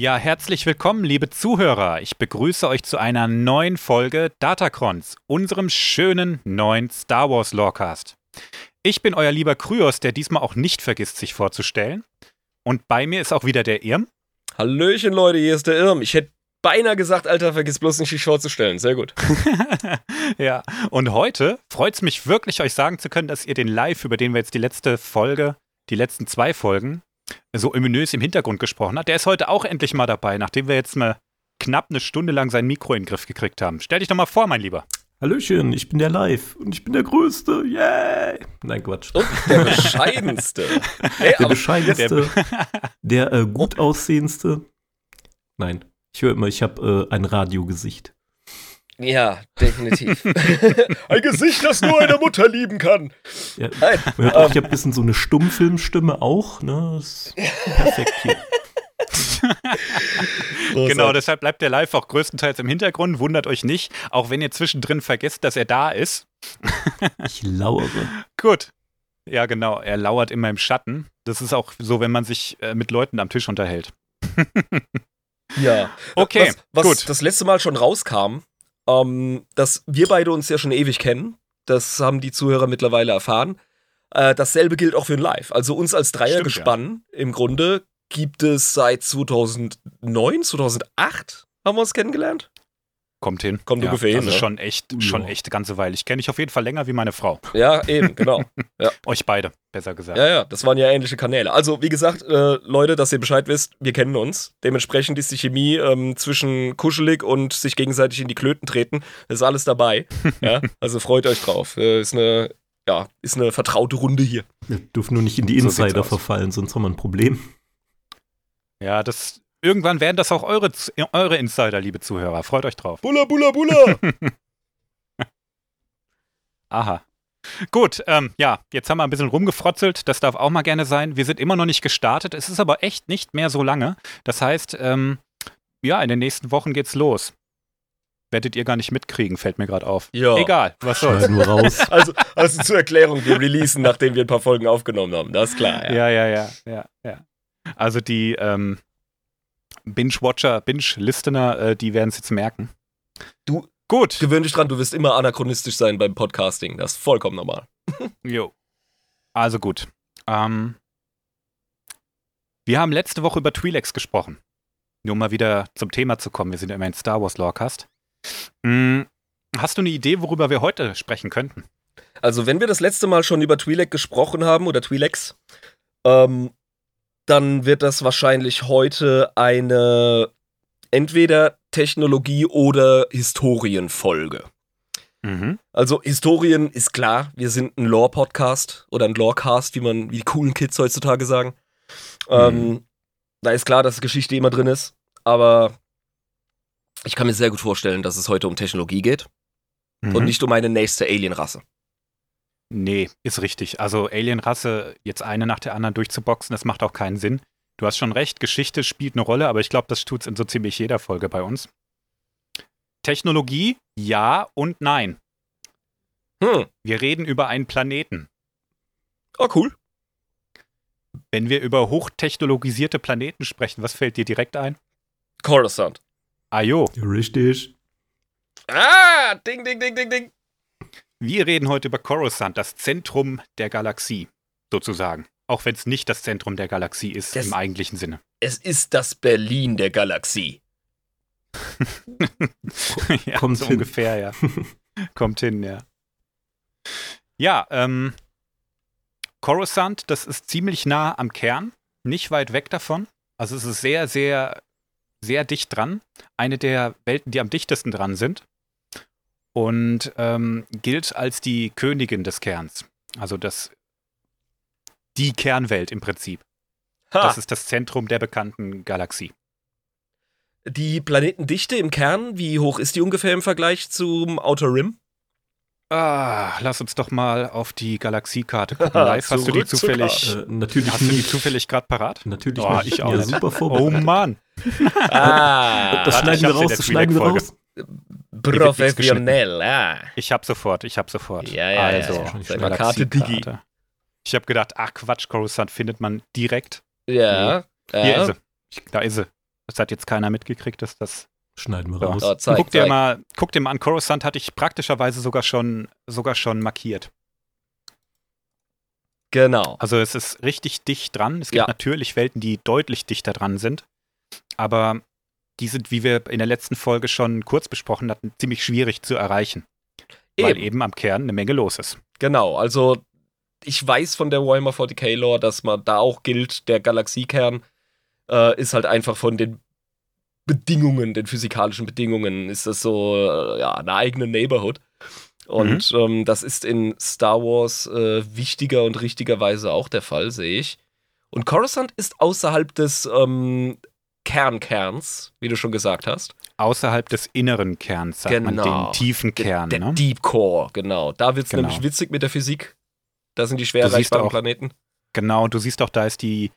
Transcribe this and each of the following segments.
Ja, herzlich willkommen, liebe Zuhörer. Ich begrüße euch zu einer neuen Folge Datacrons, unserem schönen neuen Star Wars Lorecast. Ich bin euer lieber Kryos, der diesmal auch nicht vergisst, sich vorzustellen. Und bei mir ist auch wieder der Irm. Hallöchen, Leute, hier ist der Irm. Ich hätte beinahe gesagt, Alter, vergiss bloß nicht, dich vorzustellen. Sehr gut. ja, und heute freut es mich wirklich, euch sagen zu können, dass ihr den Live, über den wir jetzt die letzte Folge, die letzten zwei Folgen, so ominös im Hintergrund gesprochen hat, der ist heute auch endlich mal dabei, nachdem wir jetzt mal knapp eine Stunde lang sein Mikro in den Griff gekriegt haben. Stell dich doch mal vor, mein Lieber. Hallöchen, ich bin der Live und ich bin der Größte. Yay! Nein, Quatsch. Und der Bescheidenste. hey, der Bescheidenste. Der, der äh, gut aussehendste. Nein, ich höre immer, ich habe äh, ein Radiogesicht. Ja, definitiv. ein Gesicht, das nur eine Mutter lieben kann. Ja, Nein, hört auch, ich habe ein bisschen so eine Stummfilmstimme auch. Ne? Das ist perfekt hier. genau, deshalb bleibt der Live auch größtenteils im Hintergrund. Wundert euch nicht, auch wenn ihr zwischendrin vergesst, dass er da ist. ich lauere. Gut. Ja, genau. Er lauert immer im Schatten. Das ist auch so, wenn man sich äh, mit Leuten am Tisch unterhält. ja. Okay. Was, was gut. das letzte Mal schon rauskam, ähm, dass wir beide uns ja schon ewig kennen. Das haben die Zuhörer mittlerweile erfahren. Äh, dasselbe gilt auch für ein Live. Also uns als Dreiergespann ja. im Grunde gibt es seit 2009, 2008 haben wir uns kennengelernt. Kommt hin. Kommt ja, ungefähr hin. Das ist ne? schon echt, schon echt eine ganze Weile. Ich kenne dich auf jeden Fall länger wie meine Frau. Ja, eben, genau. Ja. Euch beide, besser gesagt. Ja, ja, das waren ja ähnliche Kanäle. Also, wie gesagt, äh, Leute, dass ihr Bescheid wisst, wir kennen uns. Dementsprechend ist die Chemie ähm, zwischen kuschelig und sich gegenseitig in die Klöten treten, ist alles dabei. ja, also freut euch drauf. Äh, ist eine, ja, ist eine vertraute Runde hier. Wir dürfen nur nicht in die Insider so verfallen, sonst haben wir ein Problem. Ja, das. Irgendwann werden das auch eure, eure Insider, liebe Zuhörer. Freut euch drauf. Bulla, bulla, bulla! Aha. Gut, ähm, ja, jetzt haben wir ein bisschen rumgefrotzelt. Das darf auch mal gerne sein. Wir sind immer noch nicht gestartet. Es ist aber echt nicht mehr so lange. Das heißt, ähm, ja, in den nächsten Wochen geht's los. Werdet ihr gar nicht mitkriegen, fällt mir gerade auf. Ja. Egal, was soll's. Nur raus. Also, also zur Erklärung, wir releasen, nachdem wir ein paar Folgen aufgenommen haben. Das ist klar. Ja, ja, ja, ja, ja. ja. Also die ähm, Binge-Watcher, Binge-Listener, äh, die werden es jetzt merken. Du, gut. Gewöhn dich dran, du wirst immer anachronistisch sein beim Podcasting. Das ist vollkommen normal. jo. Also gut. Ähm, wir haben letzte Woche über Twi'leks gesprochen. Nur um mal wieder zum Thema zu kommen. Wir sind ja immer ein Star Wars Lorecast. Hm, hast du eine Idee, worüber wir heute sprechen könnten? Also, wenn wir das letzte Mal schon über Twi'lek gesprochen haben oder Twi'leks, ähm, dann wird das wahrscheinlich heute eine entweder Technologie- oder Historienfolge. Mhm. Also Historien ist klar, wir sind ein Lore-Podcast oder ein Lorecast, wie man, wie die coolen Kids heutzutage sagen. Ähm, mhm. Ähm, da ist klar, dass Geschichte immer drin ist, aber ich kann mir sehr gut vorstellen, dass es heute um Technologie geht mhm. und nicht um eine nächste Alienrasse. Nee, ist richtig. Also Alien-Rasse jetzt eine nach der anderen durchzuboxen, das macht auch keinen Sinn. Du hast schon recht, Geschichte spielt eine Rolle, aber ich glaube, das tut es in so ziemlich jeder Folge bei uns. Technologie, ja und nein. Hm. Wir reden über einen Planeten. Oh, cool. Wenn wir über hochtechnologisierte Planeten sprechen, was fällt dir direkt ein? Coruscant. Ah jo. Richtig. Ah, ding, ding, ding, ding, ding. Wir reden heute über Coruscant, das Zentrum der Galaxie, sozusagen. Auch wenn es nicht das Zentrum der Galaxie ist das, im eigentlichen Sinne. Es ist das Berlin der Galaxie. ja, Kommt so hin. ungefähr, ja. Kommt hin, ja. Ja, ähm, Coruscant, das ist ziemlich nah am Kern, nicht weit weg davon. Also es ist sehr, sehr, sehr dicht dran. Eine der Welten, die am dichtesten dran sind und ähm, gilt als die Königin des Kerns. Also das die Kernwelt im Prinzip. Ha. Das ist das Zentrum der bekannten Galaxie. Die Planetendichte im Kern, wie hoch ist die ungefähr im Vergleich zum Outer Rim? Ah, lass uns doch mal auf die Galaxiekarte gucken. Live, hast du die zufällig? Äh, natürlich hast du die zufällig gerade parat? Natürlich oh, nicht. Ich auch. Ja, super vorbereitet. Oh Mann. ah, das schneiden wir raus, das schneiden wir raus. Professionell, ah. Ich hab sofort, ich hab sofort. Ja, ja, also, ja. ja. Karte Digi. Ich hab gedacht, ach Quatsch, Coruscant findet man direkt. Ja. Nee. Hier ist sie. Da ist sie. Das hat jetzt keiner mitgekriegt, dass das. Schneiden wir Ja. raus. Ja, zeig, guck, dir mal, guck dir mal an, Coruscant hatte ich praktischerweise sogar schon, sogar schon markiert. Genau. Also es ist richtig dicht dran. Es gibt Ja. natürlich Welten, die deutlich dichter dran sind. Aber die sind, wie wir in der letzten Folge schon kurz besprochen hatten, ziemlich schwierig zu erreichen. Weil Eben. eben am Kern eine Menge los ist. Genau, also ich weiß von der Warhammer 40k Lore, dass man da auch gilt, der Galaxiekern äh, ist halt einfach von den Bedingungen, den physikalischen Bedingungen, ist das so äh, ja, eine eigene Neighborhood. Und ähm, das ist in Star Wars äh, wichtiger und richtigerweise auch der Fall, sehe ich. Und Coruscant ist außerhalb des ähm, Kernkerns, wie du schon gesagt hast. Außerhalb des inneren Kerns, sagt man, Genau. den tiefen Kern. Der ne? Deep Core, genau. Da wird es Genau. nämlich witzig mit der Physik. Da sind die schwer erreichbaren Planeten. Genau, du siehst auch, da ist die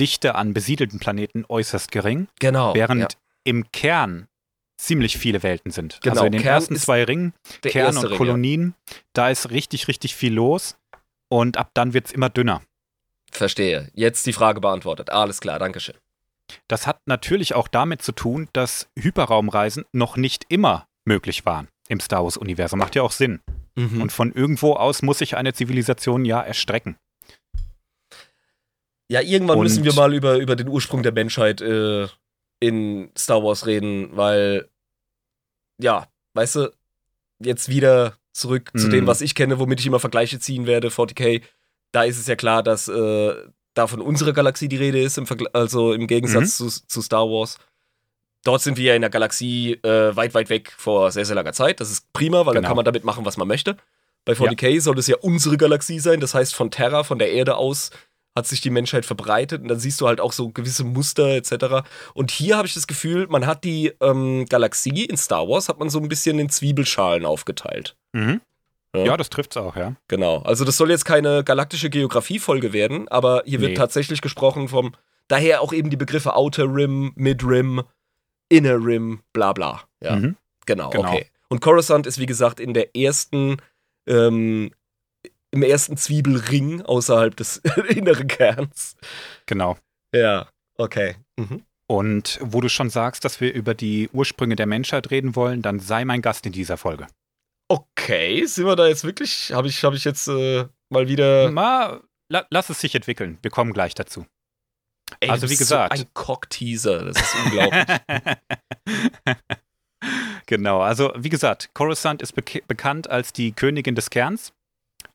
Dichte an besiedelten Planeten äußerst gering, Genau. während ja. im Kern ziemlich viele Welten sind. Genau, also in den Kern ersten zwei Ringen, der Kern und Ring, ja. Kolonien, da ist richtig, richtig viel los. Und ab dann wird es immer dünner. Verstehe. Jetzt die Frage beantwortet. Alles klar, Dankeschön. Das hat natürlich auch damit zu tun, dass Hyperraumreisen noch nicht immer möglich waren im Star Wars-Universum. Macht ja auch Sinn. Mhm. Und von irgendwo aus muss sich eine Zivilisation ja erstrecken. ja, irgendwann Und- müssen wir mal über, über den Ursprung der Menschheit äh, in Star Wars reden, weil, ja, weißt du, jetzt wieder zurück zu Mhm. dem, was ich kenne, womit ich immer Vergleiche ziehen werde, 40k. Da ist es ja klar, dass äh, da von unserer Galaxie die Rede ist, im Vergl also im Gegensatz zu, zu Star Wars. Dort sind wir ja in der Galaxie äh, weit, weit weg vor sehr, sehr langer Zeit. Das ist prima, weil dann Genau. kann man damit machen, was man möchte. Bei 40k soll es ja unsere Galaxie sein. Das heißt, von Terra, von der Erde aus, hat sich die Menschheit verbreitet und dann siehst du halt auch so gewisse Muster etc. Und hier habe ich das Gefühl, man hat die ähm, Galaxie in Star Wars, hat man so ein bisschen in Zwiebelschalen aufgeteilt. Mhm. Ja. Ja, das trifft's auch, ja. Genau. Also das soll jetzt keine galaktische Geografie-Folge werden, aber hier wird Nee. tatsächlich gesprochen vom, daher auch eben die Begriffe Outer Rim, Mid Rim, Inner Rim, bla bla. Ja, Mhm. genau, Genau. okay. Und Coruscant ist wie gesagt in der ersten, ähm, im ersten Zwiebelring außerhalb des inneren Kerns. Genau. Ja, okay. Mhm. Und wo du schon sagst, dass wir über die Ursprünge der Menschheit reden wollen, dann sei mein Gast in dieser Folge. Okay, sind wir da jetzt wirklich? Habe ich, hab ich jetzt äh, mal wieder. Ma, la, lass es sich entwickeln. Wir kommen gleich dazu. Ey, also wie gesagt. So ein Cock-Teaser, das ist unglaublich. genau, also wie gesagt, Coruscant ist bek bekannt als die Königin des Kerns,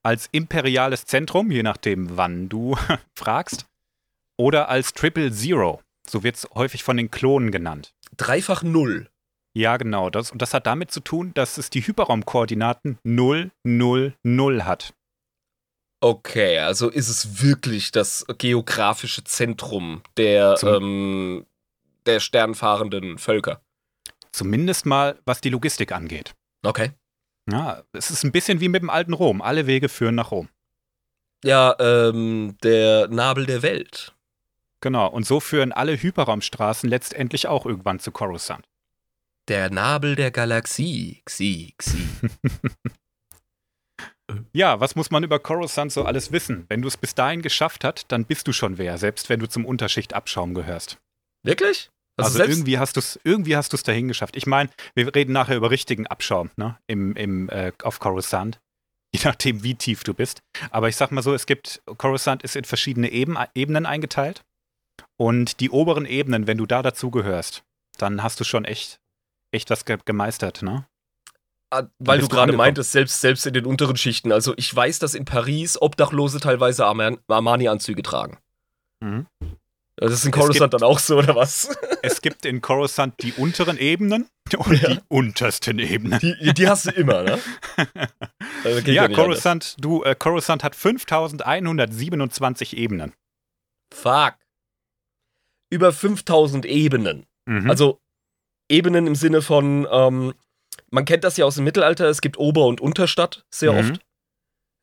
als imperiales Zentrum, je nachdem, wann du fragst, oder als Triple Zero. So wird es häufig von den Klonen genannt. Dreifach Null. Ja, genau. Das, und das hat damit zu tun, dass es die Hyperraumkoordinaten 0, 0, 0 hat. Okay, also ist es wirklich das geografische Zentrum der, ähm, der sternfahrenden Völker. Zumindest mal, was die Logistik angeht. Okay. Ja, es ist ein bisschen wie mit dem alten Rom. Alle Wege führen nach Rom. Ja, ähm, der Nabel der Welt. Genau. Und so führen alle Hyperraumstraßen letztendlich auch irgendwann zu Coruscant. Der Nabel der Galaxie. Xi, Xi. Ja, was muss man über Coruscant so alles wissen? Wenn du es bis dahin geschafft hast, dann bist du schon wer, selbst wenn du zum Unterschichtabschaum gehörst. Wirklich? Also, selbst- irgendwie hast du es irgendwie hast du es dahin geschafft. Ich meine, wir reden nachher über richtigen Abschaum, ne? Im, im, äh, auf Coruscant. Je nachdem, wie tief du bist. Aber ich sag mal so, es gibt, Coruscant ist in verschiedene Eben, Ebenen eingeteilt. Und die oberen Ebenen, wenn du da dazugehörst, dann hast du schon echt, echt was ge gemeistert, ne? Ah, weil du gerade meintest, selbst, selbst in den unteren Schichten. Also ich weiß, dass in Paris Obdachlose teilweise Arman- Armani-Anzüge tragen. Mhm. Das ist in Coruscant gibt- dann auch so, oder was? Es gibt in Coruscant die unteren Ebenen und Ja. die untersten Ebenen. Die, die hast du immer, ne? Also ja, Coruscant, du, äh, Coruscant hat 5127 Ebenen. Fuck. Über 5000 Ebenen. Mhm. Also Ebenen im Sinne von, ähm, man kennt das ja aus dem Mittelalter, es gibt Ober- und Unterstadt sehr Mhm. oft.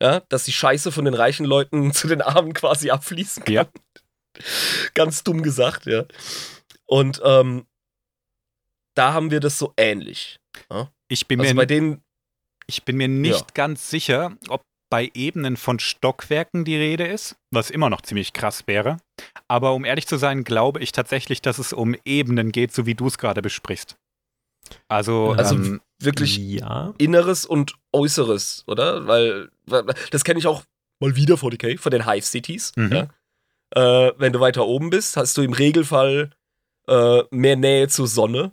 Ja, dass die Scheiße von den reichen Leuten zu den Armen quasi abfließen kann. Ja. Ganz dumm gesagt, ja. Und ähm, da haben wir das so ähnlich. ich, bin Also mir, bei denen, ich bin mir nicht Ja. ganz sicher, ob bei Ebenen von Stockwerken die Rede ist, was immer noch ziemlich krass wäre. Aber um ehrlich zu sein, glaube ich tatsächlich, dass es um Ebenen geht, so wie du es gerade besprichst. Also, Also ähm, wirklich Ja. Inneres und Äußeres, oder? Weil, weil das kenne ich auch mal wieder 40k von den Hive Cities. Mhm. Ja? Äh, wenn du weiter oben bist, hast du im Regelfall äh, mehr Nähe zur Sonne.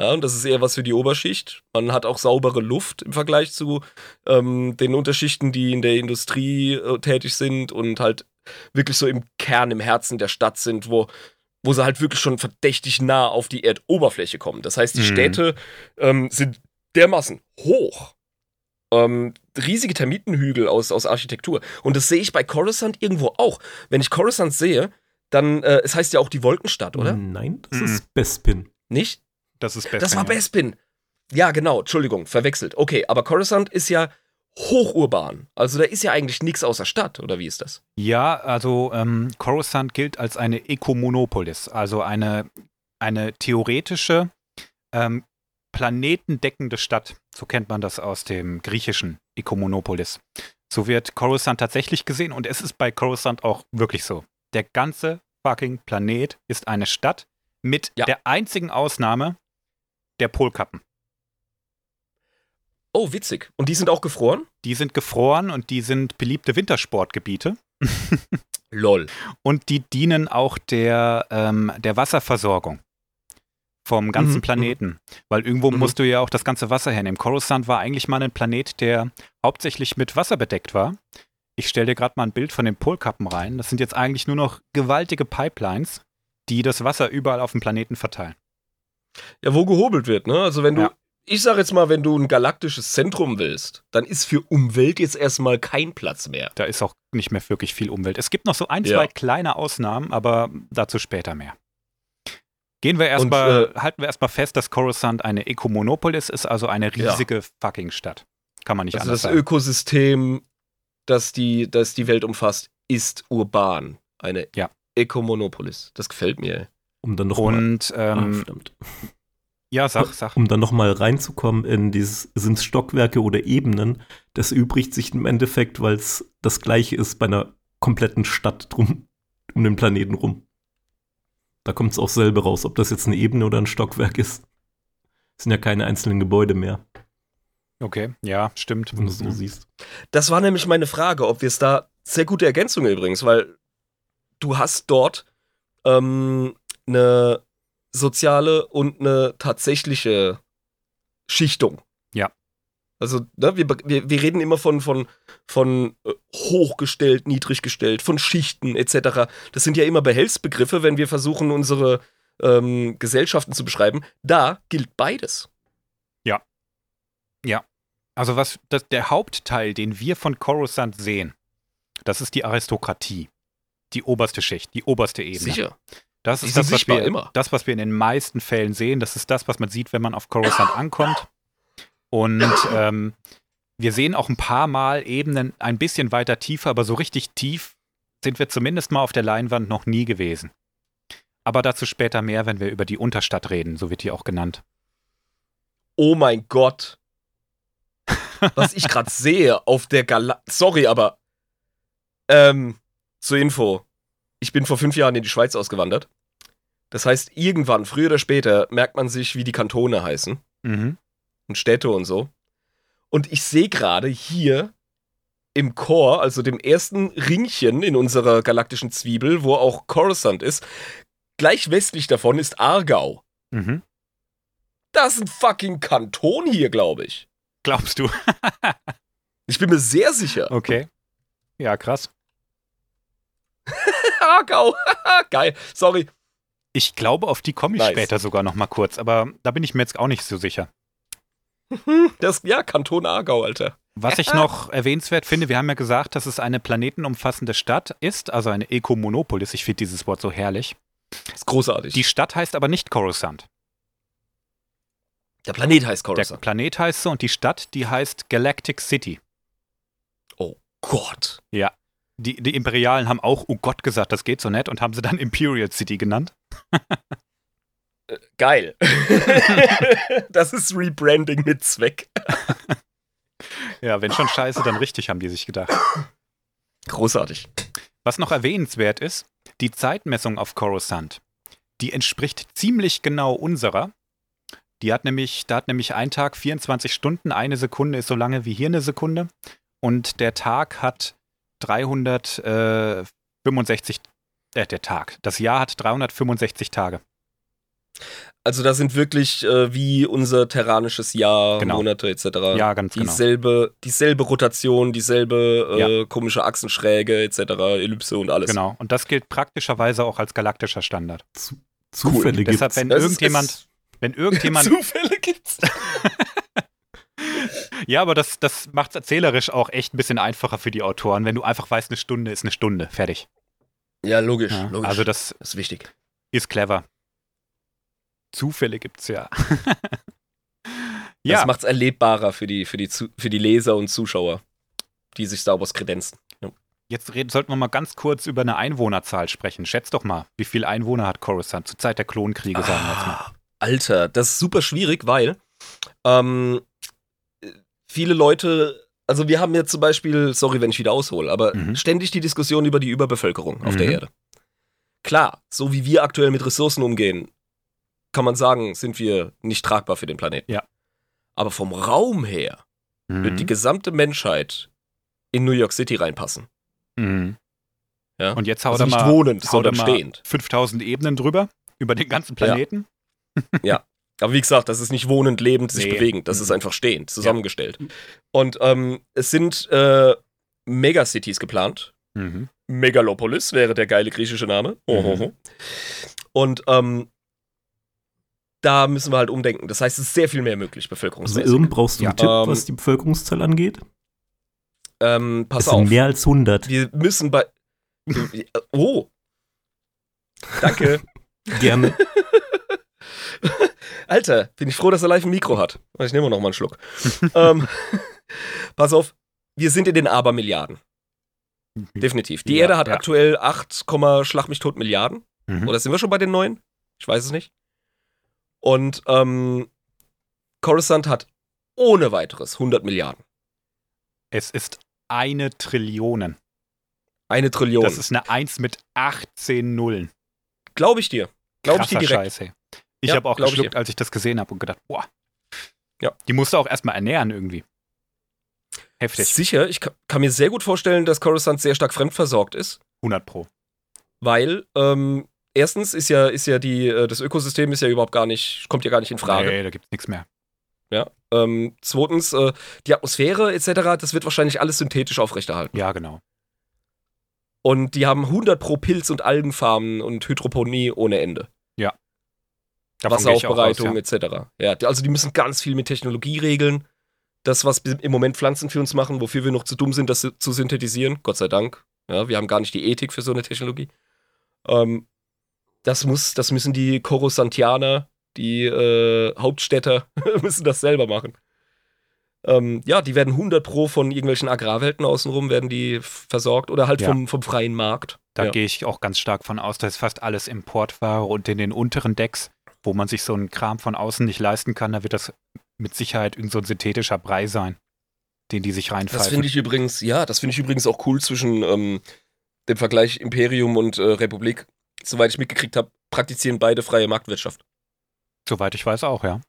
Ja, und das ist eher was für die Oberschicht. Man hat auch saubere Luft im Vergleich zu ähm, den Unterschichten, die in der Industrie äh, tätig sind und halt wirklich so im Kern, im Herzen der Stadt sind, wo, wo sie halt wirklich schon verdächtig nah auf die Erdoberfläche kommen. Das heißt, die Mhm. Städte ähm, sind dermaßen hoch. Ähm, riesige Termitenhügel aus, aus Architektur. Und das sehe ich bei Coruscant irgendwo auch. Wenn ich Coruscant sehe, dann, äh, es heißt ja auch die Wolkenstadt, oder? Nein, das Mhm. ist Bespin. Nicht? Das ist besser. Das war Bespin. Ja, genau, Entschuldigung, verwechselt. Okay, aber Coruscant ist ja hochurban. Also da ist ja eigentlich nichts außer Stadt, oder wie ist das? Ja, also ähm, Coruscant gilt als eine Ekomonopolis, also eine, eine theoretische, ähm, planetendeckende Stadt. So kennt man das aus dem griechischen Ekomonopolis. So wird Coruscant tatsächlich gesehen und es ist bei Coruscant auch wirklich so. Der ganze fucking Planet ist eine Stadt mit Ja. der einzigen Ausnahme der Polkappen. Oh, witzig. Und die sind auch gefroren? Die sind gefroren und die sind beliebte Wintersportgebiete. Lol. und die dienen auch der, ähm, der Wasserversorgung vom ganzen Mhm, Planeten. Weil irgendwo Mhm. musst du ja auch das ganze Wasser hernehmen. Coruscant war eigentlich mal ein Planet, der hauptsächlich mit Wasser bedeckt war. Ich stelle dir gerade mal ein Bild von den Polkappen rein. Das sind jetzt eigentlich nur noch gewaltige Pipelines, die das Wasser überall auf dem Planeten verteilen. Ja, wo gehobelt wird, ne? Also wenn du, Ja. ich sag jetzt mal, wenn du ein galaktisches Zentrum willst, dann ist für Umwelt jetzt erstmal kein Platz mehr. Da ist auch nicht mehr wirklich viel Umwelt. Es gibt noch so ein, Ja. zwei kleine Ausnahmen, aber dazu später mehr. Gehen wir erstmal, halten wir erstmal fest, dass Coruscant eine Ekomonopolis ist, also eine Ja. riesige fucking Stadt. Kann man nicht Also anders das sagen. Ökosystem, das die, das die Welt umfasst, ist urban. Eine Ja. Ökomonopolis. Das gefällt mir. Um dann nochmal Und ah, ähm, verdammt. ja, sag, sag. um dann nochmal reinzukommen in dieses, sind es Stockwerke oder Ebenen, das übrigt sich im Endeffekt, weil es das gleiche ist bei einer kompletten Stadt drum, um den Planeten rum. Da kommt es auch selber raus, ob das jetzt eine Ebene oder ein Stockwerk ist. Es sind ja keine einzelnen Gebäude mehr, Okay, ja, stimmt. wenn du es so Mhm. siehst. Das war nämlich meine Frage, ob wir es da. Sehr gute Ergänzung übrigens, weil du hast dort ähm, eine soziale und eine tatsächliche Schichtung. Ja. Also, ne, wir, wir, wir reden immer von, von, von äh, hochgestellt, niedriggestellt, von Schichten etc. Das sind ja immer Behelfsbegriffe, wenn wir versuchen, unsere ähm, Gesellschaften zu beschreiben. Da gilt beides. Also was, das, der Hauptteil, den wir von Coruscant sehen, das ist die Aristokratie. Die oberste Schicht, die oberste Ebene. Sicher. Das ist das was, wir, immer. das, was wir in den meisten Fällen sehen. Das ist das, was man sieht, wenn man auf Coruscant ankommt. Und ähm, wir sehen auch ein paar Mal Ebenen ein bisschen weiter tiefer, aber so richtig tief sind wir zumindest mal auf der Leinwand noch nie gewesen. Aber dazu später mehr, wenn wir über die Unterstadt reden, so wird die auch genannt. Oh mein Gott. Was ich gerade sehe auf der Gala Sorry, aber ähm, zur Info. Ich bin vor fünf Jahren in die Schweiz ausgewandert. Das heißt, irgendwann, früher oder später, merkt man sich, wie die Kantone heißen Mhm. und Städte und so. Und ich sehe gerade hier im Chor, also dem ersten Ringchen in unserer galaktischen Zwiebel, wo auch Coruscant ist, gleich westlich davon ist Aargau. Mhm. Das ist ein fucking Kanton hier, glaube ich. Glaubst du? Ich bin mir sehr sicher. Okay. Ja, krass. Aargau. Geil. Sorry. Ich glaube, auf die komme ich Nice. später sogar noch mal kurz, aber da bin ich mir jetzt auch nicht so sicher. Das, ja, Kanton Aargau, Alter. Was ich noch erwähnenswert finde, wir haben ja gesagt, dass es eine planetenumfassende Stadt ist, also eine Ekomonopolis. Ich finde dieses Wort so herrlich. Das ist großartig. Die Stadt heißt aber nicht Coruscant. der Planet heißt Der Coruscant. Planet heißt so und die Stadt, die heißt Galactic City. oh Gott. Ja. Die, die Imperialen haben auch, oh Gott, gesagt, das geht so nett und haben sie dann Imperial City genannt. Geil. das ist Rebranding mit Zweck. Ja, wenn schon scheiße, dann richtig, haben die sich gedacht. Großartig. Was noch erwähnenswert ist, die Zeitmessung auf Coruscant, die entspricht ziemlich genau unserer. Die hat nämlich, da hat nämlich ein Tag 24 Stunden, eine Sekunde ist so lange wie hier eine Sekunde. Und der Tag hat 365, äh, der Tag, das Jahr hat 365 Tage. Also da sind wirklich äh, wie unser terranisches Jahr, Genau. Monate etc. Ja, ganz genau. dieselbe, dieselbe Rotation, dieselbe äh, Ja. komische Achsenschräge etc., Ellipse und alles. Genau. Und das gilt praktischerweise auch als galaktischer Standard. Zu, Zufälle Deshalb, gibt's. wenn ist- irgendjemand, es- wenn irgendjemand, Zufälle. Ja, aber das, das macht es erzählerisch auch echt ein bisschen einfacher für die Autoren, wenn du einfach weißt, eine Stunde ist eine Stunde, fertig. Ja, logisch, Ja, logisch. also das das ist wichtig. ist clever. Zufälle gibt's ja. Das ja, macht's erlebbarer für die, für, die, für die Leser und Zuschauer, die sich Star Wars kredenzen. jetzt reden, sollten wir mal ganz kurz über eine Einwohnerzahl sprechen. Schätz doch mal, wie viele Einwohner hat Coruscant zur Zeit der Klonkriege, sagen wir jetzt mal. Ah, Alter, das ist super schwierig, weil ähm, viele Leute, also wir haben jetzt zum Beispiel, sorry, wenn ich wieder aushole, aber Mhm. ständig die Diskussion über die Überbevölkerung auf der Mhm. Erde. Klar, so wie wir aktuell mit Ressourcen umgehen, kann man sagen, sind wir nicht tragbar für den Planeten. Ja. Aber vom Raum her wird die Mhm. gesamte Menschheit in New York City reinpassen. Mhm. Ja? Und jetzt hau Also nicht mal, wohnend, hau sondern da mal stehend. 5000 Ebenen drüber, über den ganzen Planeten. Aber wie gesagt, das ist nicht wohnend, lebend, sich Nee. bewegend. Das ist Mhm. einfach stehend, zusammengestellt. Und ähm, es sind äh, Megacities geplant. Mhm. Megalopolis wäre der geile griechische Name. Mhm. Und ähm, da müssen wir halt umdenken. Das heißt, es ist sehr viel mehr möglich, Also bevölkerungsmäßig. Irm, brauchst du einen Ja. Tipp, Ähm, was die Bevölkerungszahl angeht? ähm, pass es sind auf. mehr als 100. Wir müssen bei. Oh. Danke. Gerne. Alter, bin ich froh, dass er live ein Mikro hat. Ich nehme noch mal einen Schluck. ähm, pass auf, wir sind in den Abermilliarden. Definitiv. Die Ja, Erde hat ja. aktuell 8, Schlag mich tot Milliarden. Mhm. Oder sind wir schon bei den neuen? Ich weiß es nicht. Und ähm, Coruscant hat ohne weiteres 100 Milliarden. Es ist eine Trillion. Eine Trillion. Das ist eine 1 mit 18 Nullen. Glaube ich dir. Glaube ich dir direkt. Scheiß, ey. Ich Ja, habe auch ich geschluckt, dir. als ich das gesehen habe und gedacht, boah. Ja. Die musste auch erstmal ernähren irgendwie. Heftig. Sicher, ich ka- kann mir sehr gut vorstellen, dass Coruscant sehr stark fremdversorgt ist. 100 Pro. Weil ähm, erstens ist ja, ist ja die, äh, das Ökosystem ist ja überhaupt gar nicht, kommt ja gar nicht in Frage. Nee, da gibt's nichts mehr. Ja. Ähm, zweitens, äh, die Atmosphäre etc., das wird wahrscheinlich alles synthetisch aufrechterhalten. Ja, genau. Und die haben 100 pro Pilz- und Algenfarmen und Hydroponie ohne Ende. Davon gehe ich auch aus, Wasseraufbereitung etc. Ja, also die müssen ganz viel mit Technologie regeln. Das, was im Moment Pflanzen für uns machen, wofür wir noch zu dumm sind, das zu synthetisieren, Gott sei Dank. Ja, wir haben gar nicht die Ethik für so eine Technologie. Ähm, das, muss, das müssen die Coruscantianer, die äh, Hauptstädter, müssen das selber machen. Ähm, ja, die werden 100 pro von irgendwelchen Agrarwelten außenrum, werden die versorgt oder halt Ja. vom, vom freien Markt. Da ja. gehe ich auch ganz stark von aus, dass fast alles Importware und in den unteren Decks, wo man sich so einen Kram von außen nicht leisten kann, da wird das mit Sicherheit irgend so ein synthetischer Brei sein, den die sich Das reinpfeifen. finde ich übrigens, ja, das finde ich übrigens auch cool zwischen ähm, dem Vergleich Imperium und äh, Republik. Soweit ich mitgekriegt habe, praktizieren beide freie Marktwirtschaft. Soweit ich weiß auch, ja.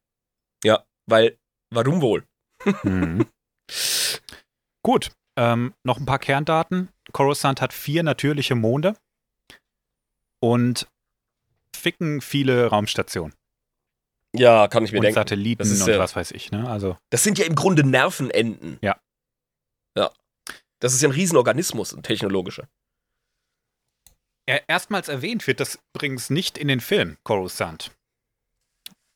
Ja, weil, warum wohl? Mhm. Gut, ähm, noch ein paar Kerndaten. Coruscant hat vier natürliche Monde und ficken viele Raumstationen Ja, kann ich mir und denken. Satelliten Das ist und ja- was weiß ich. Ne? Also Das sind ja im Grunde Nervenenden. Ja. Ja. Das ist ja ein Riesenorganismus, ein technologischer. er, erstmals erwähnt wird das übrigens nicht in den Film Coruscant.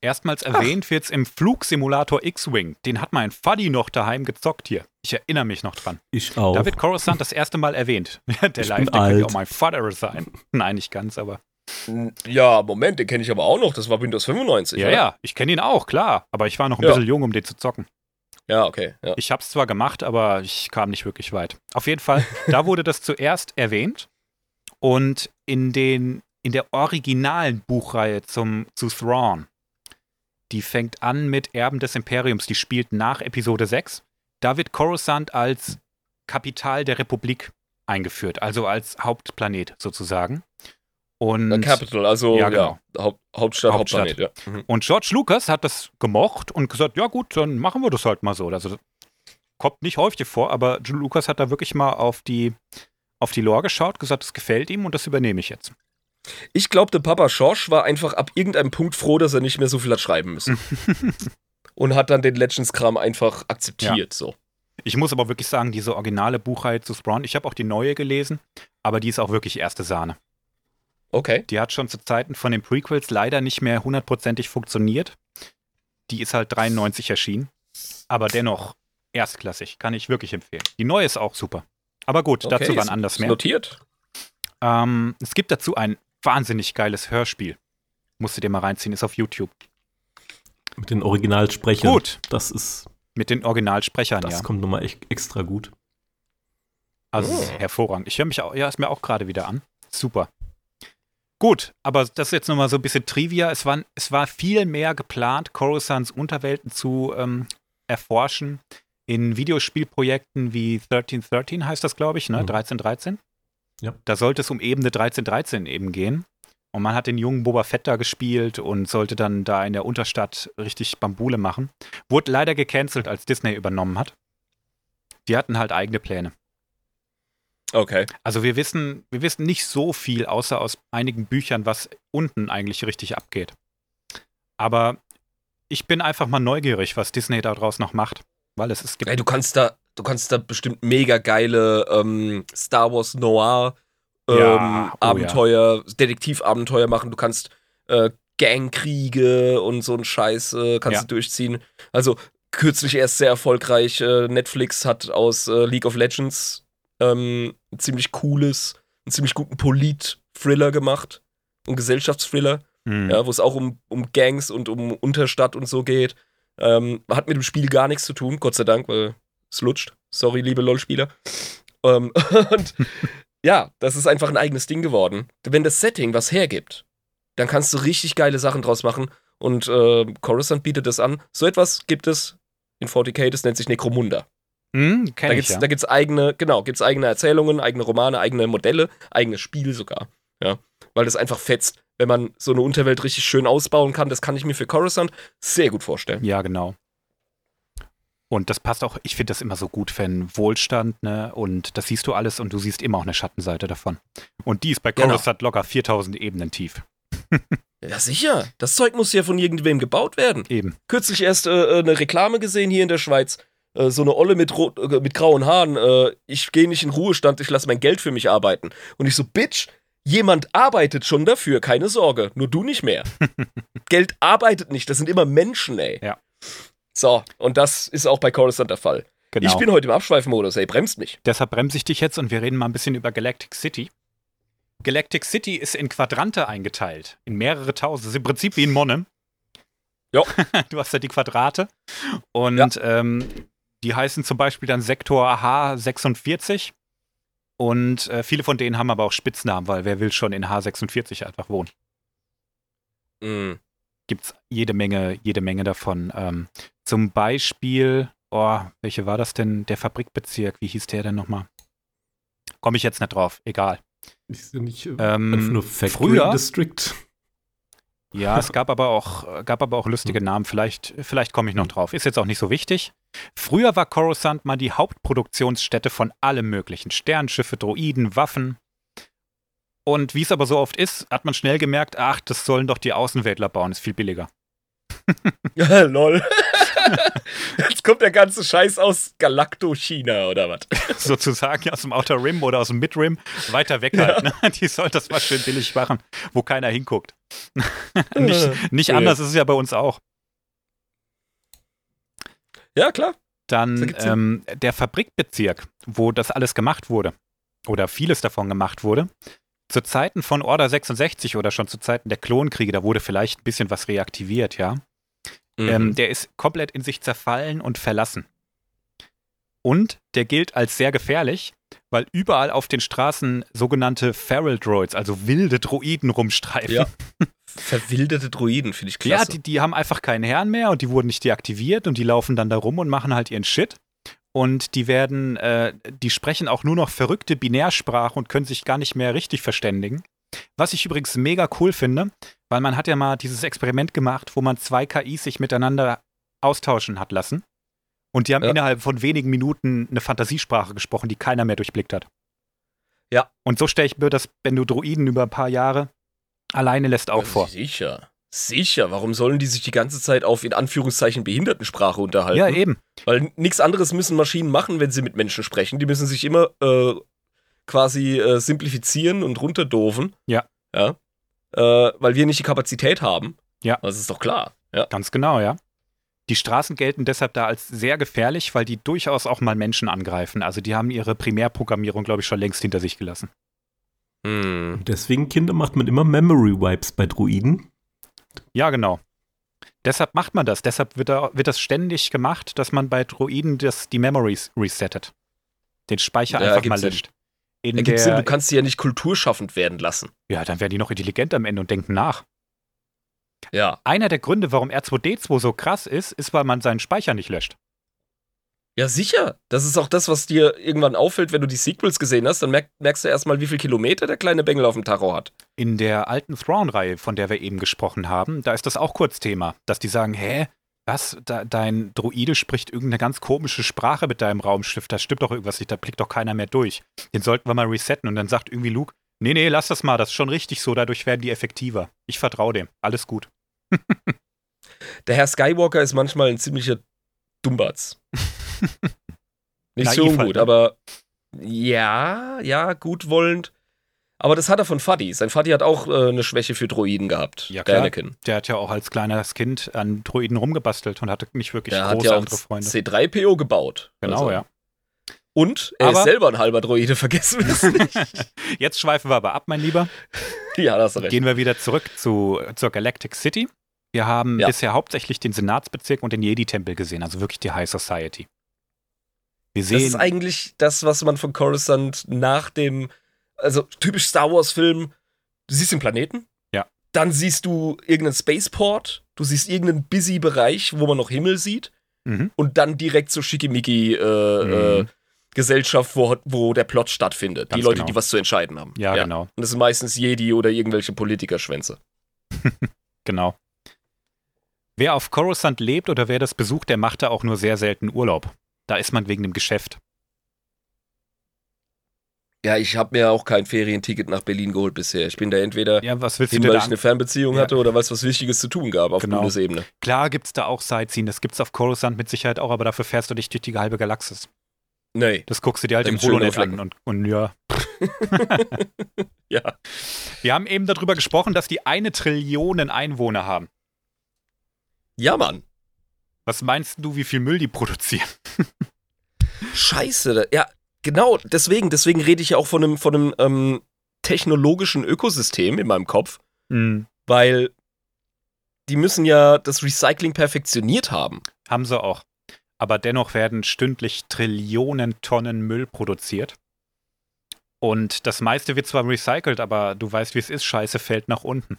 Erstmals erwähnt wird es im Flugsimulator X-Wing. Den hat mein Fuddy noch daheim gezockt hier. Ich erinnere mich noch dran. Ich auch. Da wird Coruscant das erste Mal erwähnt. Der Ich bin Live, der könnte alt. auch mein Vater sein. Nein, nicht ganz, aber. Ja, Moment, den kenne ich aber auch noch. Das war Windows 95. Ja, oder? ja, ich kenne ihn auch, klar. Aber ich war noch ein Ja. bisschen jung, um den zu zocken. Ja, okay. Ja. Ich habe es zwar gemacht, aber ich kam nicht wirklich weit. Auf jeden Fall, da wurde das zuerst erwähnt. Und in, den, in der originalen Buchreihe zum, zu Thrawn, die fängt an mit Erben des Imperiums, die spielt nach Episode 6. da wird Coruscant als Kapital der Republik eingeführt, also als Hauptplanet sozusagen. Und, Äh, Capital, also Ja, ja, genau. Haupt, Hauptstadt, Hauptstadt. Hauptplanet, ja. Mhm. und George Lucas hat das gemocht und gesagt, ja gut, dann machen wir das halt mal so. Also kommt nicht häufig vor, aber George Lucas hat da wirklich mal auf die, auf die Lore geschaut, gesagt, das gefällt ihm und das übernehme ich jetzt. Ich glaube, der Papa Schorsch war einfach ab irgendeinem Punkt froh, dass er nicht mehr so viel hat schreiben müssen. und hat dann den Legends-Kram einfach akzeptiert, so. Ich muss aber wirklich sagen, diese originale Buchreihe zu Spawn, ich habe auch die neue gelesen, aber die ist auch wirklich erste Sahne. Okay. Die hat schon zu Zeiten von den Prequels leider nicht mehr hundertprozentig funktioniert. Die ist halt 93 erschienen, aber dennoch erstklassig, kann ich wirklich empfehlen. Die neue ist auch super. Aber gut, okay. dazu wann anders ist mehr. Notiert. Ähm, es gibt dazu ein wahnsinnig geiles Hörspiel. Musst du dir mal reinziehen, ist auf YouTube. Mit den Originalsprechern. Gut, Das ist, mit den Originalsprechern, das ja. kommt nochmal echt extra gut. Also Oh. hervorragend. Ich höre mich auch, ja, ist mir auch gerade wieder an. Super. Gut, aber das ist jetzt nochmal so ein bisschen Trivia. Es war, es war viel mehr geplant, Coruscants Unterwelten zu ähm, erforschen in Videospielprojekten wie 1313 heißt das, glaube ich, ne? Mhm. 1313. Ja. Da sollte es um Ebene 1313 eben gehen. Und man hat den jungen Boba Fett da gespielt und sollte dann da in der Unterstadt richtig Bambule machen. Wurde leider gecancelt, als Disney übernommen hat. Die hatten halt eigene Pläne. Okay. Also wir wissen, wir wissen nicht so viel, außer aus einigen Büchern, was unten eigentlich richtig abgeht. Aber ich bin einfach mal neugierig, was Disney daraus noch macht. Weil es, es gibt. Ey, du kannst da, du kannst da bestimmt mega geile ähm, Star Wars Noir ähm, Ja, oh Abenteuer, Detektivabenteuer machen. Du kannst äh, Gangkriege und so ein Scheiß äh, kannst Ja. du durchziehen. Also kürzlich erst sehr erfolgreich. Äh, Netflix hat aus äh, League of Legends ähm, ein ziemlich cooles, einen ziemlich guten Polit-Thriller gemacht. Ein Gesellschaftsthriller. Hm. ja, wo es auch um, um Gangs und um Unterstadt und so geht. Ähm, hat mit dem Spiel gar nichts zu tun, Gott sei Dank, weil es lutscht. Sorry, liebe LOL-Spieler. Ähm, und ja, das ist einfach ein eigenes Ding geworden. Wenn das Setting was hergibt, dann kannst du richtig geile Sachen draus machen. Und äh, Coruscant bietet das an. So etwas gibt es in 40k, das nennt sich Necromunda. Hm, Da ich, gibt's, ja. da gibt's eigene, genau, gibt's eigene Erzählungen, eigene Romane, eigene Modelle, eigenes Spiel sogar. Ja, weil das einfach fetzt. Wenn man so eine Unterwelt richtig schön ausbauen kann, das kann ich mir für Coruscant sehr gut vorstellen. Ja, genau. Und das passt auch, ich finde das immer so gut, wenn Wohlstand, ne, und das siehst du alles und du siehst immer auch eine Schattenseite davon. Und die ist bei Genau. Coruscant locker 4000 Ebenen tief. Ja, sicher. Das Zeug muss ja von irgendwem gebaut werden. Eben. Kürzlich erst äh, eine Reklame gesehen hier in der Schweiz. Äh, so eine Olle mit, rot, äh, mit grauen Haaren. Äh, ich gehe nicht in Ruhestand, ich lasse mein Geld für mich arbeiten. Und ich so, Bitch, jemand arbeitet schon dafür, keine Sorge. Nur du nicht mehr. Geld arbeitet nicht, das sind immer Menschen, ey. Ja. So, und das ist auch bei Coruscant der Fall. Genau. Ich bin heute im Abschweifmodus, ey, bremst mich. Deshalb bremse ich dich jetzt und wir reden mal ein bisschen über Galactic City. Galactic City ist in Quadrante eingeteilt, in mehrere tausend. Das ist im Prinzip wie in Monem. Ja. Du hast ja die Quadrate und ähm, die heißen zum Beispiel dann Sektor H46 und äh, viele von denen haben aber auch Spitznamen, weil wer will schon in H46 einfach wohnen? Mhm. Gibt's jede Menge, jede Menge davon. Ähm, zum Beispiel, oh, welche war das denn? Der Fabrikbezirk, wie hieß der denn nochmal? Komme ich jetzt nicht drauf, egal. Ist ja nicht äh, Ähm, einfach nur Factory früher- District. Ja, es gab aber auch, gab aber auch lustige Namen. Vielleicht, vielleicht komme ich noch drauf. Ist jetzt auch nicht so wichtig. Früher war Coruscant mal die Hauptproduktionsstätte von allem möglichen. Sternschiffe, Droiden, Waffen. Und wie es aber so oft ist, hat man schnell gemerkt, ach, das sollen doch die Außenweltler bauen, ist viel billiger. Ja, lol. Jetzt kommt der ganze Scheiß aus Galacto-China oder was? Sozusagen aus dem Outer Rim oder aus dem Mid-Rim weiter weg halt. Ne? Die sollen das mal schön billig machen, wo keiner hinguckt. nicht nicht Ja. anders ist es ja bei uns auch. Ja, klar. Dann ähm, der Fabrikbezirk, wo das alles gemacht wurde, oder vieles davon gemacht wurde, zu Zeiten von Order 66 oder schon zu Zeiten der Klonkriege, da wurde vielleicht ein bisschen was reaktiviert, ja. Mhm. Ähm, der ist komplett in sich zerfallen und verlassen. Und der gilt als sehr gefährlich, weil überall auf den Straßen sogenannte Feral Droids, also wilde Droiden rumstreifen. Ja. Verwilderte Droiden, finde ich Ja, klasse. die, die haben einfach keinen Herrn mehr und die wurden nicht deaktiviert und die laufen dann da rum und machen halt ihren Shit. und die werden, äh, die sprechen auch nur noch verrückte Binärsprache und können sich gar nicht mehr richtig verständigen. Was ich übrigens mega cool finde, weil man hat ja mal dieses Experiment gemacht, wo man zwei KIs sich miteinander austauschen hat lassen. Und die haben Ja. innerhalb von wenigen Minuten eine Fantasiesprache gesprochen, die keiner mehr durchblickt hat. Ja. Und so stelle ich mir das, wenn du Droiden über ein paar Jahre alleine lässt, auch vor. Sicher. Sicher. Warum sollen die sich die ganze Zeit auf in Anführungszeichen Behindertensprache unterhalten? Ja, eben. Weil nichts anderes müssen Maschinen machen, wenn sie mit Menschen sprechen. Die müssen sich immer äh, quasi äh, simplifizieren und runterdoven. Ja. Ja. Äh, weil wir nicht die Kapazität haben. Ja. Das ist doch klar. Ja. Ganz genau, ja. Die Straßen gelten deshalb da als sehr gefährlich, weil die durchaus auch mal Menschen angreifen. Also die haben ihre Primärprogrammierung, glaube ich, schon längst hinter sich gelassen. Hm. Deswegen, Kinder, macht man immer Memory Wipes bei Druiden. Ja, genau. Deshalb macht man das. Deshalb wird, da, wird das ständig gemacht, dass man bei Droiden das, die Memories resettet. Den Speicher Ja, einfach mal Sinn. löscht. In Ergibt Sinn, du kannst sie ja nicht kulturschaffend werden lassen. ja, dann werden die noch intelligent am Ende und denken nach. Ja. Einer der Gründe, warum R2D2 so krass ist, ist, weil man seinen Speicher nicht löscht. Ja, sicher. Das ist auch das, was dir irgendwann auffällt, wenn du die Sequels gesehen hast. Dann merk, merkst du erstmal, wie viel Kilometer der kleine Bengel auf dem Tacho hat. In der alten Thrawn-Reihe, von der wir eben gesprochen haben, da ist das auch kurz Thema, dass die sagen, hä, was, da, dein Droide spricht irgendeine ganz komische Sprache mit deinem Raumschiff, da stimmt doch irgendwas nicht, da blickt doch keiner mehr durch. Den sollten wir mal resetten und dann sagt irgendwie Luke, nee, nee, lass das mal, das ist schon richtig so, dadurch werden die effektiver. Ich vertraue dem, alles gut. Der Herr Skywalker ist manchmal ein ziemlicher Dummbatz. Nicht so Naiv halt, gut, ne? aber ja, ja, gutwollend. Aber das hat er von Fuddy. Sein Fuddy hat auch äh, eine Schwäche für Droiden gehabt. Ja, der klar. Anakin. Der hat ja auch als kleines Kind an Droiden rumgebastelt und hatte nicht wirklich Der hat große ja auch andere Freunde. C3PO gebaut. Genau, Also. ja. Und er Aber- ist selber ein halber Droide, vergessen wir es nicht. Jetzt schweifen wir aber ab, mein Lieber. ja, da hast du recht. Gehen wir wieder zurück zu, zur Galactic City. Wir haben Ja. bisher hauptsächlich den Senatsbezirk und den Jedi-Tempel gesehen, also wirklich die High Society. Wir Das ist sehen, eigentlich das, was man von Coruscant nach dem, also typisch Star Wars-Film, du siehst den Planeten. Ja. Dann siehst du irgendeinen Spaceport, du siehst irgendeinen busy Bereich, wo man noch Himmel sieht. Mhm. Und dann direkt zur Schickimicki äh, Mhm. äh, Gesellschaft, wo, wo der Plot stattfindet. Ganz die Leute, genau. die was zu entscheiden haben. ja, genau, Und das sind meistens Jedi oder irgendwelche Politikerschwänze. genau. Wer auf Coruscant lebt oder wer das besucht, der macht da auch nur sehr selten Urlaub. Da ist man wegen dem Geschäft. Ja, ich habe mir auch kein Ferienticket nach Berlin geholt bisher. Ich bin da entweder Ja, was hin, weil ich eine Fernbeziehung Ja. hatte oder weil es was Wichtiges zu tun gab auf Genau. Bundesebene. Klar gibt's da auch Sightseeing, das gibt's auf Coruscant mit Sicherheit auch, aber dafür fährst du dich durch die halbe Galaxis. Nee. Das guckst du dir halt im Holonet an und, und ja. Ja. Wir haben eben darüber gesprochen, dass die eine Trillionen Einwohner haben. Ja, Mann. Was meinst du, wie viel Müll die produzieren? Scheiße. Ja, genau. Deswegen, deswegen rede ich ja auch von einem, von einem ähm, technologischen Ökosystem in meinem Kopf, Mhm. weil die müssen ja das Recycling perfektioniert haben. Haben sie auch. Aber dennoch werden stündlich Trillionen Tonnen Müll produziert. Und das meiste wird zwar recycelt, aber du weißt, wie es ist, Scheiße fällt nach unten.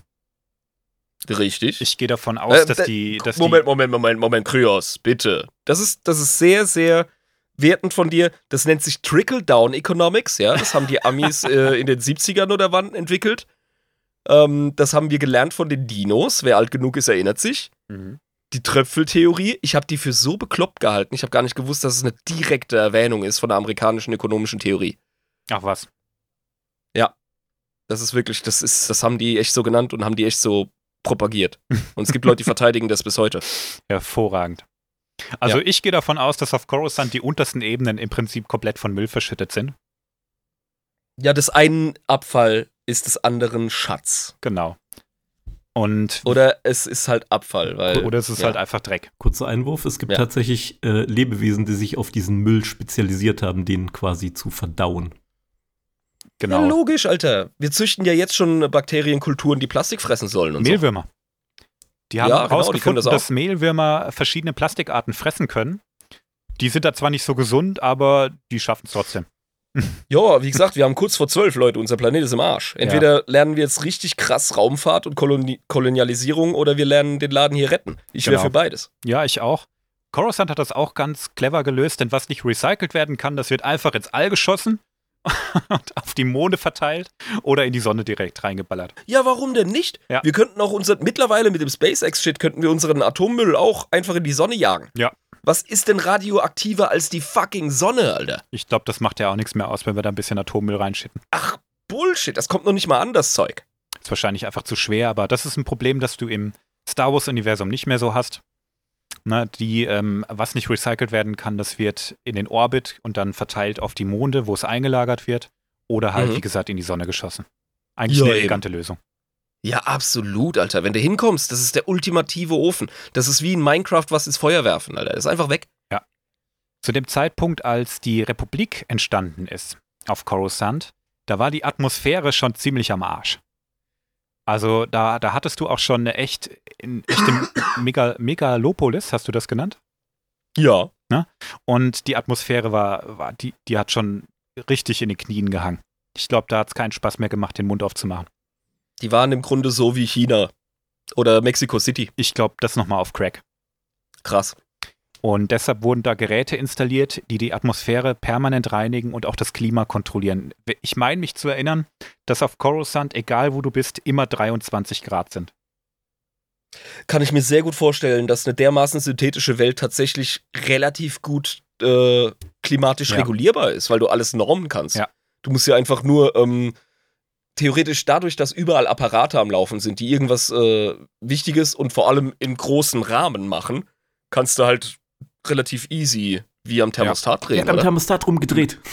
Richtig. Ich gehe davon aus, Äh, dass äh, die. Dass Moment, die, Moment, Moment, Moment, Kryos, bitte. Das ist, das ist sehr, sehr wertend von dir. Das nennt sich Trickle-Down Economics, ja. Das haben die Amis äh, in den 70ern oder wann entwickelt. Ähm, das haben wir gelernt von den Dinos. Wer alt genug ist, erinnert sich. Mhm. Die Tröpfeltheorie, ich habe die für so bekloppt gehalten. Ich habe gar nicht gewusst, dass es eine direkte Erwähnung ist von der amerikanischen ökonomischen Theorie. Ach was. Das ist wirklich, das ist, das haben die echt so genannt und haben die echt so propagiert. Und es gibt Leute, die verteidigen das bis heute. Hervorragend. Also Ja. ich gehe davon aus, dass auf Coruscant die untersten Ebenen im Prinzip komplett von Müll verschüttet sind. Ja, des einen Abfall ist des anderen Schatz. Genau. Und Oder es ist halt Abfall, weil. oder es ist ja. halt einfach Dreck. Kurzer Einwurf, es gibt Ja. tatsächlich äh, Lebewesen, die sich auf diesen Müll spezialisiert haben, den quasi zu verdauen. Genau. Ja, logisch, Alter. Wir züchten ja jetzt schon Bakterienkulturen, die Plastik fressen sollen und so. Mehlwürmer. Die haben Ja, genau, herausgefunden, auch. dass Mehlwürmer verschiedene Plastikarten fressen können. Die sind da zwar nicht so gesund, aber die schaffen es trotzdem. Ja, wie gesagt, wir haben kurz vor zwölf, Leute. Unser Planet ist im Arsch. Entweder lernen wir jetzt richtig krass Raumfahrt und Koloni Kolonialisierung oder wir lernen den Laden hier retten. Ich wäre Genau. für beides. Ja, ich auch. Coruscant hat das auch ganz clever gelöst, denn was nicht recycelt werden kann, das wird einfach ins All geschossen und auf die Monde verteilt oder in die Sonne direkt reingeballert. Ja, warum denn nicht? Ja. Wir könnten auch unser, mittlerweile mit dem SpaceX-Shit könnten wir unseren Atommüll auch einfach in die Sonne jagen. Ja. Was ist denn radioaktiver als die fucking Sonne, Alter? Ich glaube, das macht ja auch nichts mehr aus, wenn wir da ein bisschen Atommüll reinschicken. Ach, Bullshit, das kommt noch nicht mal an, das Zeug. Ist wahrscheinlich einfach zu schwer, aber das ist ein Problem, das du im Star Wars-Universum nicht mehr so hast. Ne, die, ähm, was nicht recycelt werden kann, das wird in den Orbit und dann verteilt auf die Monde, wo es eingelagert wird. Oder halt, Mhm. wie gesagt, in die Sonne geschossen. Eigentlich Ja, eine eben. elegante Lösung. Ja, absolut, Alter. Wenn du hinkommst, das ist der ultimative Ofen. Das ist wie in Minecraft was ins Feuer werfen, Alter. Das ist einfach weg. Zu dem Zeitpunkt, als die Republik entstanden ist auf Coruscant, da war die Atmosphäre schon ziemlich am Arsch. Also da, da hattest du auch schon eine echt, in echte Mega, Megalopolis, hast du das genannt? Ja. Und die Atmosphäre war, war die, die hat schon richtig in den Knien gehangen. Ich glaube, da hat es keinen Spaß mehr gemacht, den Mund aufzumachen. Die waren im Grunde so wie China. Oder Mexico City. Ich glaube, das nochmal auf Crack. Krass. Und deshalb wurden da Geräte installiert, die die Atmosphäre permanent reinigen und auch das Klima kontrollieren. Ich meine mich zu erinnern, dass auf Coruscant, egal wo du bist, immer 23 Grad sind. Kann ich mir sehr gut vorstellen, dass eine dermaßen synthetische Welt tatsächlich relativ gut äh, klimatisch Ja. regulierbar ist, weil du alles normen kannst. Ja. Du musst ja einfach nur ähm, theoretisch dadurch, dass überall Apparate am Laufen sind, die irgendwas äh, Wichtiges und vor allem im großen Rahmen machen, kannst du halt relativ easy wie am Thermostat Der drehen, hat am oder? Thermostat rumgedreht.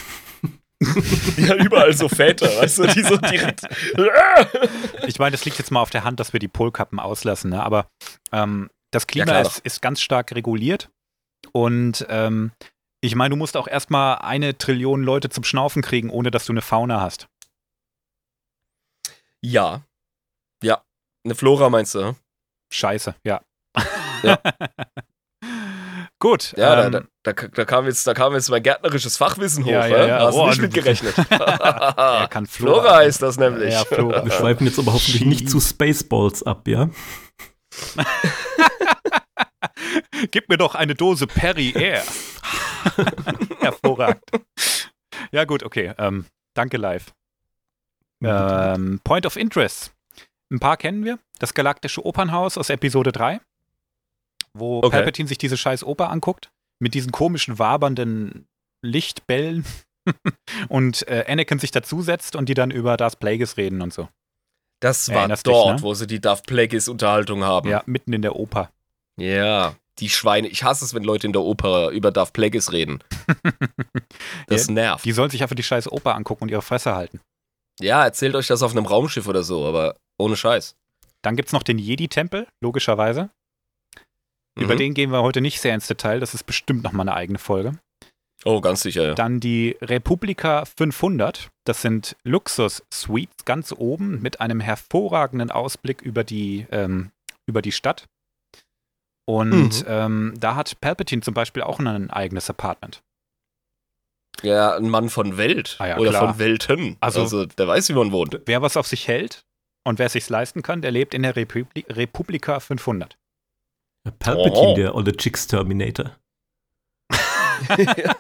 Ja, überall so Väter, weißt du, die so direkt. Ich meine, das liegt jetzt mal auf der Hand, dass wir die Polkappen auslassen, ne? aber ähm, das Klima klar ist, ist ganz stark reguliert. Und ähm, ich meine, du musst auch erstmal eine Trillion Leute zum Schnaufen kriegen, ohne dass du eine Fauna hast. ja. Ja. Eine Flora meinst du? hm? Scheiße, ja. Ja. Gut. Ja, ähm, da, da, da, da, kam jetzt, da kam jetzt mein gärtnerisches Fachwissen hoch. Ja, ja, ja. Da hast Oh, du nicht mitgerechnet. er kann Flora. Flora heißt das nämlich. Ja, Flora. Wir schweifen jetzt aber hoffentlich nicht zu Spaceballs ab, ja? Gib mir doch eine Dose Perry Air. Hervorragend. Ja, gut, okay. Ähm, danke live. Ähm, Point of Interest. Ein paar kennen wir. Das Galaktische Opernhaus aus Episode 3, wo Okay. Palpatine sich diese scheiß Oper anguckt, mit diesen komischen, wabernden Lichtbällen und äh, Anakin sich dazusetzt und die dann über Darth Plagueis reden und so. Das war Erinnerst dich, dort, ne? wo sie die Darth Plagueis Unterhaltung haben. Ja, mitten in der Oper. Ja, die Schweine. Ich hasse es, wenn Leute in der Oper über Darth Plagueis reden. Das nervt. Die sollen sich einfach die scheiß Oper angucken und ihre Fresse halten. Ja, erzählt euch das auf einem Raumschiff oder so, aber ohne Scheiß. Dann gibt es noch den Jedi-Tempel, logischerweise. Über Mhm. den gehen wir heute nicht sehr ins Detail. Das ist bestimmt nochmal eine eigene Folge. Oh, ganz sicher, ja. Dann die Republika 500. Das sind Luxus-Suites ganz oben mit einem hervorragenden Ausblick über die, ähm, über die Stadt. Und Mhm. ähm, da hat Palpatine zum Beispiel auch ein eigenes Apartment. Ja, ein Mann von Welt. Ah ja, oder klar. von Welten. Also- Also, der weiß, wie man wohnt. Wer was auf sich hält und wer es sich leisten kann, der lebt in der Republi Republika 500. Ja, Palpatine, Oh. der olle Chicks Terminator.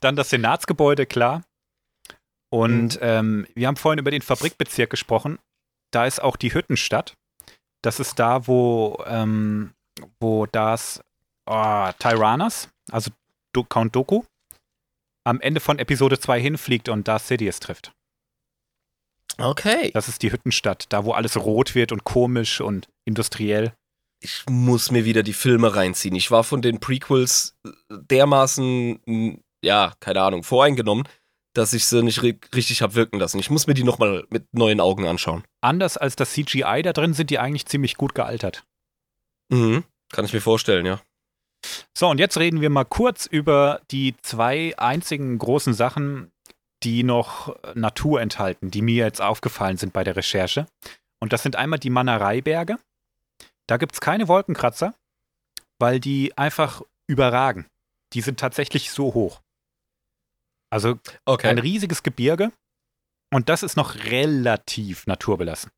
Dann das Senatsgebäude, klar. Und Mhm. ähm, wir haben vorhin über den Fabrikbezirk gesprochen. Da ist auch die Hüttenstadt. Das ist da, wo, ähm, wo das oh, Tyrannos, also Do Count Doku, am Ende von Episode 2 hinfliegt und Darth Sidious trifft. Okay. Das ist die Hüttenstadt, da wo alles rot wird und komisch und industriell. Ich muss mir wieder die Filme reinziehen. Ich war von den Prequels äh, dermaßen, ja, keine Ahnung, voreingenommen, dass ich sie nicht ri richtig hab wirken lassen. Ich muss mir die nochmal mit neuen Augen anschauen. Anders als das CGI da drin sind die eigentlich ziemlich gut gealtert. Mhm. Kann ich mir vorstellen, ja. So, und jetzt reden wir mal kurz über die zwei einzigen großen Sachen, die noch Natur enthalten, die mir jetzt aufgefallen sind bei der Recherche. Und das sind einmal die Manereiberge. Da gibt es keine Wolkenkratzer, weil die einfach überragen. Die sind tatsächlich so hoch. Also Okay. ein riesiges Gebirge. Und das ist noch relativ naturbelassen.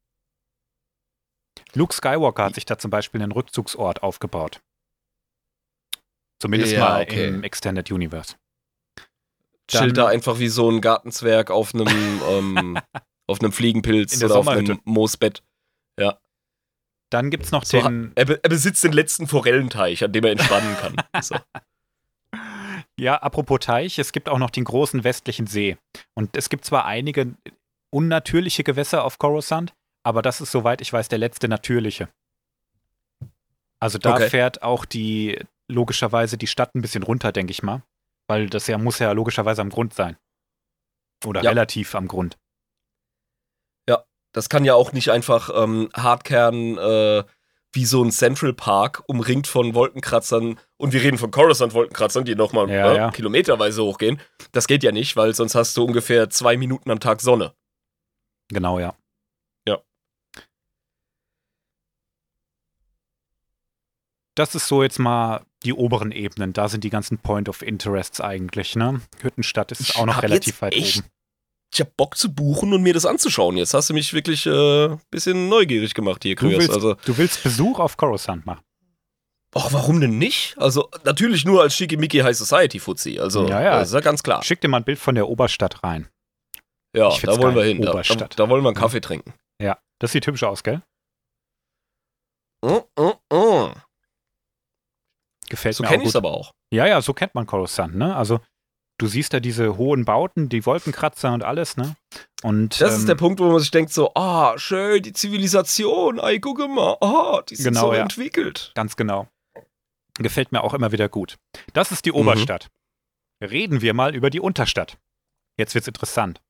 Luke Skywalker hat sich da zum Beispiel einen Rückzugsort aufgebaut. Zumindest Ja, mal okay. im Extended Universe. Chillt Dann- da einfach wie so ein Gartenzwerg auf einem, ähm, auf einem Fliegenpilz oder auf einem Moosbett. Dann gibt es noch So, den, er, er besitzt den letzten Forellenteich, an dem er entspannen kann. So. ja, apropos Teich, es gibt auch noch den großen westlichen See. Und es gibt zwar einige unnatürliche Gewässer auf Coruscant, aber das ist, soweit ich weiß, der letzte natürliche. Also da Okay. fährt auch die, logischerweise die Stadt ein bisschen runter, denke ich mal. Weil das ja muss ja logischerweise am Grund sein. Oder Ja. relativ am Grund. Das kann ja auch nicht einfach ähm, Hardkern äh, wie so ein Central Park umringt von Wolkenkratzern und wir reden von Coruscant-Wolkenkratzern, die nochmal Ja, äh, ja. kilometerweise hochgehen. Das geht ja nicht, weil sonst hast du ungefähr zwei Minuten am Tag Sonne. Genau, ja. Ja. Das ist so jetzt mal die oberen Ebenen. Da sind die ganzen Point of Interests eigentlich, ne? Hüttenstadt ist Ich auch noch relativ weit oben. Ich hab Bock zu buchen und mir das anzuschauen. Jetzt hast du mich wirklich ein äh, bisschen neugierig gemacht hier, Du Kryos. willst, Also, du willst Besuch auf Coruscant machen. ach, warum denn nicht? Also, natürlich nur als Schickimicki High Society Fuzzi. Also, Ja, ja. das ist ja ganz klar. Schick dir mal ein Bild von der Oberstadt rein. Ja, Ich da wollen wir hin. Da, da, Oberstadt. da wollen wir einen Kaffee trinken. Ja, das sieht hübsch aus, gell? Mm, mm, mm. Gefällt So mir kenne auch ich es gut. aber auch. Ja, ja, so kennt man Coruscant, ne? Also du siehst da diese hohen Bauten, die Wolkenkratzer und alles, ne? Und Das ähm, ist der Punkt, wo man sich denkt so, ah, schön, die Zivilisation, ey, guck mal, ah, die sind Genau, so ja. entwickelt. Ganz genau. Gefällt mir auch immer wieder gut. Das ist die Mhm. Oberstadt. Reden wir mal über die Unterstadt. Jetzt wird's interessant.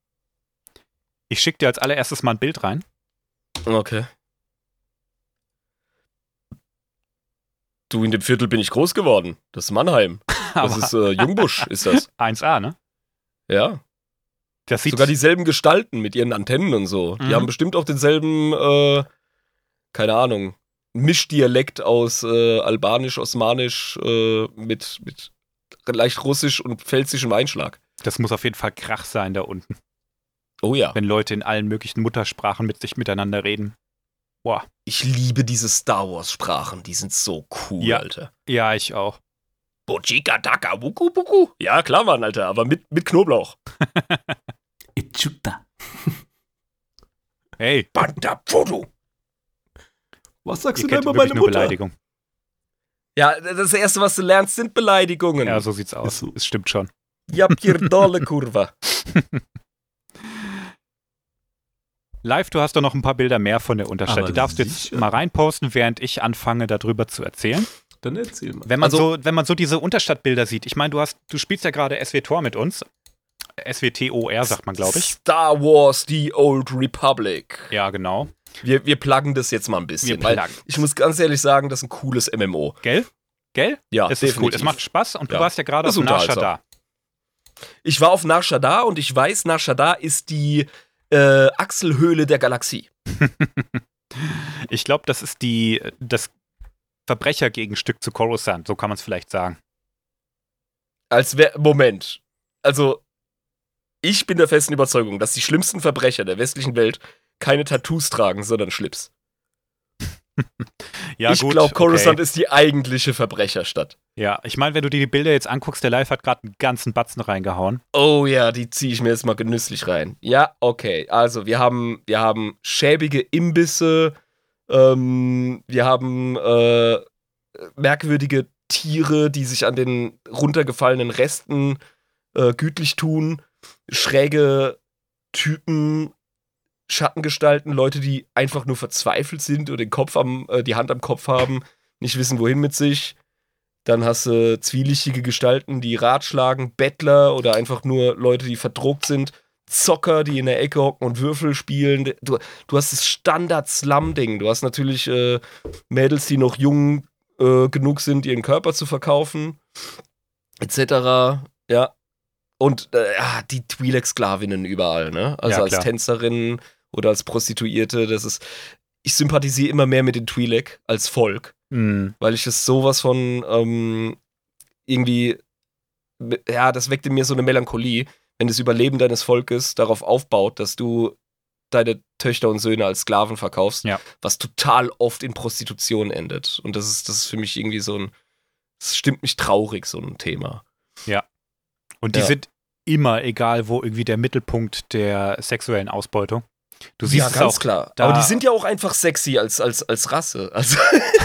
Ich schicke dir als allererstes mal ein Bild rein. Okay. Du, in dem Viertel bin ich groß geworden. Das ist Mannheim. Das ist äh, Jungbusch, ist das. 1A, ne? Ja. Das sieht Sogar dieselben Gestalten mit ihren Antennen und so. Die Mhm. haben bestimmt auch denselben, äh, keine Ahnung, Mischdialekt aus äh, Albanisch, Osmanisch äh, mit, mit leicht Russisch und pfälzischem Einschlag. das muss auf jeden Fall Krach sein da unten, Oh ja. wenn Leute in allen möglichen Muttersprachen mit sich miteinander reden. Boah. Ich liebe diese Star Wars Sprachen. Die sind so cool, Ja. Alter. Ja, ich auch. Bochika Daka Wuku Buku. Ja, klar, Mann, Alter, aber mit, mit Knoblauch. Ichuta. Hey, Banda Foto. Was sagst ihr du da kennt über meine nur Mutter? Beleidigung. Ja, das erste, was du lernst, sind Beleidigungen. Ja, so sieht's aus. So. Es stimmt schon. Ja, Pierdole Kurva. Live, du hast doch noch ein paar Bilder mehr von der Unterstadt. Aber Die darfst du jetzt sicher. mal reinposten, während ich anfange, darüber zu erzählen. Dann erzähl mal. Wenn man, Also- so, wenn man so diese Unterstadtbilder sieht, ich meine, du hast, du spielst ja gerade SW-Tor mit uns. SWTOR sagt man, glaube ich. Star Wars, The Old Republic. Ja, genau. Wir, wir pluggen das jetzt mal ein bisschen. Wir weil pluggen. ich muss ganz ehrlich sagen, das ist ein cooles MMO. Gell? Gell? Ja, es ist cool. Es macht Spaß und du Ja. warst ja gerade auf Nar unterhaltsam. Shaddaa. Ich war auf Nar Shaddaa und ich weiß, Nar Shaddaa ist die äh, Achselhöhle der Galaxie. Ich glaube, das ist die, das Verbrechergegenstück zu Coruscant, so kann man es vielleicht sagen. Als wär, Moment. Also, ich bin der festen Überzeugung, dass die schlimmsten Verbrecher der westlichen Welt keine Tattoos tragen, sondern Schlips. Ja, ich glaube, Coruscant okay. ist die eigentliche Verbrecherstadt. Ja, ich meine, wenn du dir die Bilder jetzt anguckst, der Live hat gerade einen ganzen Batzen reingehauen. Oh ja, die ziehe ich mir jetzt mal genüsslich rein. Ja, okay. Also, wir haben, wir haben schäbige Imbisse, ähm, wir haben äh, merkwürdige Tiere, die sich an den runtergefallenen Resten äh, gütlich tun, schräge Typen, Schattengestalten, Leute, die einfach nur verzweifelt sind oder den Kopf am, äh, die Hand am Kopf haben, nicht wissen, wohin mit sich. Dann hast du zwielichtige Gestalten, die ratschlagen, Bettler oder einfach nur Leute, die verdruckt sind, Zocker, die in der Ecke hocken und Würfel spielen. Du, du hast das Standard-Slum-Ding. Du hast natürlich äh, Mädels, die noch jung äh, genug sind, ihren Körper zu verkaufen, etc. Ja. Und äh, ja, die Twi'lek-Sklavinnen überall, ne? Also Ja, als klar. Tänzerin oder als Prostituierte, das ist. Ich sympathisiere immer mehr mit den Twi'lek als Volk Hm, weil ich es sowas von ähm, irgendwie, ja, das weckt in mir so eine Melancholie, wenn das Überleben deines Volkes darauf aufbaut, dass du deine Töchter und Söhne als Sklaven verkaufst, Ja. was total oft in Prostitution endet. Und das ist, das ist für mich irgendwie so ein, Das stimmt mich traurig, so ein Thema. Und die Ja. sind immer, egal wo, irgendwie der Mittelpunkt der sexuellen Ausbeutung. Du siehst ja, es ganz auch. klar. Aber die sind ja auch einfach sexy als, als, als Rasse. Also,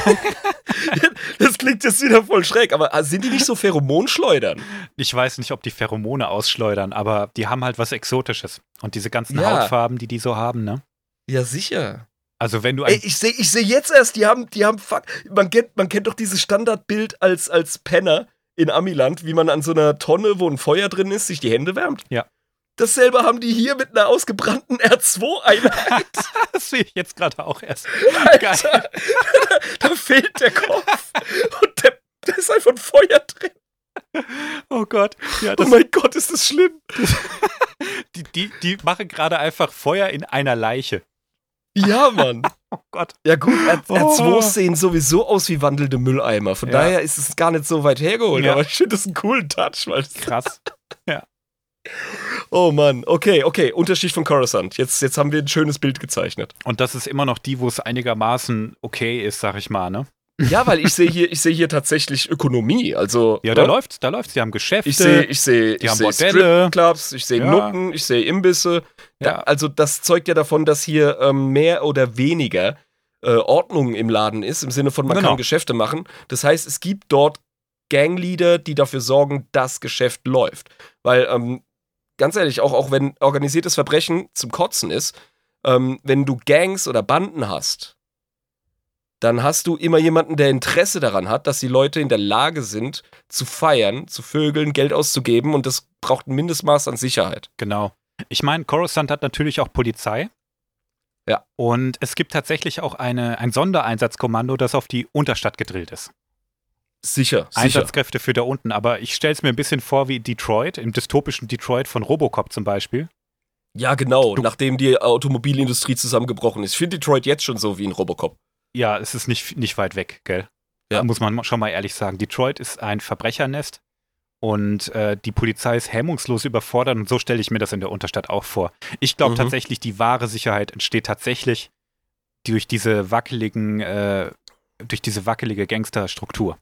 das klingt jetzt wieder voll schräg, aber ah, sind die nicht so Pheromonschleudern? Ich weiß nicht, ob die Pheromone ausschleudern, aber die haben halt was Exotisches. Und diese ganzen Ja. Hautfarben, die die so haben, ne? Ja, sicher. Also wenn du Ey, ich sehe ich seh jetzt erst, die haben, die haben, fuck, man kennt, man kennt doch dieses Standardbild als, als Penner in Amiland, wie man an so einer Tonne, wo ein Feuer drin ist, sich die Hände wärmt. Ja. Dasselbe haben die hier mit einer ausgebrannten R2-Einheit. das sehe ich jetzt gerade auch erst. Alter, da fehlt der Kopf. Und der, da ist einfach ein Feuer drin. Oh Gott. Ja, Oh mein Gott, ist das schlimm. die, die, die machen gerade einfach Feuer in einer Leiche. Ja, Mann. Oh Gott. Ja gut, R Oh. R2 sehen sowieso aus wie wandelnde Mülleimer. Von Ja. daher ist es gar nicht so weit hergeholt. Ja. Aber ich finde das einen coolen Touch. Weil Krass. Oh Mann, okay, okay. Unterschied von Coruscant. Jetzt, jetzt haben wir ein schönes Bild gezeichnet. Und das ist immer noch die, wo es einigermaßen okay ist, sag ich mal, ne? Ja, weil ich sehe hier, ich sehe hier tatsächlich Ökonomie. Also Ja, da ne? läuft's, da läuft's. Die haben Geschäfte. Ich sehe, ich sehe, ich haben sehe. Stripclubs, ich sehe Ja. Nutten, ich sehe Imbisse. Da, ja, also das zeugt ja davon, dass hier ähm, mehr oder weniger äh, Ordnung im Laden ist, im Sinne von man Genau. kann Geschäfte machen. Das heißt, es gibt dort Gangleader, die dafür sorgen, dass Geschäft läuft. Weil, ähm, ganz ehrlich, auch, auch wenn organisiertes Verbrechen zum Kotzen ist, ähm, wenn du Gangs oder Banden hast, dann hast du immer jemanden, der Interesse daran hat, dass die Leute in der Lage sind, zu feiern, zu vögeln, Geld auszugeben und das braucht ein Mindestmaß an Sicherheit. genau. Ich meine, Coruscant hat natürlich auch Polizei. Ja. Und es gibt tatsächlich auch eine, ein Sondereinsatzkommando, das auf die Unterstadt gedrillt ist. Sicher, sicher. Einsatzkräfte für da unten. Aber ich stelle es mir ein bisschen vor wie Detroit, im dystopischen Detroit von Robocop zum Beispiel. Ja, genau, Du- nachdem die Automobilindustrie zusammengebrochen ist. Ich finde Detroit jetzt schon so wie ein Robocop. Ja, es ist nicht, nicht weit weg, gell? Ja. Da muss man schon mal ehrlich sagen. Detroit ist ein Verbrechernest und äh, die Polizei ist hemmungslos überfordert und so stelle ich mir das in der Unterstadt auch vor. Ich glaube Mhm. tatsächlich, die wahre Sicherheit entsteht tatsächlich durch diese wackeligen, äh, durch diese wackelige Gangsterstruktur.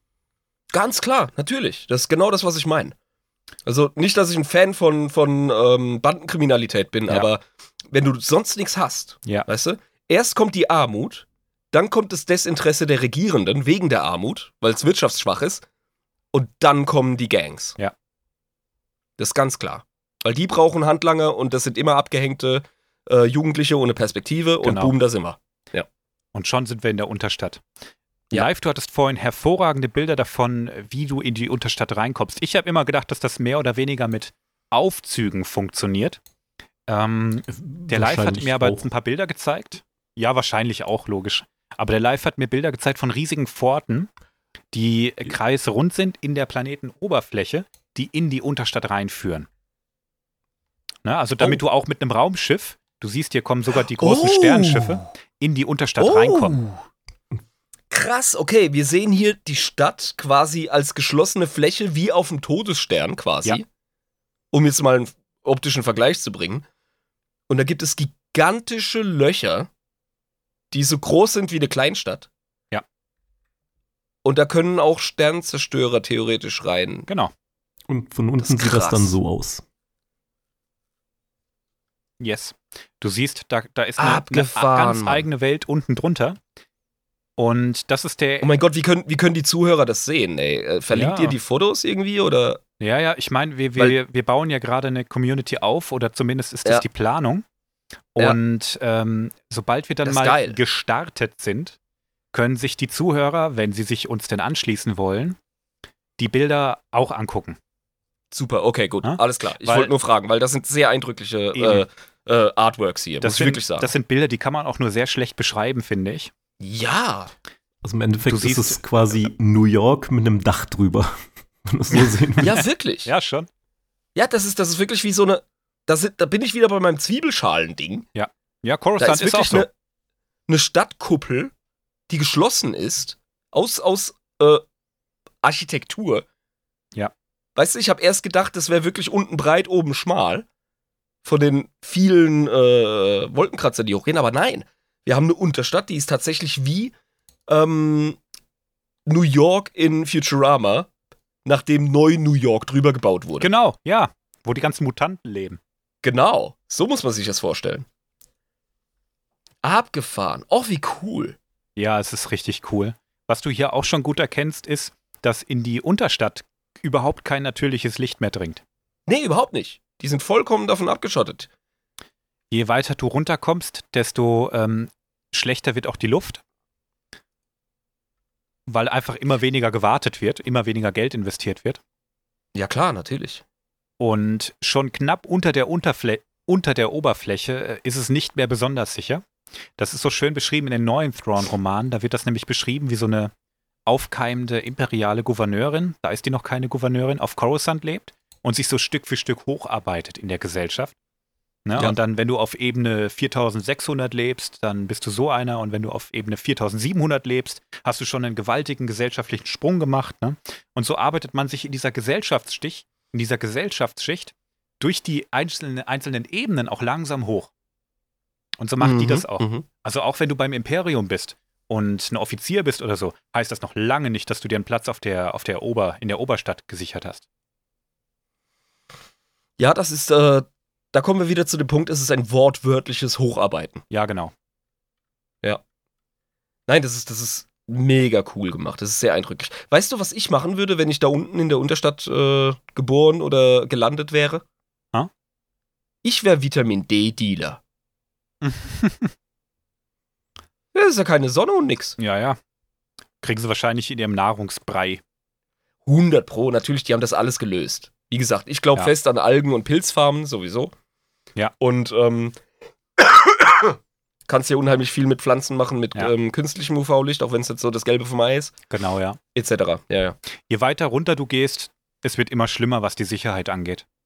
Ganz klar, natürlich. Das ist genau das, was ich meine. Also nicht, dass ich ein Fan von, von ähm, Bandenkriminalität bin, Ja. aber wenn du sonst nichts hast, Ja. weißt du, erst kommt die Armut, dann kommt das Desinteresse der Regierenden wegen der Armut, weil es wirtschaftsschwach ist, und dann kommen die Gangs. Ja. Das ist ganz klar. Weil die brauchen Handlanger und das sind immer abgehängte äh, Jugendliche ohne Perspektive und Genau. boom, da sind wir. Und schon sind wir in der Unterstadt. Ja. Live, du hattest vorhin hervorragende Bilder davon, wie du in die Unterstadt reinkommst. Ich habe immer gedacht, dass das mehr oder weniger mit Aufzügen funktioniert. Ähm, der Live hat mir aber auch. ein paar Bilder gezeigt. Ja, wahrscheinlich auch, logisch. Aber der Live hat mir Bilder gezeigt von riesigen Pforten, die kreisrund sind in der Planetenoberfläche, die in die Unterstadt reinführen. Na, also damit Oh. du auch mit einem Raumschiff, du siehst, hier kommen sogar die Oh. großen Sternschiffe, in die Unterstadt reinkommen. Krass, okay, wir sehen hier die Stadt quasi als geschlossene Fläche wie auf dem Todesstern quasi. Ja. Um jetzt mal einen optischen Vergleich zu bringen. Und da gibt es gigantische Löcher, die so groß sind wie eine Kleinstadt. Ja. Und da können auch Sternzerstörer theoretisch rein. Genau. Und von Das unten ist sieht das krass. dann so aus. Yes. Du siehst, da, da ist eine, eine ganz eigene Welt unten drunter. Und das ist der. Oh mein Gott, wie können, wie können die Zuhörer das sehen, ey? Äh, Verlinkt Ja. ihr die Fotos irgendwie oder? Ja, ja, ich meine, wir, wir, wir bauen ja gerade eine Community auf oder zumindest ist das Ja. die Planung. Ja. Und ähm, sobald wir dann mal geil. gestartet sind, können sich die Zuhörer, wenn sie sich uns denn anschließen wollen, die Bilder auch angucken. Super, okay, gut, Ja? alles klar. Ich wollte nur fragen, weil das sind sehr eindrückliche äh, äh, Artworks hier, Das muss ich sind, wirklich sagen. das sind Bilder, die kann man auch nur sehr schlecht beschreiben, finde ich. Ja, Also im Endeffekt ist es quasi New York mit einem Dach drüber. Wenn du es so sehen willst. ja, wirklich. ja. Ja, schon. das ist, das ist wirklich wie so eine. Das sind, da bin ich wieder bei meinem Zwiebelschalen-Ding. Ja, Da Coruscant ist ist, auch wirklich so. eine, eine Stadtkuppel, die geschlossen ist, aus, aus äh, Architektur. Ja. Weißt du, ich habe erst gedacht, das wäre wirklich unten breit, oben schmal. Von den vielen äh, Wolkenkratzern, die hochgehen. Aber nein, wir haben eine Unterstadt, die ist tatsächlich wie, ähm, New York in Futurama, nachdem neu New York drüber gebaut wurde. Genau, ja. Wo die ganzen Mutanten leben. Genau. So muss man sich das vorstellen. Abgefahren. Oh, wie cool. Ja, es ist richtig cool. Was du hier auch schon gut erkennst, ist, dass in die Unterstadt überhaupt kein natürliches Licht mehr dringt. Nee, überhaupt nicht. Die sind vollkommen davon abgeschottet. Je weiter du runterkommst, desto ähm, schlechter wird auch die Luft. Weil einfach immer weniger gewartet wird, immer weniger Geld investiert wird. Ja, klar, natürlich. Und schon knapp unter der, Unterflä unter der Oberfläche äh, ist es nicht mehr besonders sicher. Das ist so schön beschrieben in den neuen Thrawn-Romanen. Da wird das nämlich beschrieben, wie so eine aufkeimende imperiale Gouverneurin, da ist die noch keine Gouverneurin, auf Coruscant lebt und sich so Stück für Stück hocharbeitet in der Gesellschaft. Ne? Ja. Und dann, wenn du auf Ebene 4600 lebst, dann bist du so einer. Und wenn du auf Ebene 4700 lebst, hast du schon einen gewaltigen gesellschaftlichen Sprung gemacht. Ne? Und so arbeitet man sich in dieser Gesellschaftsstich, in dieser Gesellschaftsschicht durch die einzelnen, einzelnen Ebenen auch langsam hoch. Und so macht die Mhm, das auch. mhm. Also auch wenn du beim Imperium bist und ein Offizier bist oder so, heißt das noch lange nicht, dass du dir einen Platz auf der, auf der Ober, in der Oberstadt gesichert hast. Ja, das ist, äh, da kommen wir wieder zu dem Punkt, es ist ein wortwörtliches Hocharbeiten. Ja, genau. Nein, das ist, das ist mega cool gemacht. Das ist sehr eindrücklich. Weißt du, was ich machen würde, wenn ich da unten in der Unterstadt äh, geboren oder gelandet wäre? Ha? Ich wäre Vitamin D-Dealer. Das ist ja keine Sonne und nix. Ja, ja. Kriegen sie wahrscheinlich in ihrem Nahrungsbrei. 100 Pro, natürlich, die haben das alles gelöst. Wie gesagt, ich glaube Ja. fest an Algen- und Pilzfarmen sowieso. Ja. Und ähm, kannst ja unheimlich viel mit Pflanzen machen, mit Ja. ähm, künstlichem UV-Licht, auch wenn es jetzt so das Gelbe vom Ei ist, Genau, ja. etc. Ja, ja. Je weiter runter du gehst, es wird immer schlimmer, was die Sicherheit angeht.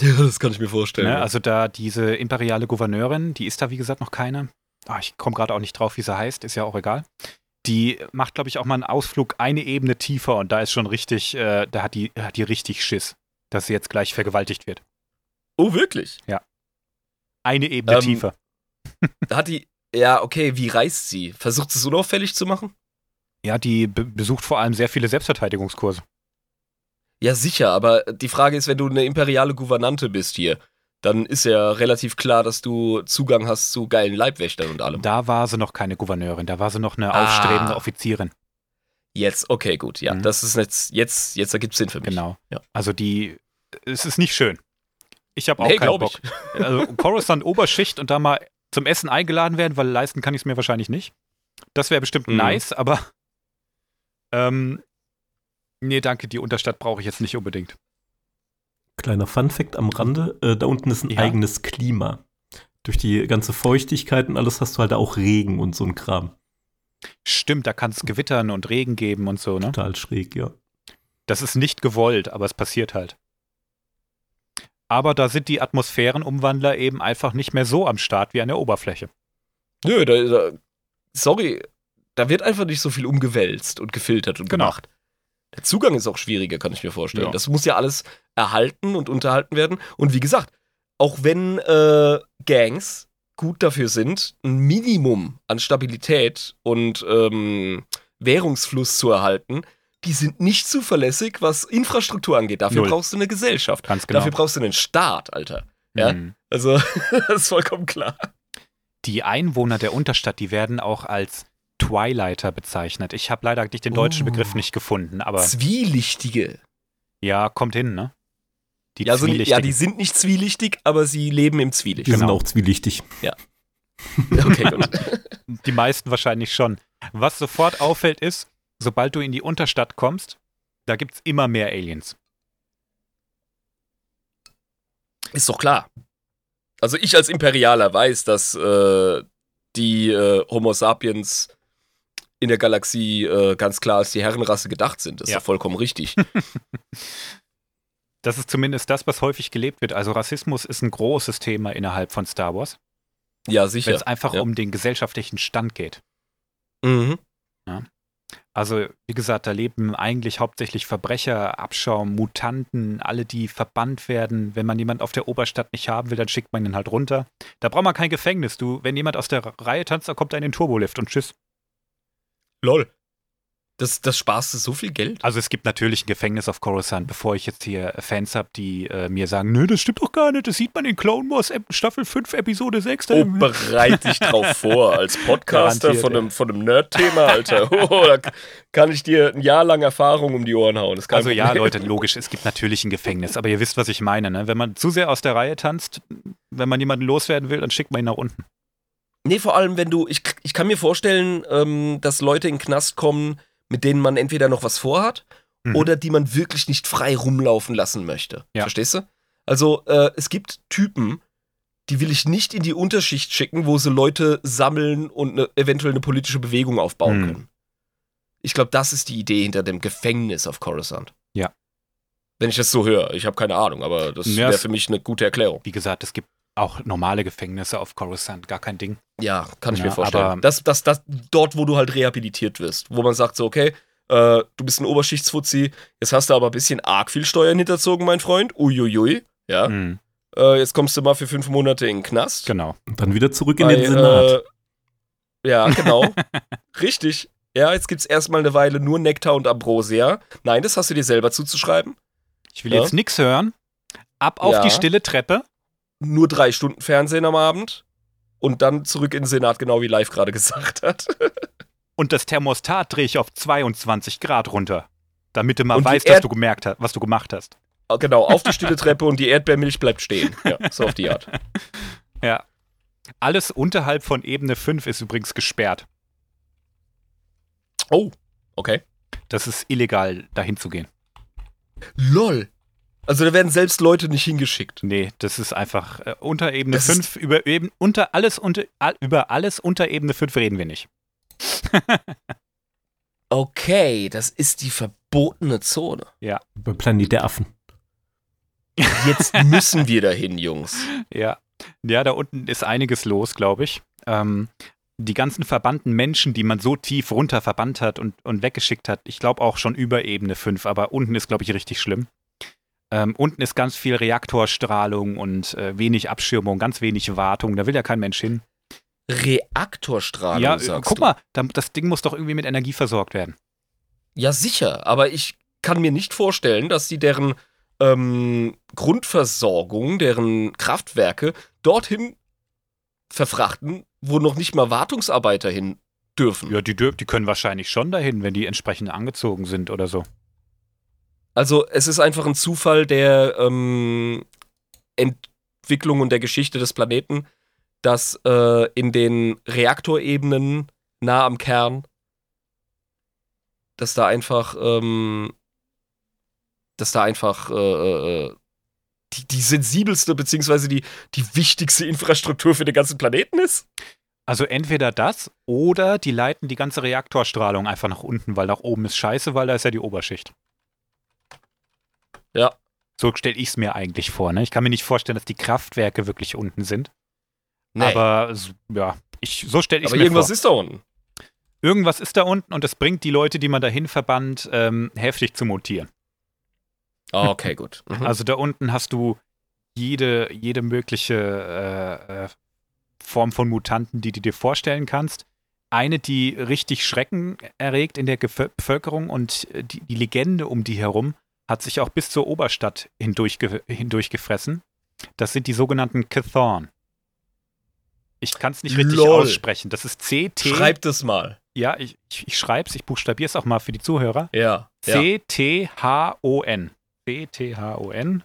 Ja, das kann ich mir vorstellen. Ne? Also da diese imperiale Gouverneurin, die ist da wie gesagt noch keine. Ah, ich komme gerade auch nicht drauf, wie sie heißt, ist ja auch egal. Die macht, glaube ich, auch mal einen Ausflug eine Ebene tiefer und da ist schon richtig, äh, da hat die, hat die richtig Schiss, dass sie jetzt gleich vergewaltigt wird. oh, wirklich? Eine Ebene Ähm, tiefer. Da hat die. Ja, okay, wie reist sie? Versucht sie es unauffällig zu machen? Ja, die be besucht vor allem sehr viele Selbstverteidigungskurse. Ja, sicher, aber die Frage ist, wenn du eine imperiale Gouvernante bist hier, dann ist ja relativ klar, dass du Zugang hast zu geilen Leibwächtern und allem. Da war sie noch keine Gouverneurin, da war sie noch eine Ah. aufstrebende Offizierin. Jetzt, okay, gut, ja, Mhm. das ist jetzt, jetzt, jetzt ergibt Sinn für mich. Genau. Ja. Also die, es ist nicht schön. Ich habe auch Nee, keinen Bock. ich. Also Coruscant Oberschicht und da mal zum Essen eingeladen werden, weil leisten kann ich es mir wahrscheinlich nicht. Das wäre bestimmt Mhm. nice, aber ähm, nee, danke, die Unterstadt brauche ich jetzt nicht unbedingt. Kleiner Funfact am Rande, äh, da unten ist ein Ja. eigenes Klima. Durch die ganze Feuchtigkeit und alles hast du halt auch Regen und so ein Kram. Stimmt, da kann es Gewittern und Regen geben und so, ne? Total schräg, ja. Das ist nicht gewollt, aber es passiert halt. Aber da sind die Atmosphärenumwandler eben einfach nicht mehr so am Start wie an der Oberfläche. Nö, da, da, sorry, da wird einfach nicht so viel umgewälzt und gefiltert und Genau. gemacht. Der Zugang ist auch schwieriger, kann ich mir vorstellen. Ja. Das muss ja alles erhalten und unterhalten werden. Und wie gesagt, auch wenn äh, Gangs gut dafür sind, ein Minimum an Stabilität und ähm, Währungsfluss zu erhalten, die sind nicht zuverlässig, was Infrastruktur angeht. Dafür Null. brauchst du eine Gesellschaft. Ganz genau. Dafür brauchst du einen Staat, Alter. ja. Mhm. Also, das ist vollkommen klar. Die Einwohner der Unterstadt, die werden auch als Twilighter bezeichnet. Ich habe leider nicht den deutschen Oh. Begriff nicht gefunden, aber Zwielichtige. ja, kommt hin, ne? Die Ja, also, ja, die sind nicht zwielichtig, aber sie leben im Zwielicht. Die sind Genau. auch zwielichtig. Okay, gut. Die meisten wahrscheinlich schon. Was sofort auffällt ist, sobald du in die Unterstadt kommst, da gibt es immer mehr Aliens. Ist doch klar. Also ich als Imperialer weiß, dass äh, die äh, Homo sapiens in der Galaxie äh, ganz klar als die Herrenrasse gedacht sind. Das ist Ja. vollkommen richtig. Das ist zumindest das, was häufig gelebt wird. Also Rassismus ist ein großes Thema innerhalb von Star Wars, ja, wenn sicher. es einfach Ja. um den gesellschaftlichen Stand geht. Mhm. Also, wie gesagt, da leben eigentlich hauptsächlich Verbrecher, Abschaum, Mutanten, alle, die verbannt werden. Wenn man jemand auf der Oberstadt nicht haben will, dann schickt man ihn halt runter. Da braucht man kein Gefängnis. Du, wenn jemand aus der Reihe tanzt, dann kommt er in den Turbolift und tschüss. Lol. Das, das sparst du so viel Geld. Also es gibt natürlich ein Gefängnis auf Coruscant, bevor ich jetzt hier Fans habe, die äh, mir sagen, nö, das stimmt doch gar nicht, das sieht man in Clone Wars Staffel 5, Episode 6. da- Oh, bereit dich drauf vor. Als Podcaster Garantiert, von einem, von einem Nerd-Thema, Alter. Oh, da kann ich dir ein Jahr lang Erfahrung um die Ohren hauen. Also ja. Leute, logisch, es gibt natürlich ein Gefängnis, aber ihr wisst, was ich meine. Ne? Wenn man zu sehr aus der Reihe tanzt, wenn man jemanden loswerden will, dann schickt man ihn nach unten. Nee, vor allem, wenn du, ich, ich kann mir vorstellen, ähm, dass Leute in den Knast kommen, mit denen man entweder noch was vorhat Mhm. oder die man wirklich nicht frei rumlaufen lassen möchte. Ja. Verstehst du? Also, äh, es gibt Typen, die will ich nicht in die Unterschicht schicken, wo sie Leute sammeln und ne, eventuell eine politische Bewegung aufbauen Mhm. können. Ich glaube, das ist die Idee hinter dem Gefängnis auf Coruscant. Ja. Wenn ich das so höre. Ich habe keine Ahnung, aber das wäre für mich eine gute Erklärung. Wie gesagt, es gibt auch normale Gefängnisse auf Coruscant, gar kein Ding. Ja, kann ich Ja, mir vorstellen. aber- Das, das, das, dort, wo du halt rehabilitiert wirst, wo man sagt so, okay, äh, du bist ein Oberschichtsfuzzi, jetzt hast du aber ein bisschen arg viel Steuern hinterzogen, mein Freund. Uiuiui. Ja. Mhm, Äh, jetzt kommst du mal für fünf Monate in den Knast. genau. Und dann wieder zurück in Bei, den Senat. Äh, ja, genau. Richtig. Ja, jetzt gibt's erstmal eine Weile nur Nektar und Ambrosia. Nein, das hast du dir selber zuzuschreiben. Ich will Ja. jetzt nichts hören. Ab auf Ja. die stille Treppe. Nur drei Stunden Fernsehen am Abend. Und dann zurück in den Senat, genau wie Live gerade gesagt hat. Und das Thermostat drehe ich auf 22 Grad runter. Damit du mal Und weißt, dass du gemerkt hast, was du gemacht hast. genau, auf die stille Treppe und die Erdbeermilch bleibt stehen. Ja, so auf die Art. Ja. Alles unterhalb von Ebene 5 ist übrigens gesperrt. Oh, okay. Das ist illegal, dahin zu gehen. LOL. Also da werden selbst Leute nicht hingeschickt. Nee, das ist einfach äh, unter Ebene Das ist- 5, über, eben, unter alles, unter, all, über alles unter Ebene 5 reden wir nicht. Okay, das ist die verbotene Zone. Bei Planet der Affen. Jetzt müssen wir dahin, Jungs. Ja. Ja, da unten ist einiges los, glaube ich. Ähm, die ganzen verbannten Menschen, die man so tief runter verbannt hat und, und weggeschickt hat, ich glaube auch schon über Ebene 5, aber unten ist, glaube ich, richtig schlimm. Ähm, unten ist ganz viel Reaktorstrahlung und äh, wenig Abschirmung, ganz wenig Wartung. Da will ja kein Mensch hin. Reaktorstrahlung, ja, äh, sagst guck du. mal, da, das Ding muss doch irgendwie mit Energie versorgt werden. Ja, sicher, aber ich kann mir nicht vorstellen, dass die deren ähm, Grundversorgung, deren Kraftwerke dorthin verfrachten, wo noch nicht mal Wartungsarbeiter hin dürfen. Ja, die, dür- die können wahrscheinlich schon dahin, wenn die entsprechend angezogen sind oder so. Also es ist einfach ein Zufall der ähm, Entwicklung und der Geschichte des Planeten, dass äh, in den Reaktorebenen nah am Kern, dass da einfach, ähm, dass da einfach äh, äh, die, die sensibelste beziehungsweise die, die wichtigste Infrastruktur für den ganzen Planeten ist. Also entweder das oder die leiten die ganze Reaktorstrahlung einfach nach unten, weil nach oben ist scheiße, weil da ist ja die Oberschicht. Ja. So stelle ich es mir eigentlich vor. Ne? Ich kann mir nicht vorstellen, dass die Kraftwerke wirklich unten sind. Nee, Aber so- ja, ich, so stelle ich es aber mir irgendwas vor. ist da unten. Irgendwas ist da unten und das bringt die Leute, die man dahin verbannt, ähm, heftig zu mutieren. Ah, Okay, gut. Mhm. Also da unten hast du jede, jede mögliche äh, äh, Form von Mutanten, die du dir vorstellen kannst. Eine, die richtig Schrecken erregt in der Gefö- Bevölkerung und äh, die, die Legende um die herum hat sich auch bis zur Oberstadt hindurchge hindurchgefressen. Das sind die sogenannten Cathorn. Ich kann es nicht richtig Lol. aussprechen. Das ist CT. Schreibt es mal. Ja, ich, ich, ich schreibe es, ich buchstabiere es auch mal für die Zuhörer. Ja. C-T-H-O-N. C-T-H-O-N.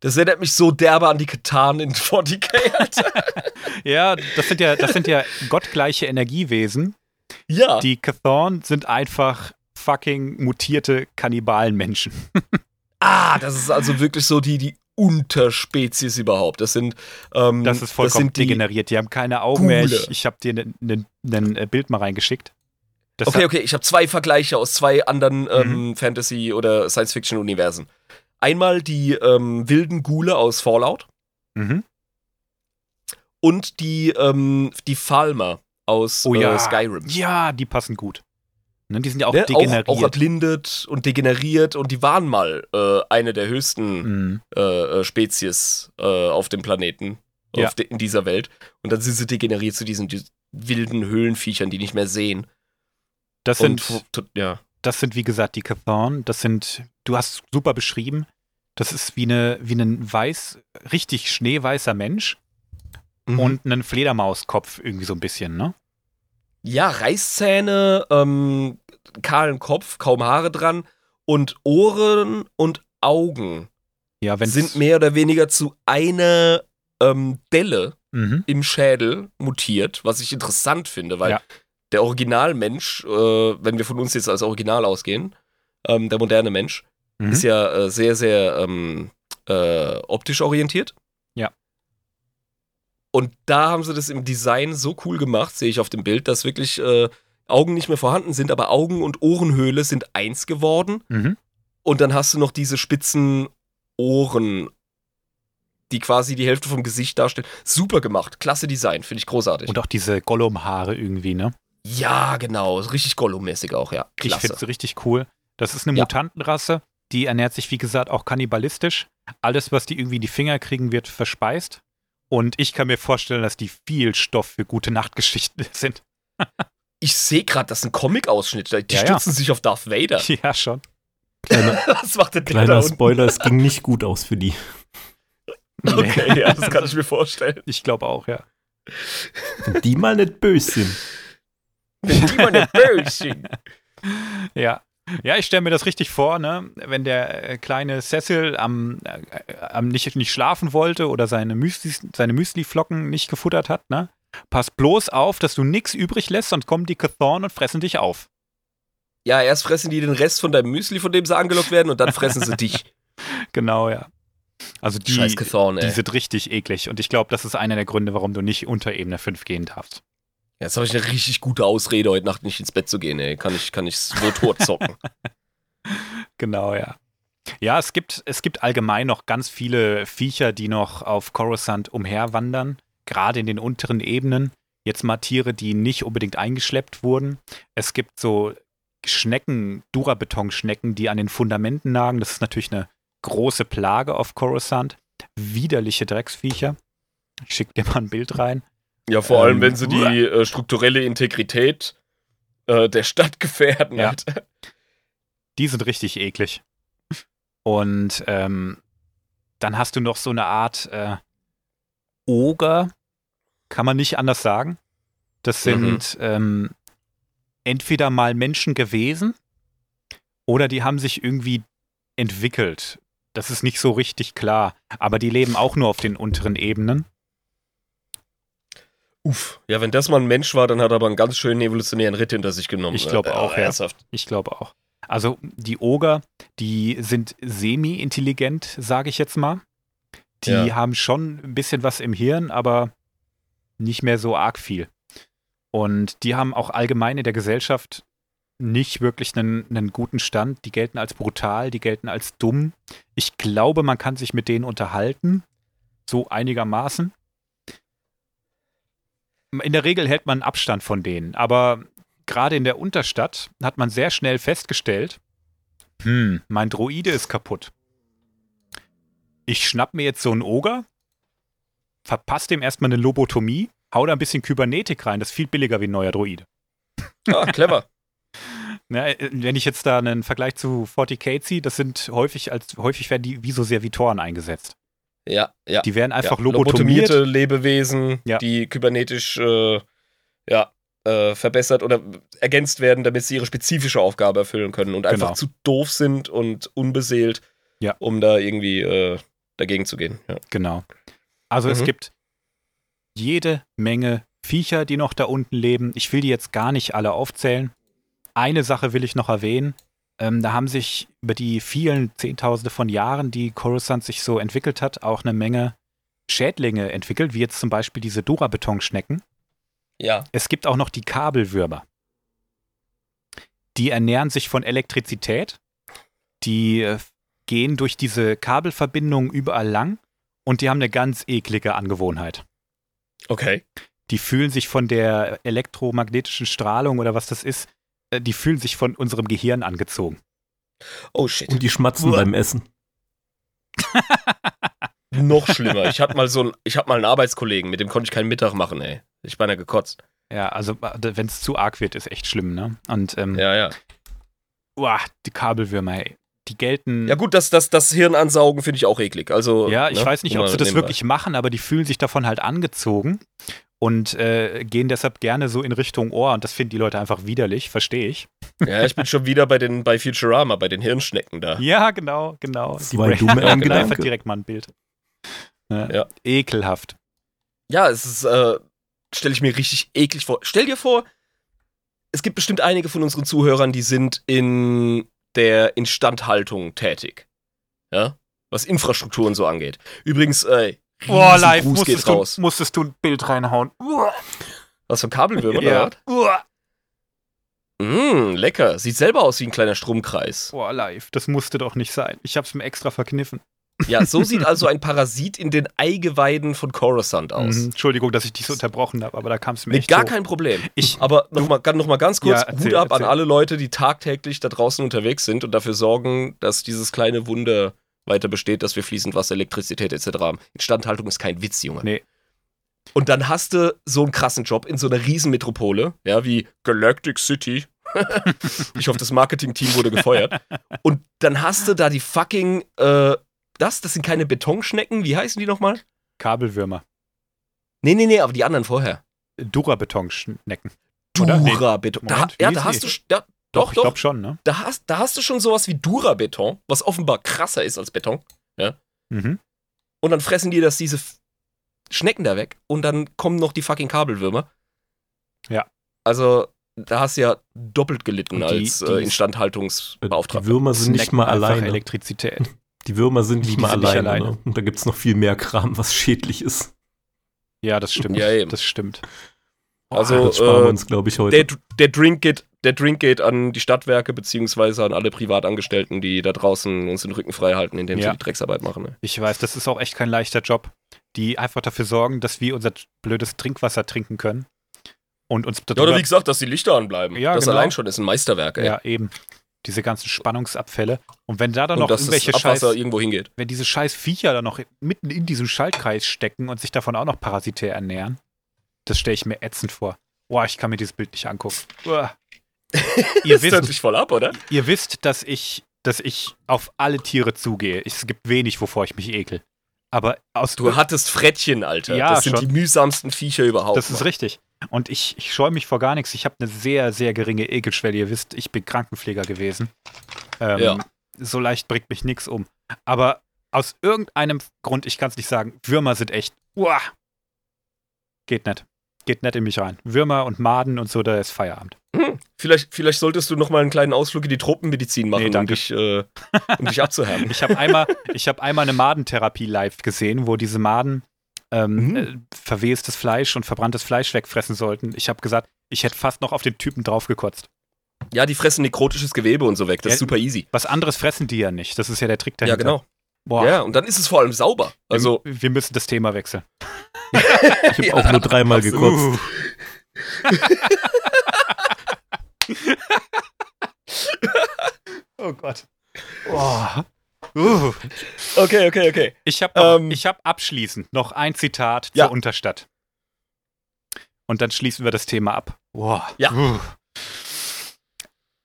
Das erinnert mich so derbe an die Katan in 40k, Alter. Ja, das sind ja, das sind ja gottgleiche Energiewesen. ja. Die Cathorn sind einfach fucking mutierte Kannibalenmenschen. ah, das ist also wirklich so die, die Unterspezies überhaupt. Das sind, ähm, Das ist vollkommen sind die, degeneriert. Die haben keine Augen mehr. Gule. Ich, ich habe dir ein Bild mal reingeschickt. Das Okay, okay, ich habe zwei Vergleiche aus zwei anderen Mhm. ähm, Fantasy- oder Science-Fiction-Universen. Einmal die ähm, wilden Gule aus Fallout Mhm. und die, ähm, die Falmer aus Oh ja. äh, Skyrim. Ja, die passen gut. Ne, die sind ja auch Ne? degeneriert. Auch, auch erblindet und degeneriert und die waren mal äh, eine der höchsten Mhm. äh, äh, Spezies äh, auf dem Planeten, Ja. auf de in dieser Welt. Und dann sind sie degeneriert zu diesen, diesen wilden Höhlenviechern, die nicht mehr sehen. Das Und sind tu- ja. das sind wie gesagt die Cathorn. Das sind, du hast super beschrieben. Das ist wie eine, wie ein weiß, richtig schneeweißer Mensch Mhm. und einen Fledermauskopf irgendwie so ein bisschen, ne? Ja, Reißzähne, ähm, kahlen Kopf, kaum Haare dran und Ohren und Augen Ja, sind mehr oder weniger zu einer ähm, Delle Mhm. im Schädel mutiert, was ich interessant finde, weil Ja. der Originalmensch, äh, wenn wir von uns jetzt als Original ausgehen, ähm, der moderne Mensch, Mhm. ist ja äh, sehr, sehr ähm, äh, optisch orientiert. Ja. Und da haben sie das im Design so cool gemacht, sehe ich auf dem Bild, dass wirklich äh, Augen nicht mehr vorhanden sind, aber Augen und Ohrenhöhle sind eins geworden. Mhm. Und dann hast du noch diese spitzen Ohren, die quasi die Hälfte vom Gesicht darstellen. Super gemacht, klasse Design, finde ich großartig. Und auch diese Gollum-Haare irgendwie, ne? ja, genau, richtig Gollum-mäßig auch, ja. Ich finde Klasse. es richtig cool. Das ist eine Ja. Mutantenrasse, die ernährt sich, wie gesagt, auch kannibalistisch. Alles, was die irgendwie in die Finger kriegen, wird verspeist. Und ich kann mir vorstellen, dass die viel Stoff für gute Nachtgeschichten sind. Ich sehe gerade, das ist ein Comic-Ausschnitt. Die Ja, ja. stützen sich auf Darth Vader. Ja, schon. Kleiner, Was macht der da kleiner unten? Spoiler, es ging nicht gut aus für die. Okay, ja, das kann ich mir vorstellen. Ich glaube auch, ja. Wenn die mal nicht böse sind. Wenn die mal nicht böse sind. Ja. Ja, ich stelle mir das richtig vor, ne? Wenn der äh, kleine Cecil am, äh, am nicht, nicht schlafen wollte oder seine, Müsli, seine Müsli-Flocken nicht gefuttert hat, ne? Pass bloß auf, dass du nichts übrig lässt, sonst kommen die Cathorn und fressen dich auf. Ja, erst fressen die den Rest von deinem Müsli, von dem sie angelockt werden, und dann fressen sie dich. Genau, ja. Also die, Scheiß ey. die sind richtig eklig. Und ich glaube, das ist einer der Gründe, warum du nicht unter Ebene 5 gehen darfst. Jetzt habe ich eine richtig gute Ausrede, heute Nacht nicht ins Bett zu gehen, ey. Kann ich, kann ich so tot zocken. Genau, ja. Ja, es gibt, es gibt allgemein noch ganz viele Viecher, die noch auf Coruscant umherwandern, gerade in den unteren Ebenen. Jetzt mal Tiere, die nicht unbedingt eingeschleppt wurden. Es gibt so Schnecken, Durabeton-Schnecken, die an den Fundamenten nagen. Das ist natürlich eine große Plage auf Coruscant. Widerliche Drecksviecher. Ich schicke dir mal ein Bild rein. Ja, vor allem, Ähm, wenn sie die äh, strukturelle Integrität äh, der Stadt gefährden. Ja. Die sind richtig eklig. Und ähm, dann hast du noch so eine Art äh, Oger, kann man nicht anders sagen. Das sind ähm, entweder mal Menschen gewesen oder die haben sich irgendwie entwickelt. Das ist nicht so richtig klar. Aber die leben auch nur auf den unteren Ebenen. Uff. Ja, wenn das mal ein Mensch war, dann hat er aber einen ganz schönen evolutionären Ritt hinter sich genommen. Ich glaub Äh, auch, ja. Ernsthaft. Ich glaube auch. Also die Oger, die sind semi-intelligent, sage ich jetzt mal. Die Ja. haben schon ein bisschen was im Hirn, aber nicht mehr so arg viel. Und die haben auch allgemein in der Gesellschaft nicht wirklich einen, einen guten Stand. Die gelten als brutal, die gelten als dumm. Ich glaube, man kann sich mit denen unterhalten, so einigermaßen. In der Regel hält man Abstand von denen, aber gerade in der Unterstadt hat man sehr schnell festgestellt, hm, mein Droide ist kaputt. Ich schnapp mir jetzt so einen Oger, verpasse dem erstmal eine Lobotomie, hau da ein bisschen Kybernetik rein, das ist viel billiger wie ein neuer Droide. Ah, clever. Ja, äh, wenn ich jetzt da einen Vergleich zu 40k ziehe, das sind häufig, als häufig werden die wie so Servitoren eingesetzt. Ja, ja. Die werden einfach ja. lobotomiert. Lobotomierte Lebewesen, Ja. die kybernetisch äh, ja, äh, verbessert oder ergänzt werden, damit sie ihre spezifische Aufgabe erfüllen können und einfach Genau. zu doof sind und unbeseelt, Ja. um da irgendwie äh, dagegen zu gehen. Ja. Genau. Also es Mhm. gibt jede Menge Viecher, die noch da unten leben. Ich will die jetzt gar nicht alle aufzählen. Eine Sache will ich noch erwähnen. Ähm, da haben sich über die vielen Zehntausende von Jahren, die Coruscant sich so entwickelt hat, auch eine Menge Schädlinge entwickelt, wie jetzt zum Beispiel diese Durabetonschnecken. ja. Es gibt auch noch die Kabelwürmer. Die ernähren sich von Elektrizität. Die äh, gehen durch diese Kabelverbindungen überall lang und die haben eine ganz eklige Angewohnheit. Okay. Die fühlen sich von der elektromagnetischen Strahlung oder was das ist, äh, die fühlen sich von unserem Gehirn angezogen. Oh shit. Und die schmatzen Uah. beim Essen. Noch schlimmer. Ich hatte mal so einen, ich hab mal einen Arbeitskollegen, mit dem konnte ich keinen Mittag machen, ey. Ich beinahe gekotzt. Ja, also wenn es zu arg wird, ist echt schlimm, ne? Und ähm, Ja, ja. Uah, die Kabelwürmer, ey. Die gelten. Ja, gut, das, das, das Hirn ansaugen finde ich auch eklig. Also, Ja, ich ne, weiß nicht, ob sie das wirklich machen, aber die fühlen sich davon halt angezogen und äh, gehen deshalb gerne so in Richtung Ohr und das finden die Leute einfach widerlich, verstehe ich. Ja, ich bin schon wieder bei, den, bei Futurama, bei den Hirnschnecken da. Ja, genau, genau. Das war dummer Ja, genau, Gedanke. einfach direkt mal ein Bild. Ja. Ja. Ekelhaft. Ja, es ist, äh, stelle ich mir richtig eklig vor. Stell dir vor, es gibt bestimmt einige von unseren Zuhörern, die sind in der Instandhaltung tätig. Ja? Was Infrastruktur und so angeht. Übrigens, äh, Boah, riesen live Gruß musstest du, raus. musstest du ein Bild reinhauen. Uah. Was für ein Kabelwürmer, Ja. oder? Mm, lecker. Sieht selber aus wie ein kleiner Stromkreis. Boah, live. Das musste doch nicht sein. Ich hab's mir extra verkniffen. Ja, so sieht also ein Parasit in den Eigeweiden von Coruscant aus. Mhm. Entschuldigung, dass ich dich so unterbrochen habe, aber da kam es mir Mit echt gar so. kein Problem. Ich, Aber nochmal noch mal ganz kurz, Ja, erzähl, Hut ab erzähl. an alle Leute, die tagtäglich da draußen unterwegs sind und dafür sorgen, dass dieses kleine Wunder weiter besteht, dass wir fließend Wasser, Elektrizität etc. haben. Instandhaltung ist kein Witz, Junge. Nee. Und dann hast du so einen krassen Job in so einer Riesenmetropole, ja, wie Galactic City. ich hoffe, das Marketing-Team wurde gefeuert. Und dann hast du da die fucking, äh, das, das sind keine Betonschnecken, wie heißen die nochmal? Kabelwürmer. Nee, nee, nee, aber die anderen vorher. Durabetonschnecken. Oder? Nee. Dura-Beton. Da, ja, da hast die? du, ja, Doch, doch, ich doch, glaube schon, ne? da hast, da hast du schon sowas wie Dura-Beton, was offenbar krasser ist als Beton. Mhm. Und dann fressen die das diese F- Schnecken da weg und dann kommen noch die fucking Kabelwürmer. Ja. Also, da hast du ja doppelt gelitten die- als die- äh, Die Instandhaltungsbeauftragter. Würmer sind nicht Snacken mal einfach alleine. Elektrizität. Die Würmer sind nicht Die mal sind nicht alleine. alleine. Ne? Und da gibt es noch viel mehr Kram, was schädlich ist. Ja, das stimmt. Ja, eben. Das stimmt. Also, das sparen wir äh, uns, glaube ich, heute. Der, der, Drink geht, der Drink geht an die Stadtwerke beziehungsweise an alle Privatangestellten, die da draußen uns den Rücken frei halten, indem Ja. sie die Drecksarbeit machen. Ne? Ich weiß, das ist auch echt kein leichter Job, die einfach dafür sorgen, dass wir unser blödes Trinkwasser trinken können und uns Ja, oder wie gesagt, dass die Lichter anbleiben. Ja, das genau. allein schon ist ein Meisterwerk, ey. ja eben diese ganzen Spannungsabfälle und wenn da dann Und noch irgendwelche Scheiß, irgendwo hingeht. wenn diese scheiß Viecher dann noch mitten in diesem Schaltkreis stecken und sich davon auch noch parasitär ernähren, das stelle ich mir ätzend vor. Boah, ich kann mir dieses Bild nicht angucken. Uah. ihr, Das hört wisst, sich voll ab, oder? ihr wisst, dass ich, dass ich auf alle Tiere zugehe. Es gibt wenig, wovor ich mich ekel. Aber aus Du hattest Frettchen, Alter. Ja, das sind schon. die mühsamsten Viecher überhaupt. Das ist Mann. richtig. Und ich, ich scheue mich vor gar nichts. Ich habe eine sehr, sehr geringe Ekelschwelle. Ihr wisst, ich bin Krankenpfleger gewesen. Ähm, Ja. So leicht bringt mich nichts um. Aber aus irgendeinem Grund, ich kann es nicht sagen, Würmer sind echt. Uah, geht nicht. Geht nicht in mich rein. Würmer und Maden und so, da ist Feierabend. Hm, vielleicht, vielleicht solltest du noch mal einen kleinen Ausflug in die Tropenmedizin machen, Nee, um, dich, äh, um dich abzuhärten. Ich habe einmal, ich hab einmal eine Madentherapie live gesehen, wo diese Maden ähm, Mhm. äh, verwestes Fleisch und verbranntes Fleisch wegfressen sollten. Ich habe gesagt, ich hätte fast noch auf den Typen draufgekotzt. Ja, die fressen nekrotisches Gewebe und so weg. Das Ja, ist super easy. Was anderes fressen die ja nicht. Das ist ja der Trick Ja, dahinter. genau. Boah, Ja, und dann ist es vor allem sauber. Also, wir, wir müssen das Thema wechseln. Ich habe Ja, auch nur dreimal gekotzt. oh Gott. Oh. Uh. okay, okay, okay. Ich habe Ähm. ich hab abschließend noch ein Zitat Ja. zur Unterstadt. Und dann schließen wir das Thema ab. Boah. Ja. Uh.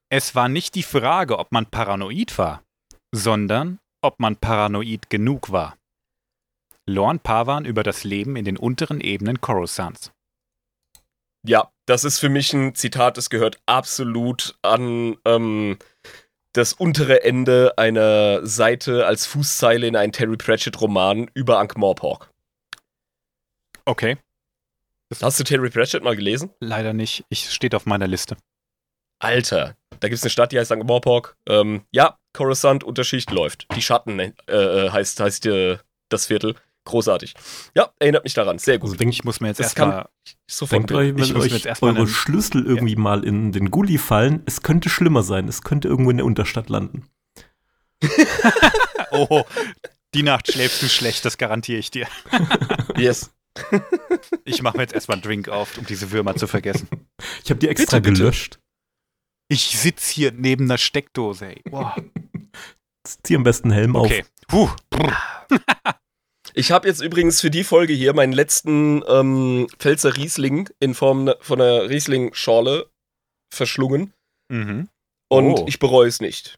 Es war nicht die Frage, ob man paranoid war, sondern ob man paranoid genug war. Lorne Pavan über das Leben in den unteren Ebenen Coruscants. Ja, das ist für mich ein Zitat, das gehört absolut an ähm, das untere Ende einer Seite als Fußzeile in einen Terry Pratchett-Roman über Ankh-Morpork. Okay, Hast du Terry Pratchett mal gelesen? leider nicht. Ich steht auf meiner Liste. Alter, da gibt es eine Stadt, die heißt Ankh-Morpork. Ähm, ja, Coruscant, Unterschicht läuft. Die Schatten äh, äh, heißt, heißt äh, das Viertel. Großartig. Ja, erinnert mich daran. Sehr Also gut. denk, Ich muss mir jetzt erstmal. Sofort. denkt euch, Ich wenn muss mir euch jetzt erstmal eure Schlüssel irgendwie mal in den Gully fallen, es könnte schlimmer sein. Es könnte irgendwo in der Unterstadt landen. Oh, die Nacht schläfst du schlecht, das garantiere ich dir. Yes. Ich mache mir jetzt erstmal einen Drink auf, um diese Würmer zu vergessen. Ich habe die extra Bitte, bitte. gelöscht. Ich sitz hier neben einer Steckdose, ey. Boah. Zieh am besten Helm Okay. Puh. Ich habe jetzt übrigens für die Folge hier meinen letzten ähm, Pfälzer Riesling in Form ne- von einer Riesling-Schorle verschlungen. Mhm. Und Oh. ich bereue es nicht.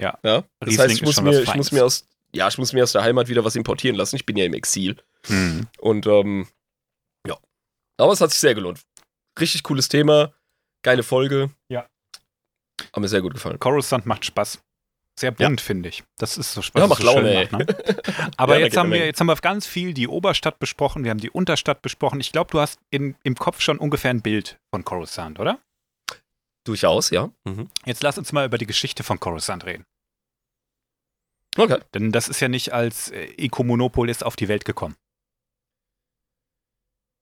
Ja. ja? Das Riesling heißt, ich muss, mir, ich muss mir aus, ja, ich muss mir aus der Heimat wieder was importieren lassen. Ich bin ja im Exil. Mhm. Und ähm, ja. Aber es hat sich sehr gelohnt. Richtig cooles Thema, geile Folge. Ja. Hat mir sehr gut gefallen. Coruscant macht Spaß. Sehr bunt, finde ich. Das ist so Spaß. Ja, macht Laune, macht, ne? Aber Ja, jetzt, haben wir, jetzt haben wir ganz viel die Oberstadt besprochen, wir haben die Unterstadt besprochen. Ich glaube, du hast in, im Kopf schon ungefähr ein Bild von Coruscant, oder? Durchaus, ja. Mhm. Jetzt lass uns mal über die Geschichte von Coruscant reden. Okay. Denn das ist ja nicht als äh, Ecomonopolis auf die Welt gekommen.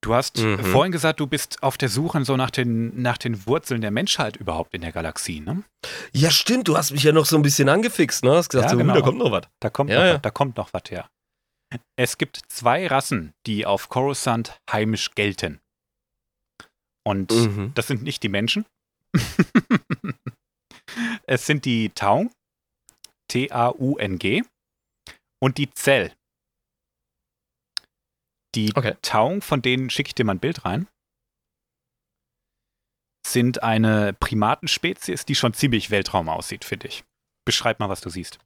Du hast Mhm. äh, vorhin gesagt, du bist auf der Suche so nach den, nach den Wurzeln der Menschheit überhaupt in der Galaxie, ne? Ja, stimmt, du hast mich ja noch so ein bisschen angefixt, ne? Hast gesagt, Ja, so, genau. da kommt noch was. Da kommt, Ja, noch, ja. was, da kommt noch was her. Es gibt zwei Rassen, die auf Coruscant heimisch gelten. Und Mhm. das sind nicht die Menschen. es sind die Taung, T-A-U-N-G, und die Zell. Die Okay. Taung, von denen schicke ich dir mal ein Bild rein, sind eine Primatenspezies, die schon ziemlich Weltraum aussieht, finde ich. Beschreib mal, was du siehst.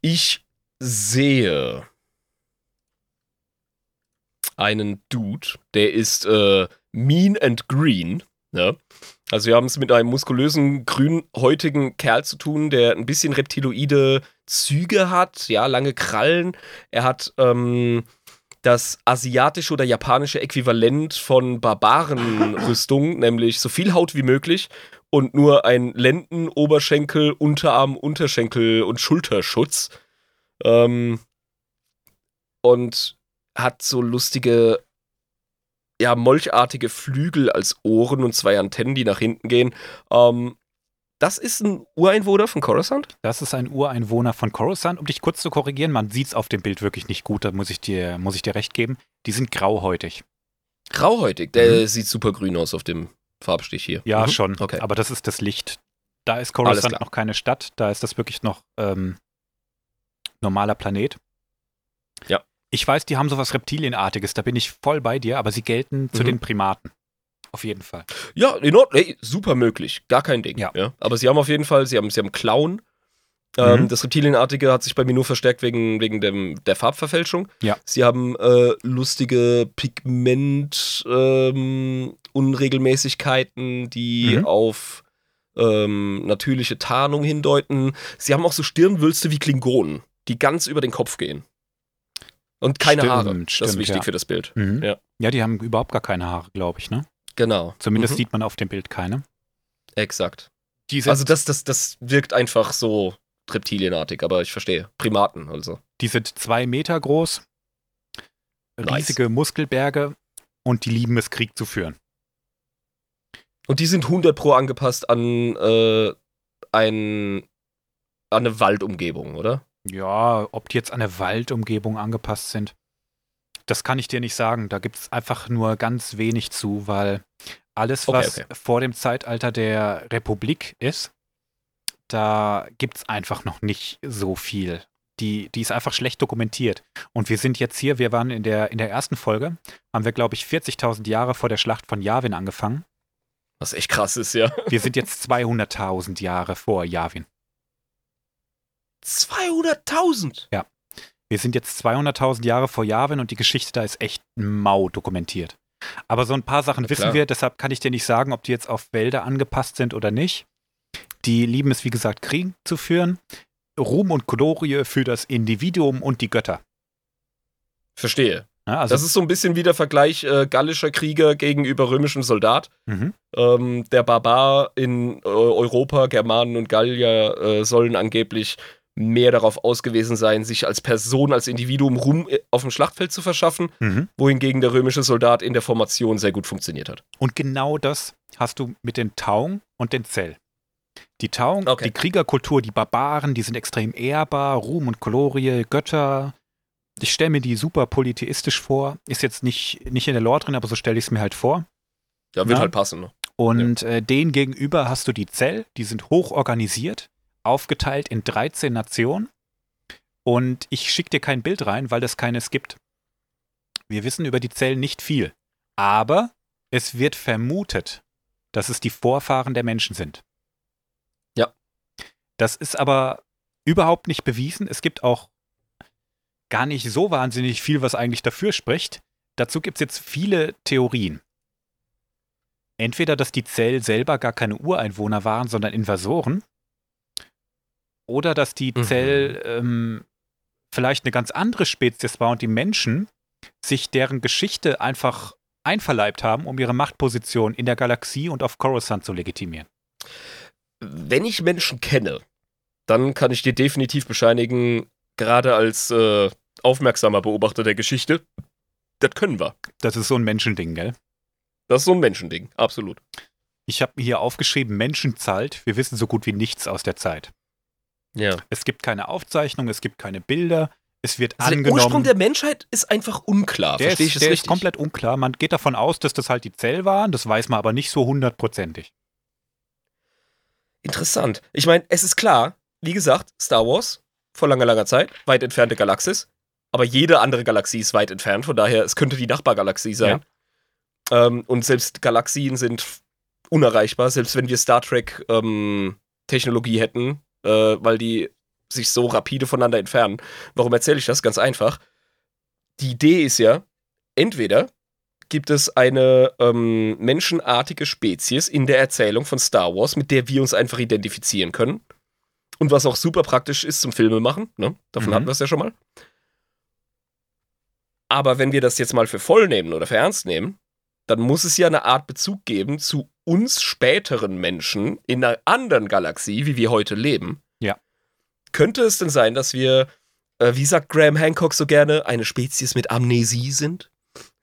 Ich sehe einen Dude, der ist äh, mean and green. Ne? Also wir haben es mit einem muskulösen, grünhäutigen Kerl zu tun, der ein bisschen reptiloide Züge hat, ja, lange Krallen. Er hat ähm, das asiatische oder japanische Äquivalent von Barbarenrüstung, nämlich so viel Haut wie möglich und nur ein Lenden-, Oberschenkel-, Unterarm-, Unterschenkel- und Schulterschutz. Ähm, und hat so lustige, ja, molchartige Flügel als Ohren und zwei Antennen, die nach hinten gehen. Ähm, das ist ein Ureinwohner von Coruscant? Das ist ein Ureinwohner von Coruscant. Um dich kurz zu korrigieren, man sieht es auf dem Bild wirklich nicht gut, da muss ich dir, muss ich dir recht geben. Die sind grauhäutig. Grauhäutig. Der sieht super grün aus auf dem Farbstich hier. Ja, Mhm. schon. Okay. Aber das ist das Licht. Da ist Coruscant noch keine Stadt, da ist das wirklich noch ähm, normaler Planet. Ja. Ich weiß, die haben sowas Reptilienartiges, da bin ich voll bei dir, aber sie gelten zu Mhm. den Primaten. Auf jeden Fall. Ja, in Ordnung. Hey, super möglich. Gar kein Ding. Ja. Aber sie haben auf jeden Fall, sie haben, sie haben Clown. Ähm, Mhm. Das Reptilienartige hat sich bei mir nur verstärkt wegen, wegen dem, der Farbverfälschung. Ja. Sie haben äh, lustige Pigment-Unregelmäßigkeiten, die Mhm. auf ähm, natürliche Tarnung hindeuten. Sie haben auch so Stirnwülste wie Klingonen, die ganz über den Kopf gehen. Und keine Stimmt, Haare. das ist stimmt, wichtig ja. für das Bild. Mhm. Ja. ja, die haben überhaupt gar keine Haare, glaube ich, ne? Genau. Zumindest Mhm. sieht man auf dem Bild keine. Exakt. Die sind, Also das, das, das wirkt einfach so reptilienartig, aber ich verstehe. Primaten also. die sind zwei Meter groß, Nice. riesige Muskelberge und die lieben es, Krieg zu führen. Und die sind 100 pro angepasst an, äh, ein, an eine Waldumgebung, oder? Ja, ob die jetzt an eine Waldumgebung angepasst sind, das kann ich dir nicht sagen. Da gibt es einfach nur ganz wenig zu, weil alles, Okay, was okay. vor dem Zeitalter der Republik ist, da gibt es einfach noch nicht so viel. Die, die ist einfach schlecht dokumentiert. Und wir sind jetzt hier, wir waren in der, in der ersten Folge, haben wir, glaube ich, 40.000 Jahre vor der Schlacht von Yavin angefangen. Was echt krass ist, ja. Wir sind jetzt 200.000 Jahre vor Yavin. 200.000! Wir sind jetzt 200.000 Jahre vor Yavin und die Geschichte da ist echt mau dokumentiert. Aber so ein paar Sachen Ja, wissen klar. wir, deshalb kann ich dir nicht sagen, ob die jetzt auf Wälder angepasst sind oder nicht. Die lieben es, wie gesagt, Krieg zu führen. Ruhm und Glorie für das Individuum und die Götter. Verstehe. Ja, also, das ist so ein bisschen wie der Vergleich äh, gallischer Krieger gegenüber römischem Soldat. mhm. Ähm, der Barbar in äh, Europa, Germanen und Gallier äh, sollen angeblich mehr darauf ausgewiesen sein, sich als Person, als Individuum Ruhm äh, auf dem Schlachtfeld zu verschaffen, Mhm. wohingegen der römische Soldat in der Formation sehr gut funktioniert hat. Und genau das hast du mit den Taung und den Zell. Die Taung, Okay. die Kriegerkultur, die Barbaren, die sind extrem ehrbar, Ruhm und Glorie, Götter. Ich stelle mir die super polytheistisch vor. Ist jetzt nicht, nicht in der Lore drin, aber so stelle ich es mir halt vor. Ja, wird Ja. halt passen. Ne? Und äh, denen gegenüber hast du die Zell, die sind hoch organisiert, aufgeteilt in 13 Nationen. Und ich schicke dir kein Bild rein, weil es keines gibt. Wir wissen über die Zellen nicht viel. Aber es wird vermutet, dass es die Vorfahren der Menschen sind. Das ist aber überhaupt nicht bewiesen. Es gibt auch gar nicht so wahnsinnig viel, was eigentlich dafür spricht. Dazu gibt es jetzt viele Theorien. Entweder, dass die Zell selber gar keine Ureinwohner waren, sondern Invasoren. Oder dass die Mhm. Zell ähm, vielleicht eine ganz andere Spezies war und die Menschen sich deren Geschichte einfach einverleibt haben, um ihre Machtposition in der Galaxie und auf Coruscant zu legitimieren. Wenn ich Menschen kenne, dann kann ich dir definitiv bescheinigen, gerade als äh, aufmerksamer Beobachter der Geschichte, das können wir. Das ist so ein Menschending, gell? Das ist so ein Menschending, absolut. Ich habe mir hier aufgeschrieben, Menschen zahlt. Wir wissen so gut wie nichts aus der Zeit. Ja. Es gibt keine Aufzeichnung, es gibt keine Bilder. Es wird Also der angenommen. Ursprung der Menschheit ist einfach unklar. der Verstehe ist, der ist komplett unklar. Man geht davon aus, dass das halt die Zell waren. Das weiß man aber nicht so hundertprozentig. Interessant. Ich meine, es ist klar, wie gesagt, Star Wars vor langer, langer Zeit, weit entfernte Galaxis. Aber jede andere Galaxie ist weit entfernt, von daher, es könnte die Nachbargalaxie sein. Ähm, und selbst Galaxien sind unerreichbar, selbst wenn wir Star Trek ähm, Technologie hätten, äh, weil die sich so rapide voneinander entfernen. Warum erzähle ich das? Ganz einfach. Die Idee ist ja, entweder gibt es eine ähm, menschenartige Spezies in der Erzählung von Star Wars, mit der wir uns einfach identifizieren können. Und was auch super praktisch ist zum Filme machen. Ne? Davon Mhm. hatten wir es ja schon mal. Aber wenn wir das jetzt mal für voll nehmen oder für ernst nehmen, dann muss es ja eine Art Bezug geben zu uns späteren Menschen in einer anderen Galaxie, wie wir heute leben. Ja. Könnte es denn sein, dass wir, äh, wie sagt Graham Hancock so gerne, eine Spezies mit Amnesie sind?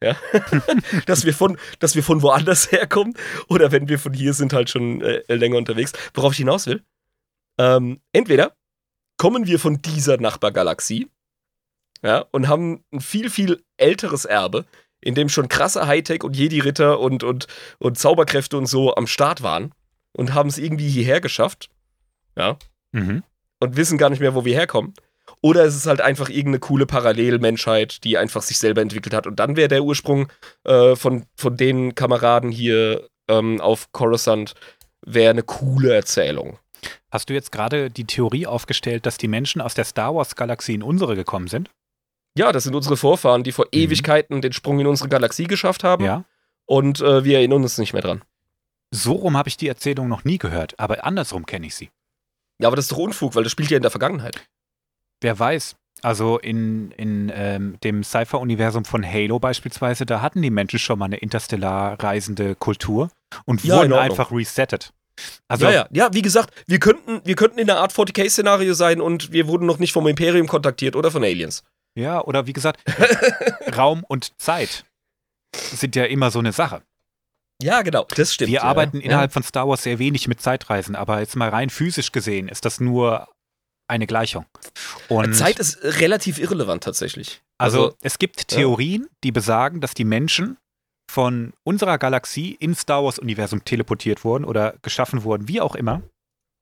Ja. dass, wir von, dass wir von woanders herkommen oder wenn wir von hier sind, halt schon äh, länger unterwegs. Worauf ich hinaus will, ähm, entweder kommen wir von dieser Nachbargalaxie ja, und haben ein viel, viel älteres Erbe, in dem schon krasse Hightech und Jedi-Ritter und, und, und Zauberkräfte und so am Start waren und haben es irgendwie hierher geschafft. Ja, Mhm. und wissen gar nicht mehr, wo wir herkommen. Oder es ist halt einfach irgendeine coole Parallelmenschheit, die einfach sich selber entwickelt hat. Und dann wäre der Ursprung äh, von, von den Kameraden hier ähm, auf Coruscant wäre eine coole Erzählung. Hast du jetzt gerade die Theorie aufgestellt, dass die Menschen aus der Star Wars-Galaxie in unsere gekommen sind? Ja, das sind unsere Vorfahren, die vor Mhm. Ewigkeiten den Sprung in unsere Galaxie geschafft haben. Ja. Und äh, wir erinnern uns nicht mehr dran. So rum habe ich die Erzählung noch nie gehört, aber andersrum kenne ich sie. Ja, aber das ist doch Unfug, weil das spielt ja in der Vergangenheit. Wer weiß. Also in, in ähm, dem Cypher-Universum von Halo beispielsweise, da hatten die Menschen schon mal eine interstellar reisende Kultur und Ja, wurden einfach resettet. Also ja, ja, ja, wie gesagt, wir könnten, wir könnten in einer Art 40k-Szenario sein und wir wurden noch nicht vom Imperium kontaktiert oder von Aliens. Ja, oder wie gesagt, Raum und Zeit sind ja immer so eine Sache. Ja, genau, das stimmt. Wir ja. arbeiten ja. innerhalb von Star Wars sehr wenig mit Zeitreisen, aber jetzt mal rein physisch gesehen ist das nur eine Gleichung. Und Zeit ist relativ irrelevant tatsächlich. also, also- es gibt Theorien, die besagen, dass die Menschen von unserer Galaxie in Star Wars Universum teleportiert wurden oder geschaffen wurden, wie auch immer,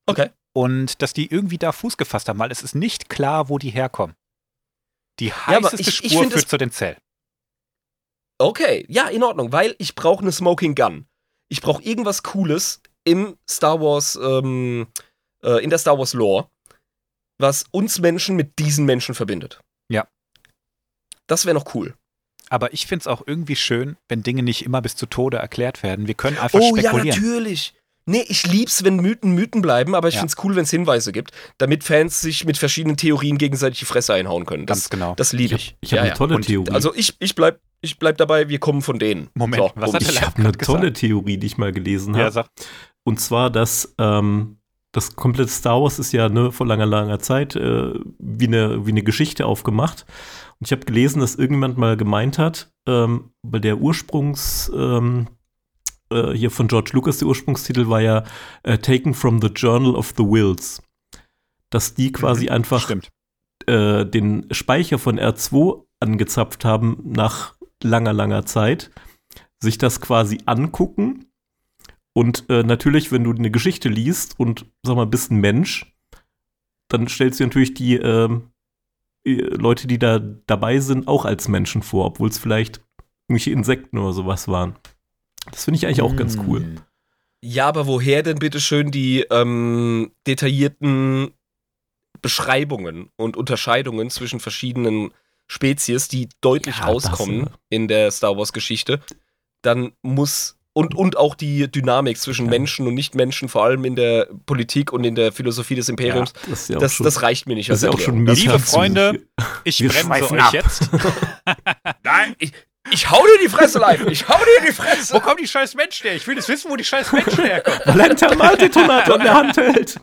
Okay. und dass die irgendwie da Fuß gefasst haben, weil es ist nicht klar, wo die herkommen. Die heißeste ich- ich Spur es- führt zu den Zell. Okay, ja, in Ordnung, weil ich brauche eine Smoking Gun. Ich brauche irgendwas Cooles im Star Wars, ähm, äh, in der Star Wars Lore, was uns Menschen mit diesen Menschen verbindet. Ja. Das wäre noch cool. Aber ich finde es auch irgendwie schön, wenn Dinge nicht immer bis zu Tode erklärt werden. Wir können einfach Oh ja, spekulieren. natürlich. Nee, ich lieb's, wenn Mythen Mythen bleiben, aber ich Ja. find's cool, wenn es Hinweise gibt, damit Fans sich mit verschiedenen Theorien gegenseitig die Fresse einhauen können. Das, Ganz genau. das liebe Ich ich. habe ich hab Ja, eine ja. tolle Und Theorie. Also ich, ich, bleib, ich bleib dabei, wir kommen von denen. Moment, So, was hat der ich habe eine tolle gesagt? Theorie, die ich mal gelesen Ja, habe. Und zwar, dass ähm, das komplette Star Wars ist ja ne, vor langer, langer Zeit äh, wie, eine, wie eine Geschichte aufgemacht. Und ich habe gelesen, dass irgendjemand mal gemeint hat, ähm, weil der Ursprungs, ähm, äh, hier von George Lucas, der Ursprungstitel war ja äh, Taken from the Journal of the Wills. Dass die quasi Mhm, einfach äh, den Speicher von R2 angezapft haben nach langer, langer Zeit, sich das quasi angucken und äh, natürlich, wenn du eine Geschichte liest und sag mal, bist ein Mensch, dann stellst du dir natürlich die ähm, äh, Leute, die da dabei sind, auch als Menschen vor, obwohl es vielleicht irgendwelche Insekten oder sowas waren. Das finde ich eigentlich auch ganz cool. Hm. Ja, aber woher denn bitte schön die ähm, detaillierten Beschreibungen und Unterscheidungen zwischen verschiedenen Spezies, die deutlich Ja, rauskommen das, ja. in der Star Wars-Geschichte? Dann muss. Und, und auch die Dynamik zwischen Ja. Menschen und Nicht-Menschen, vor allem in der Politik und in der Philosophie des Imperiums, Das ist ja das, schon, das reicht mir nicht. das ist ja auch schon. Liebe Freunde, Ich Wir bremse euch ab. jetzt. Nein, ich, ich hau dir die Fresse live. Ich hau dir die Fresse. Wo kommen die scheiß Menschen her? Ich will jetzt wissen, wo die scheiß Menschen herkommen. Weil er einen Thermaldetonator in der Hand hält.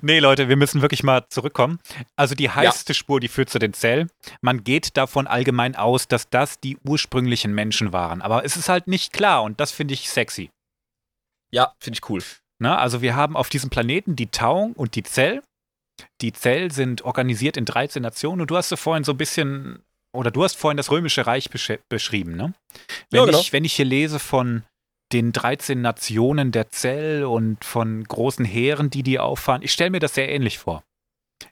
Nee, Leute, wir müssen wirklich mal zurückkommen. Also die heißeste Spur, die führt zu den Zell. Man geht davon allgemein aus, dass das die ursprünglichen Menschen waren. Aber es ist halt nicht klar und das finde ich sexy. Ja, finde ich cool. Ne? Also wir haben auf diesem Planeten die Taung und die Zell. Die Zell sind organisiert in 13 Nationen und du hast so vorhin so ein bisschen, oder du hast vorhin das Römische Reich besch beschrieben, ne? Wenn, Ja, genau. ich, wenn ich hier lese von den 13 Nationen der Zell und von großen Heeren, die die auffahren, ich stelle mir das sehr ähnlich vor.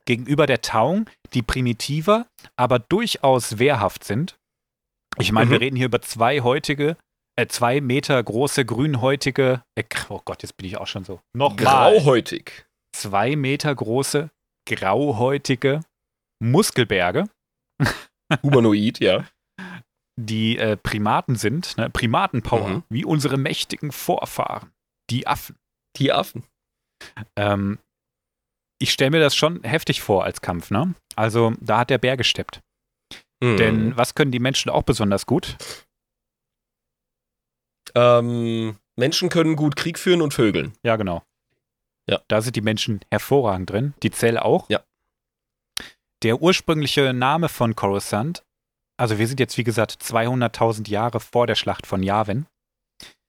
Gegenüber der Taung, die primitiver, aber durchaus wehrhaft sind. Ich meine, Mhm. wir reden hier über zwei heutige, äh, zwei Meter große, grünhäutige, äh, oh Gott, jetzt bin ich auch schon so. Nochmal. Grauhäutig. Zwei Meter große, grauhäutige Muskelberge, Humanoid, ja. die äh, Primaten sind, ne? Primatenpower, Mhm. wie unsere mächtigen Vorfahren, die Affen. Die Affen. Ähm, ich stelle mir das schon heftig vor als Kampf, ne? Also da hat der Bär gesteppt. Mhm. Denn was können die Menschen auch besonders gut? ähm, Menschen können gut Krieg führen und vögeln. Ja, genau. Ja. Da sind die Menschen hervorragend drin. Die Zell auch. Ja. Der ursprüngliche Name von Coruscant, also wir sind jetzt wie gesagt 200.000 Jahre vor der Schlacht von Yavin.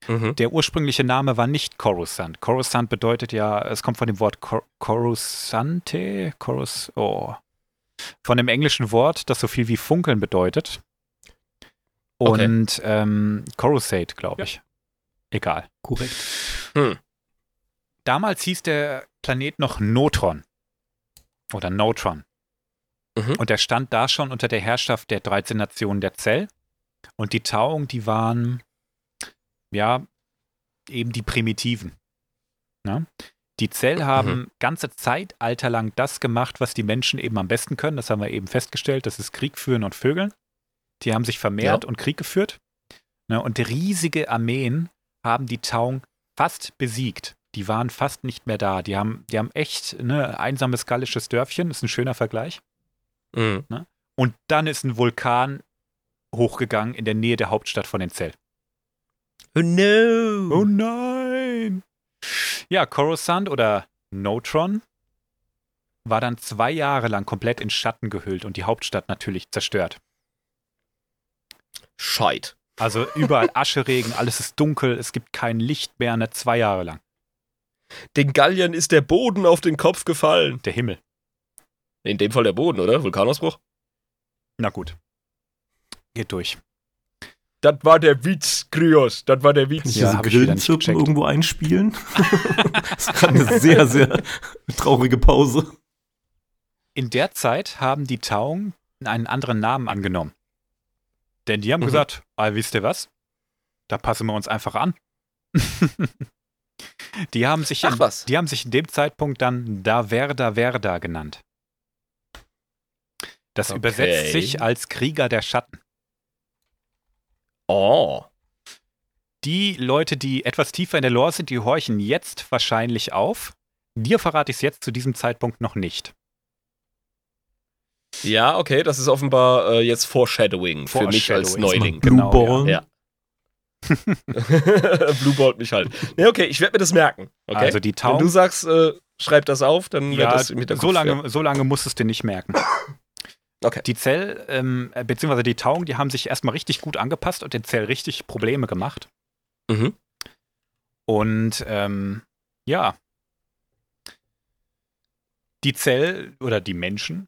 Mhm. Der ursprüngliche Name war nicht Coruscant. Coruscant bedeutet ja, es kommt von dem Wort Cor Coruscante, Corus, oh, von dem englischen Wort, das so viel wie funkeln bedeutet. Okay. Und ähm, Coruscate, glaube ich. Egal. Korrekt. Damals hieß der Planet noch Notron. Oder Notron. Mhm. Und der stand da schon unter der Herrschaft der 13 Nationen der Zell. Und die Tauung, die waren, ja, eben die Primitiven. Ne? Die Zell haben ganze Zeitalter lang das gemacht, was die Menschen eben am besten können. Das haben wir eben festgestellt. Das ist Krieg führen und Vögeln. Die haben sich vermehrt Ja. und Krieg geführt. Ne? Und riesige Armeen haben die Tauung fast besiegt. Die waren fast nicht mehr da. Die haben, die haben echt ne, einsames gallisches Dörfchen. Ist ein schöner Vergleich. Mhm. Und dann ist ein Vulkan hochgegangen in der Nähe der Hauptstadt von den Zell. Oh no. Oh nein! Ja, Coruscant oder Notron war dann zwei Jahre lang komplett in Schatten gehüllt und die Hauptstadt natürlich zerstört. Scheit. Also überall Ascheregen, alles ist dunkel, es gibt kein Licht mehr, ne, zwei Jahre lang. Den Galliern ist der Boden auf den Kopf gefallen. Der Himmel. In dem Fall der Boden, oder? Vulkanausbruch? Na gut. Geht durch. Das war der Witz, Kryos. Das war der Witz. Kann ich Ja, diese Grillenzirpen irgendwo einspielen? das ist gerade eine sehr, sehr traurige Pause. In der Zeit haben die Tauung einen anderen Namen angenommen. Denn die haben Mhm. gesagt, ah, wisst ihr was? Da passen wir uns einfach an. die, haben sich Ach in, was. die haben sich in dem Zeitpunkt dann Da Verda Verda genannt. Das Okay. übersetzt sich als Krieger der Schatten. Oh. Die Leute, die etwas tiefer in der Lore sind, die horchen jetzt wahrscheinlich auf. Dir verrate ich es jetzt zu diesem Zeitpunkt noch nicht. Ja, okay, das ist offenbar äh, jetzt Foreshadowing für mich als Foreshadowing. Neuling. Genau, Blueborn. ja. Bluebolt mich halt. Nee, okay, ich werde mir das merken. Okay? Also die Wenn Tauung. du sagst, äh, schreib das auf, dann wird Ja, das im Hinterkopf. so lange, so lange musst du es dir nicht merken. Okay. Die Zell, ähm, äh, beziehungsweise die Tauung, die haben sich erstmal richtig gut angepasst und den Zell richtig Probleme gemacht. Mhm. Und ähm, ja, die Zell oder die Menschen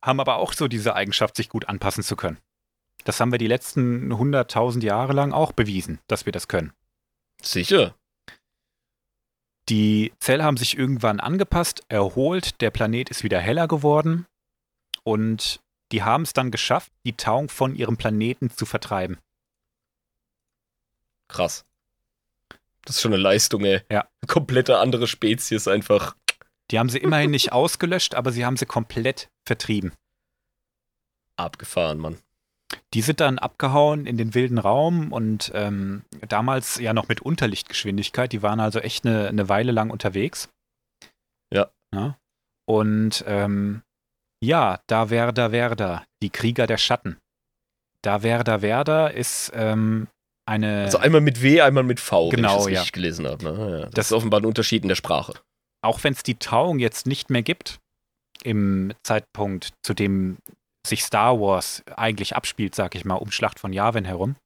haben aber auch so diese Eigenschaft, sich gut anpassen zu können. Das haben wir die letzten 100.000 Jahre lang auch bewiesen, dass wir das können. Sicher. Die Zell haben sich irgendwann angepasst, erholt, der Planet ist wieder heller geworden und die haben es dann geschafft, die Tauung von ihrem Planeten zu vertreiben. Krass. Das ist schon eine Leistung, ey. Ja. Komplette andere Spezies einfach. Die haben sie immerhin nicht ausgelöscht, aber sie haben sie komplett vertrieben. Abgefahren, Mann. Die sind dann abgehauen in den wilden Raum und ähm, damals ja noch mit Unterlichtgeschwindigkeit. Die waren also echt eine, eine Weile lang unterwegs. Ja. ja. Und ähm, ja, da Werder Werder, die Krieger der Schatten. Da Werder Werder ist ähm, eine. Also einmal mit W, einmal mit V, Genau, wenn ich das ja. richtig gelesen habe. Ne? Ja, das, Das- ist offenbar ein Unterschied in der Sprache. auch wenn es die Tauung jetzt nicht mehr gibt, im Zeitpunkt, zu dem sich Star Wars eigentlich abspielt, sag ich mal, um Schlacht von Yavin herum,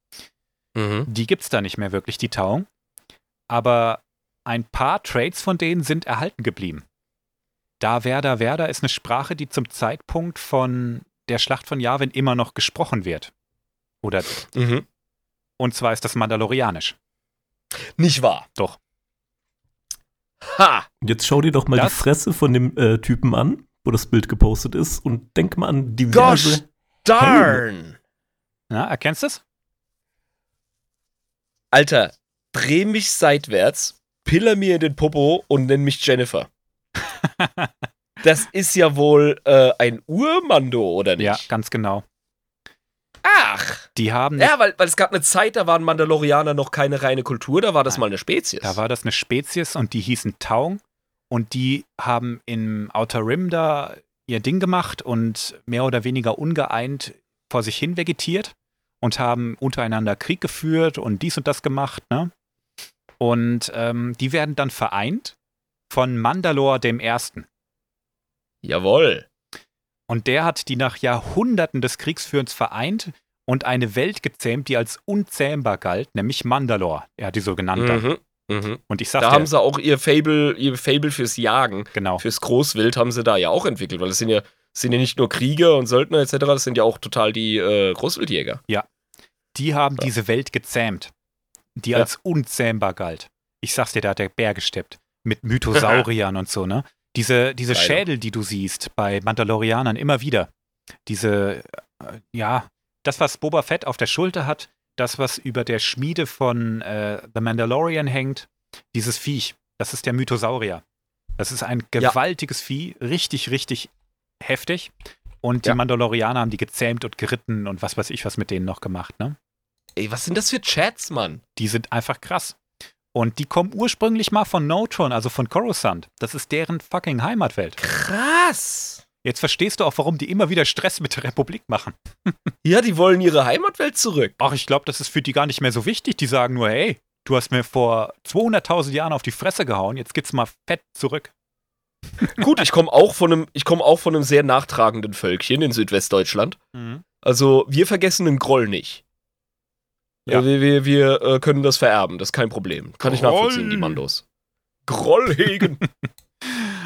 Mhm. die gibt es da nicht mehr wirklich, die Tauung. Aber ein paar Traits von denen sind erhalten geblieben. Da Werder Werder ist eine Sprache, die zum Zeitpunkt von der Schlacht von Yavin immer noch gesprochen wird. Oder, Mhm. und zwar ist das Mandalorianisch. Nicht wahr? Doch. Ha! Jetzt schau dir doch mal Das- die Fresse von dem äh, Typen an, wo das Bild gepostet ist, und denk mal an diverse. Gosh darn! Ja, erkennst du es? Alter, dreh mich seitwärts, piller mir in den Popo und nenn mich Jennifer. das ist ja wohl äh, ein Urmando, oder nicht? Ja, ganz genau. Ach! Die haben Ja, weil, weil es gab eine Zeit, da waren Mandalorianer noch keine reine Kultur, da war das Nein. mal eine Spezies. Da war das eine Spezies und die hießen Taung und die haben im Outer Rim da ihr Ding gemacht und mehr oder weniger ungeeint vor sich hin vegetiert und haben untereinander Krieg geführt und dies und das gemacht, ne? Und ähm, die werden dann vereint von Mandalor dem Ersten. Jawohl. Und der hat die nach Jahrhunderten des Kriegsführens vereint und eine Welt gezähmt, die als unzähmbar galt, nämlich Mandalor. Er hat die so genannt. dann. Mhm. Mhm. Und ich Da sagte, haben sie auch ihr Fable, ihr Fable fürs Jagen, genau. fürs Großwild haben sie da ja auch entwickelt, weil es sind ja, sind ja nicht nur Krieger und Söldner etc., das sind ja auch total die äh, Großwildjäger. Die haben Ja. diese Welt gezähmt, die Ja. als unzähmbar galt. Ich sag's dir, da hat der Bär gesteppt. Mit Mythosauriern und so, ne? Diese, diese. Schädel, die du siehst bei Mandalorianern immer wieder. Diese, äh, ja, das, was Boba Fett auf der Schulter hat, das, was über der Schmiede von äh, The Mandalorian hängt, dieses Viech, das ist der Mythosaurier. Das ist ein Ja. gewaltiges Vieh, richtig, richtig heftig. Und die Ja. Mandalorianer haben die gezähmt und geritten und was weiß ich was mit denen noch gemacht, ne? Ey, was sind das für Chats, Mann? Die sind einfach krass. Und die kommen ursprünglich mal von Notron, also von Coruscant. Das ist deren fucking Heimatwelt. Krass. Jetzt verstehst du auch, warum die immer wieder Stress mit der Republik machen. Ja, die wollen ihre Heimatwelt zurück. Ach, ich glaube, das ist für die gar nicht mehr so wichtig. Die sagen nur, hey, du hast mir vor 200.000 Jahren auf die Fresse gehauen, jetzt geht's mal fett zurück. Gut, ich komme auch von einem, ich komme auch von einem sehr nachtragenden Völkchen in Südwestdeutschland. Mhm. Also wir vergessen den Groll nicht. Ja. Wir, wir, wir äh, können das vererben, das ist kein Problem. Kann ich Groll. nachvollziehen, die Mandos. Groll hegen.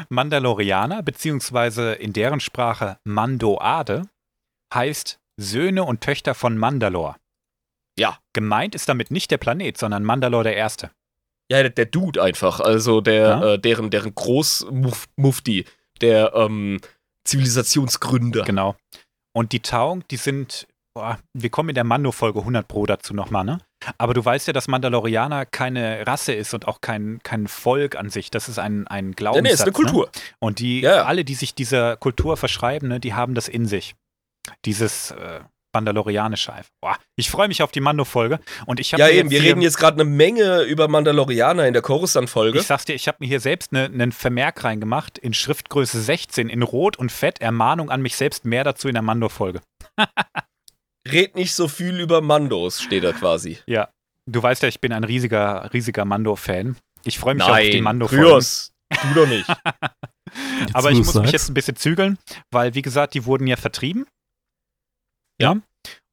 Mandalorianer, beziehungsweise in deren Sprache Mandoade, heißt Söhne und Töchter von Mandalor. Ja. Gemeint ist damit nicht der Planet, sondern Mandalor der Erste. ja, der, der Dude einfach, also der, Ja. äh, deren, deren Großmufti, der ähm, Zivilisationsgründer. Genau. Und die Tauung, die sind, boah, wir kommen in der Mando-Folge 100 Pro dazu nochmal, ne? Aber du weißt ja, dass Mandalorianer keine Rasse ist und auch kein, kein Volk an sich. Das ist ein, ein Ja, Glaubenssatz. nee, ist eine Kultur. Ne? Und die, Ja, ja. alle, die sich dieser Kultur verschreiben, ne, die haben das in sich. Dieses äh, Mandalorianische einfach. Boah, ich freue mich auf die Mando-Folge. Und ich habe Ja, eben, wir reden jetzt gerade eine Menge über Mandalorianer in der Coruscant-Folge. Ich sag's dir, ich habe mir hier selbst ne- einen Vermerk reingemacht in Schriftgröße 16 in Rot und Fett. Ermahnung an mich selbst, mehr dazu in der Mando-Folge. Red nicht so viel über Mandos, steht da quasi. Ja, du weißt ja, ich bin ein riesiger, riesiger Mando-Fan. Ich freue mich auf die Nein, Mando-Folgen. Kryos, du doch nicht. Aber ich muss mich sagst. jetzt ein bisschen zügeln, weil, wie gesagt, die wurden ja vertrieben. Ja.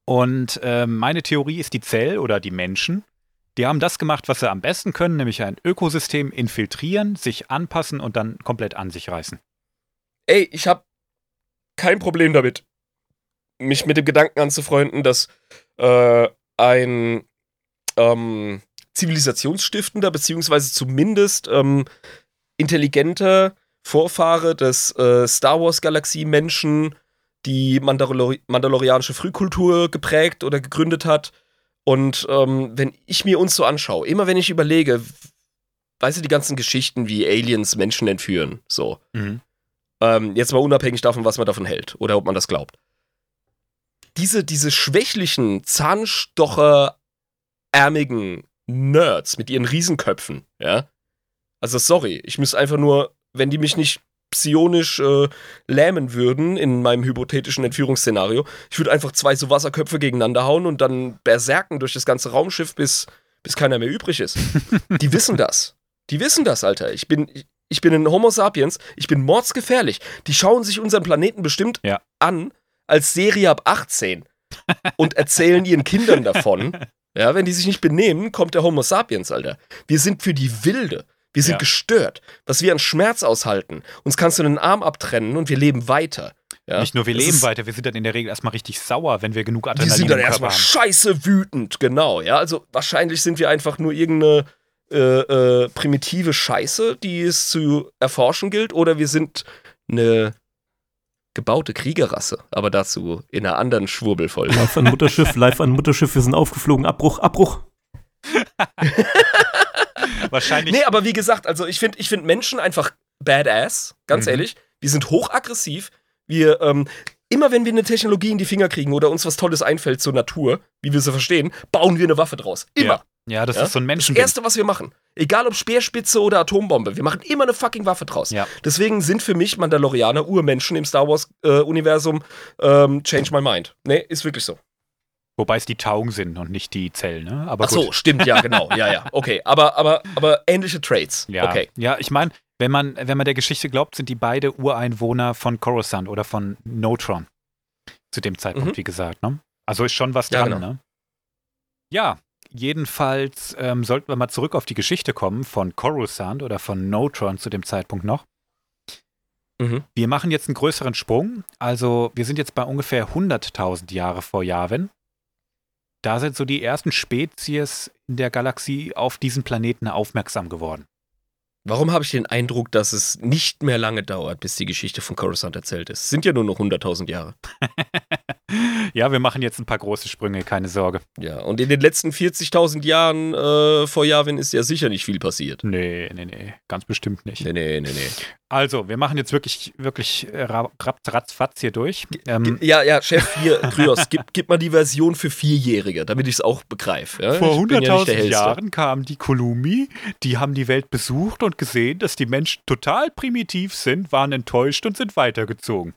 Und äh, meine Theorie ist, die Zell oder die Menschen, die haben das gemacht, was sie am besten können, nämlich ein Ökosystem infiltrieren, sich anpassen und dann komplett an sich reißen. Ey, ich habe kein Problem damit, mich mit dem Gedanken anzufreunden, dass äh, ein ähm, zivilisationsstiftender, beziehungsweise zumindest ähm, intelligenter Vorfahre des äh, Star Wars-Galaxie-Menschen die Mandalori mandalorianische Frühkultur geprägt oder gegründet hat, Und ähm, wenn ich mir uns so anschaue, immer wenn ich überlege, weißt du, die ganzen Geschichten, wie Aliens Menschen entführen, so. Mhm. Ähm, jetzt mal unabhängig davon, was man davon hält oder ob man das glaubt. Diese, diese schwächlichen, zahnstocherärmigen Nerds mit ihren Riesenköpfen, ja. Also sorry, ich müsste einfach nur, wenn die mich nicht psionisch äh, lähmen würden in meinem hypothetischen Entführungsszenario, ich würde einfach zwei so Wasserköpfe gegeneinander hauen und dann berserken durch das ganze Raumschiff, bis, bis keiner mehr übrig ist. die wissen das. Die wissen das, Alter. Ich bin, ich bin ein Homo sapiens, ich bin mordsgefährlich. Die schauen sich unseren Planeten bestimmt Ja. an als Serie ab 18 und erzählen ihren Kindern davon. Ja, wenn die sich nicht benehmen, kommt der Homo sapiens, Alter. Wir sind für die Wilde. Wir sind Ja. gestört. Was wir an Schmerz aushalten. Uns kannst du einen Arm abtrennen und wir leben weiter. Ja? Nicht nur wir Das leben weiter, wir sind dann in der Regel erstmal richtig sauer, wenn wir genug Wir Adrenalin sind dann im Körper erstmal haben. scheiße wütend, genau. Ja, also wahrscheinlich sind wir einfach nur irgendeine äh, äh, primitive Scheiße, die es zu erforschen gilt, oder wir sind eine gebaute Kriegerrasse, aber dazu in einer anderen Schwurbelfolge. Live an Mutterschiff, live an Mutterschiff, wir sind aufgeflogen. Abbruch, Abbruch. Wahrscheinlich. nee, aber wie gesagt, also ich finde ich find Menschen einfach badass, ganz Mhm. ehrlich. Wir sind hochaggressiv. Wir, ähm, immer wenn wir eine Technologie in die Finger kriegen oder uns was Tolles einfällt zur Natur, wie wir sie verstehen, bauen wir eine Waffe draus. Immer. ja, das Ja? ist so ein Das Menschen. Erste, was wir machen. Egal ob Speerspitze oder Atombombe, wir machen immer eine fucking Waffe draus. Ja. Deswegen sind für mich Mandalorianer Urmenschen im Star Wars-Universum. ähm, change my mind. Nee, ist wirklich so. Wobei es die Taugen sind und nicht die Zellen, ne? Aber Ach so, gut. stimmt, ja, genau. Ja, ja. Okay, aber, aber, aber ähnliche Traits. Ja, Okay. ja ich meine, wenn man, wenn man der Geschichte glaubt, sind die beide Ureinwohner von Coruscant oder von Notron. Zu dem Zeitpunkt, Mhm. wie gesagt, ne? Also ist schon was Ja, dran, genau. ne? Ja, jedenfalls ähm, sollten wir mal zurück auf die Geschichte kommen von Coruscant oder von Notron zu dem Zeitpunkt noch. Mhm. Wir machen jetzt einen größeren Sprung. Also wir sind jetzt bei ungefähr 100.000 Jahre vor Yavin. Da sind so die ersten Spezies in der Galaxie auf diesen Planeten aufmerksam geworden. Warum habe ich den Eindruck, dass es nicht mehr lange dauert, bis die Geschichte von Coruscant erzählt ist? Es sind ja nur noch 100.000 Jahre. ja, wir machen jetzt ein paar große Sprünge, keine Sorge. Ja, und in den letzten 40.000 Jahren äh, vor Yavin ist ja sicher nicht viel passiert. Nee, nee, nee, ganz bestimmt nicht. Nee, nee, nee, nee. Also, wir machen jetzt wirklich, wirklich äh, ra- ratz- ratzfatz hier durch. Ähm, Ja, ja, Chef, hier, Kryos, gib, gib mal die Version für Vierjährige, damit ich es auch begreife. Ja? vor Ich bin ja nicht 100.000 der Hellste. Jahren kamen die Kolumi, die haben die Welt besucht und gesehen, dass die Menschen total primitiv sind, waren enttäuscht und sind weitergezogen.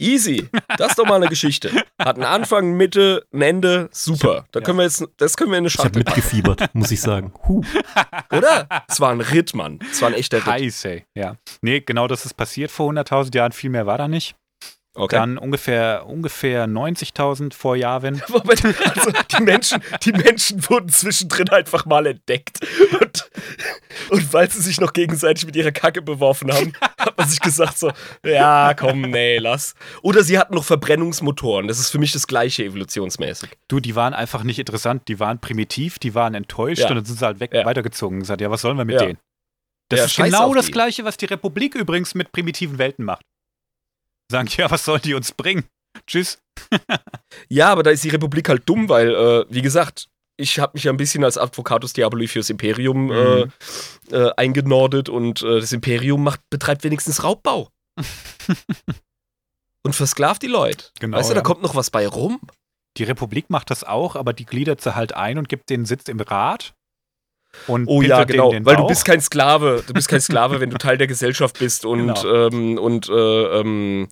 Easy. Das ist doch mal eine Geschichte. Hat einen Anfang, Mitte, ein Ende. Super. Da ja. können wir jetzt, das können wir in eine Ich habe Schachtel mitgefiebert, muss ich sagen. Huh. oder? Es war ein Ritt, Mann. Es war ein echter Ritt. Heiße, ja. Nee, genau das ist passiert vor 100.000 Jahren, viel mehr war da nicht. Okay. Dann ungefähr, ungefähr 90.000 vor. Moment, also die Menschen, die Menschen wurden zwischendrin einfach mal entdeckt. Und, und weil sie sich noch gegenseitig mit ihrer Kacke beworfen haben, hat man sich gesagt so, ja, komm, nee, lass. Oder sie hatten noch Verbrennungsmotoren. Das ist für mich das gleiche evolutionsmäßig. Du, die waren einfach nicht interessant, die waren primitiv, die waren enttäuscht Ja. und dann sind sie halt weg, Ja. weitergezogen und gesagt, ja, was sollen wir mit Ja. denen? Das Ja, ist genau das gleiche, was die Republik übrigens mit primitiven Welten macht. Sagen, ja, was sollen die uns bringen? Tschüss. Ja, aber da ist die Republik halt dumm, weil, äh, wie gesagt, ich habe mich ja ein bisschen als Advocatus Diaboli fürs Imperium Mhm. äh, äh, eingenordet und äh, das Imperium macht, betreibt wenigstens Raubbau. und versklavt die Leute. Genau, weißt du, ja. da kommt noch was bei rum. Die Republik macht das auch, aber die gliedert sie halt ein und gibt den Sitz im Rat. Und Oh ja, genau, weil du bist kein Sklave. Du bist kein Sklave, wenn du Teil der Gesellschaft bist und, Genau. ähm, und äh, ähm,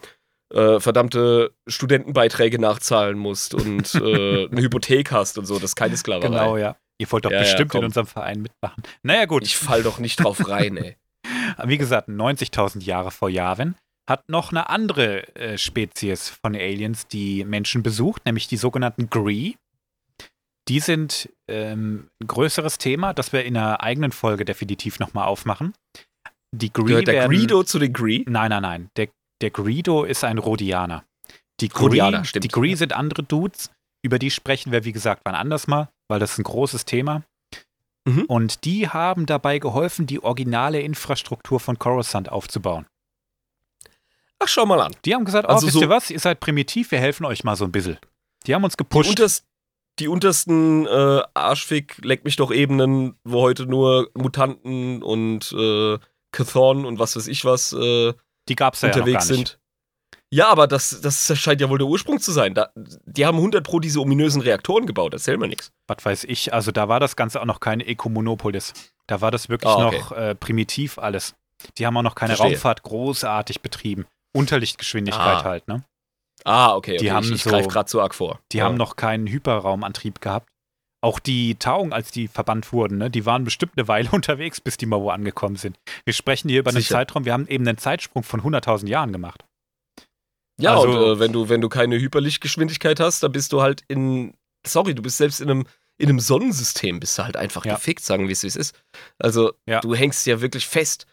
äh, verdammte Studentenbeiträge nachzahlen musst und äh, eine Hypothek hast und so. Das ist keine Sklaverei. Genau, ja. Ihr wollt doch Ja, ja, bestimmt in komm. unserem Verein mitmachen. Naja, gut. Ich fall doch nicht drauf rein, ey. Wie gesagt, 90.000 Jahre vor Yavin hat noch eine andere äh, Spezies von Aliens die Menschen besucht, nämlich die sogenannten Gree. Die sind ähm, ein größeres Thema, das wir in einer eigenen Folge definitiv nochmal aufmachen. Die Gree Gehört der werden, Greedo zu den Gree? Nein, nein, nein. Der, der Greedo ist ein Rhodianer. Die Gree, Rhodianer, stimmt. die Gree sind andere Dudes. Über die sprechen wir, wie gesagt, wann anders mal, weil das ist ein großes Thema. Mhm. Und die haben dabei geholfen, die originale Infrastruktur von Coruscant aufzubauen. Ach, schau mal an. Die haben gesagt, Also oh, wisst so- ihr was, ihr seid primitiv, wir helfen euch mal so ein bisschen. Die haben uns Die, gepusht. unters, die untersten äh, Arschfick, leck mich doch Ebenen, wo heute nur Mutanten und äh, Chthon und was weiß ich was äh, Die gab's ja unterwegs gar nicht. sind. Ja, aber das, das scheint ja wohl der Ursprung zu sein. Da, die haben 100 pro diese ominösen Reaktoren gebaut, erzähl mir nichts. Was weiß ich, also da war das Ganze auch noch keine Ecomonopolis. Da war das wirklich Ah, okay. noch äh, primitiv alles. Die haben auch noch keine Verstehe. Raumfahrt großartig betrieben. Unterlichtgeschwindigkeit Ah. halt, ne? Ah, okay, okay. Die haben ich, ich so- greife gerade zu arg vor. Die ja. haben noch keinen Hyperraumantrieb gehabt. Auch die Tauung, als die verbannt wurden, ne, die waren bestimmt eine Weile unterwegs, bis die mal wo angekommen sind. Wir sprechen hier über einen Sicher. Zeitraum, wir haben eben einen Zeitsprung von 100.000 Jahren gemacht. Ja, Also- und äh, wenn, du, wenn du keine Hyperlichtgeschwindigkeit hast, dann bist du halt in. Sorry, du bist selbst in einem, in einem Sonnensystem, bist du halt einfach Ja. gefickt, sagen wir es, wie es ist. Also, Ja. du hängst ja wirklich fest.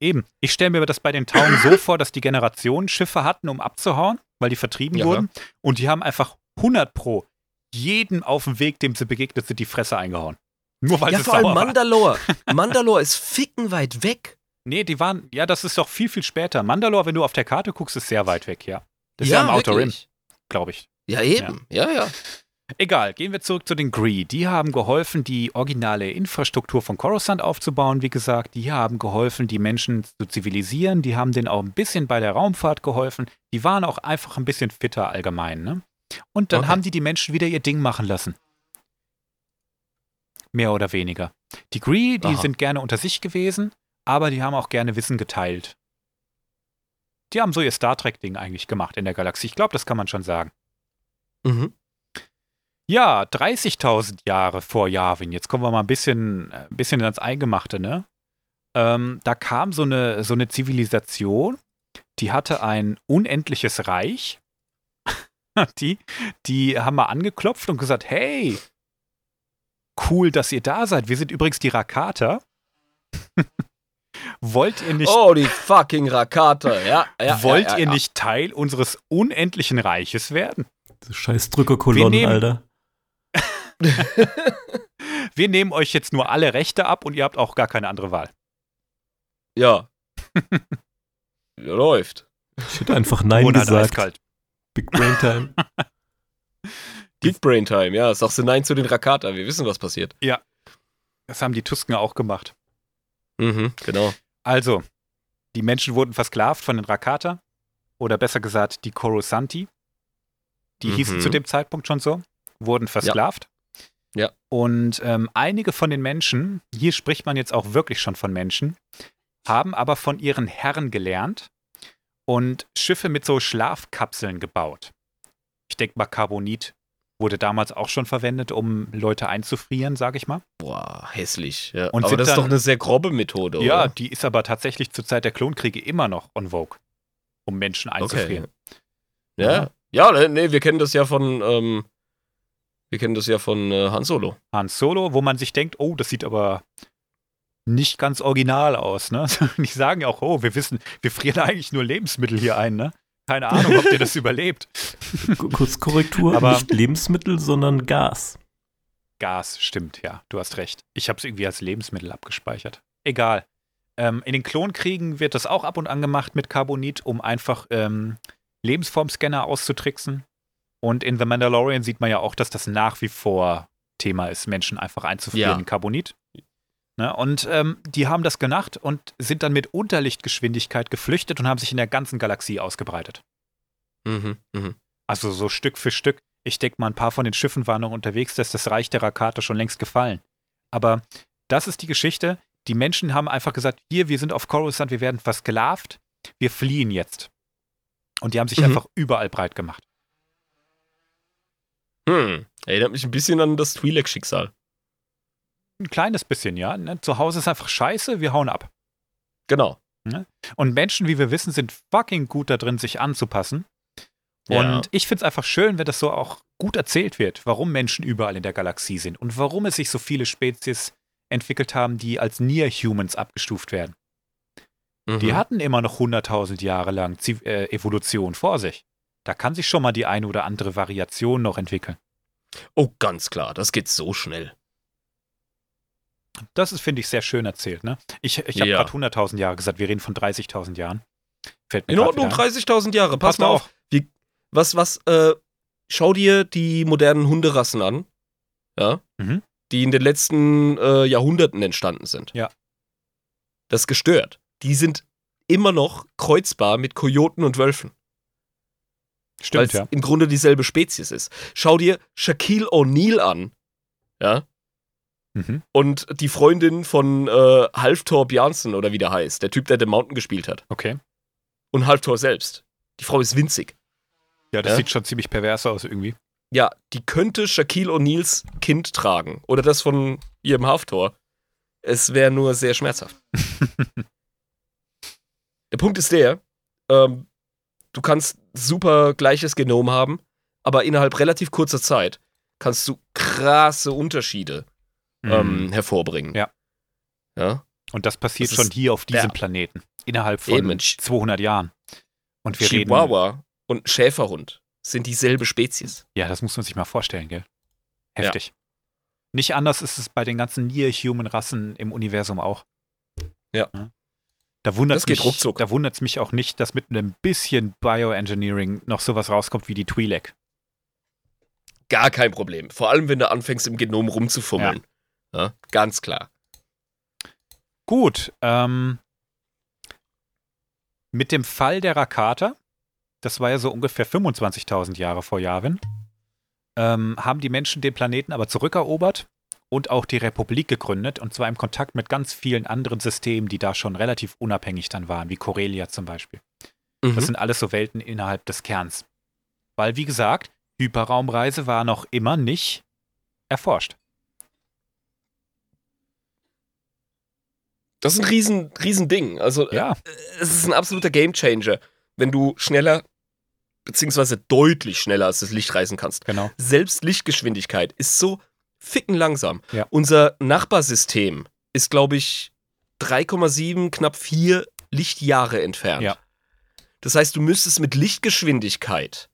Eben, ich stelle mir das bei den Tauungen so vor, dass die Generationen Schiffe hatten, um abzuhauen, weil die vertrieben Ja. wurden. Und die haben einfach 100 pro jeden auf dem Weg, dem sie begegnet sind, die Fresse eingehauen. Nur weil ja, sie vor allem. Mandalore. Mandalore ist ficken weit weg. Nee, die waren, ja, das ist doch viel, viel später. Mandalore, wenn du auf der Karte guckst, ist sehr weit weg, ja. Das ist ja, im Outer Rim, glaube ich. Ja, eben. Ja, ja. Egal, gehen wir zurück zu den Gree. Die haben geholfen, die originale Infrastruktur von Coruscant aufzubauen, wie gesagt. Die haben geholfen, die Menschen zu zivilisieren. Die haben denen auch ein bisschen bei der Raumfahrt geholfen. Die waren auch einfach ein bisschen fitter allgemein, ne? Und dann Okay. haben die die Menschen wieder ihr Ding machen lassen. Mehr oder weniger. Die Gree, die Aha. sind gerne unter sich gewesen, aber die haben auch gerne Wissen geteilt. Die haben so ihr Star Trek-Ding eigentlich gemacht in der Galaxie. Ich glaube, das kann man schon sagen. Mhm. Ja, 30.000 Jahre vor Yavin. Jetzt kommen wir mal ein bisschen, äh, ein bisschen ans Eingemachte, ne? Ähm, da kam so eine, so eine Zivilisation, die hatte ein unendliches Reich. die, die haben mal angeklopft und gesagt, hey, cool, dass ihr da seid. Wir sind übrigens die Rakata. Wollt ihr nicht, Oh, die fucking Rakata. Ja, ja. wollt ja, ja, ihr ja. nicht Teil unseres unendlichen Reiches werden? Scheiß Drückerkolonnen, Alter. Wir nehmen euch jetzt nur alle Rechte ab und ihr habt auch gar keine andere Wahl. Ja. Läuft. Ich hätte einfach Nein Monat gesagt. eiskalt. Big Brain Time. Big Brain Time, ja. Sagst du Nein zu den Rakata. Wir wissen, was passiert. Das haben die Tusken auch gemacht. Mhm, genau. Also, die Menschen wurden versklavt von den Rakata. Oder besser gesagt, die Coruscanti. Die Mhm. hießen zu dem Zeitpunkt schon so. Wurden versklavt. Ja. Und ähm, einige von den Menschen, hier spricht man jetzt auch wirklich schon von Menschen, haben aber von ihren Herren gelernt und Schiffe mit so Schlafkapseln gebaut. Ich denke mal, Carbonit wurde damals auch schon verwendet, um Leute einzufrieren, sage ich mal. Boah, hässlich. Ja. Und Aber das ist dann- doch eine sehr grobe Methode, Ja, oder? die ist aber tatsächlich zur Zeit der Klonkriege immer noch on vogue, um Menschen einzufrieren. Ja. Ja, ne, nee, wir kennen das ja von, ähm, wir kennen das ja von äh, Han Solo. Han Solo, wo man sich denkt, oh, das sieht aber nicht ganz original aus, ne? Die sagen ja auch, oh, wir wissen, wir frieren eigentlich nur Lebensmittel hier ein, ne? Keine Ahnung, ob ihr das überlebt. Kurz Korrektur, Aber- nicht Lebensmittel, sondern Gas. Gas, stimmt, ja, du hast recht. Ich habe es irgendwie als Lebensmittel abgespeichert. Egal. Ähm, in den Klonkriegen wird das auch ab und an gemacht mit Carbonit, um einfach ähm, Lebensformscanner auszutricksen. Und in The Mandalorian sieht man ja auch, dass das nach wie vor Thema ist, Menschen einfach einzufrieren Ja. in Carbonit. Ne? Und ähm, die haben das gemacht und sind dann mit Unterlichtgeschwindigkeit geflüchtet und haben sich in der ganzen Galaxie ausgebreitet. Mhm, mhm. Also so Stück für Stück. Ich denke mal, ein paar von den Schiffen waren noch unterwegs, dass das Reich der Rakata schon längst gefallen. Aber das ist die Geschichte. Die Menschen haben einfach gesagt, hier, wir sind auf Coruscant, wir werden versklavt, wir fliehen jetzt. Und die haben sich Mhm. einfach überall breit gemacht. Hm. Erinnert mich ein bisschen an das Twi'lek-Schicksal. Ein kleines bisschen, ja. Ne? Zu Hause ist einfach scheiße, wir hauen ab. Genau. Und Menschen, wie wir wissen, sind fucking gut da drin, sich anzupassen. Ja. Und ich finde es einfach schön, wenn das so auch gut erzählt wird, warum Menschen überall in der Galaxie sind und warum es sich so viele Spezies entwickelt haben, die als Near-Humans abgestuft werden. Mhm. Die hatten immer noch 100.000 Jahre lang äh, Evolution vor sich. Da kann sich schon mal die eine oder andere Variation noch entwickeln. Oh, ganz klar. Das geht so schnell. Das ist, finde ich, sehr schön erzählt. Ne? Ich, ich habe Ja. gerade 100.000 Jahre gesagt, wir reden von 30.000 Jahren. Fällt mir In Ordnung, wieder ein. 30.000 Jahre. Pass Passt mal auch. auf. Wie, was, was, äh, schau dir die modernen Hunderassen an. ja, Mhm. die in den letzten äh, Jahrhunderten entstanden sind. Ja. Das ist gestört. Die sind immer noch kreuzbar mit Kojoten und Wölfen. Stimmt, es ja. im Grunde dieselbe Spezies ist. Schau dir Shaquille O'Neal an. Ja. Mhm. Und die Freundin von äh, Halftor Bjarnsen oder wie der heißt, der Typ, der The Mountain gespielt hat. Okay. Und Halftor selbst. Die Frau ist winzig. Ja, das Ja. sieht schon ziemlich pervers aus irgendwie. Ja, die könnte Shaquille O'Neals Kind tragen. Oder das von ihrem Halftor. Es wäre nur sehr schmerzhaft. der Punkt ist der, ähm, du kannst super gleiches Genom haben, aber innerhalb relativ kurzer Zeit kannst du krasse Unterschiede ähm, Mhm. hervorbringen. Ja. Ja. Und das passiert das schon hier auf diesem der- Planeten. Innerhalb von Eben, ein Ch- 200 Jahren. Und wir reden. Chihuahua und ein Schäferhund sind dieselbe Spezies. Ja, das muss man sich mal vorstellen, gell? Heftig. Nicht anders ist es bei den ganzen Near-Human-Rassen im Universum auch. Ja. Da wundert es mich auch nicht, dass mit einem bisschen Bioengineering noch sowas rauskommt wie die Twi'lek. Gar kein Problem. Vor allem, wenn du anfängst, im Genom rumzufummeln. Ja. ganz klar. Gut, ähm, mit dem Fall der Rakata, das war ja so ungefähr 25.000 Jahre vor Yavin, ähm, haben die Menschen den Planeten aber zurückerobert und auch die Republik gegründet, und zwar im Kontakt mit ganz vielen anderen Systemen, die da schon relativ unabhängig dann waren, wie Corelia zum Beispiel. Mhm. Das sind alles so Welten innerhalb des Kerns. Weil, wie gesagt, Hyperraumreise war noch immer nicht erforscht. Das ist ein riesen, riesen Ding. Also, Ja, äh, es ist ein absoluter Gamechanger, wenn du schneller, beziehungsweise deutlich schneller als das Licht reisen kannst. genau. Selbst Lichtgeschwindigkeit ist so ficken langsam. Ja. Unser Nachbarsystem ist, glaube ich, 3,7, knapp 4 Lichtjahre entfernt. Ja. Das heißt, du müsstest mit Lichtgeschwindigkeit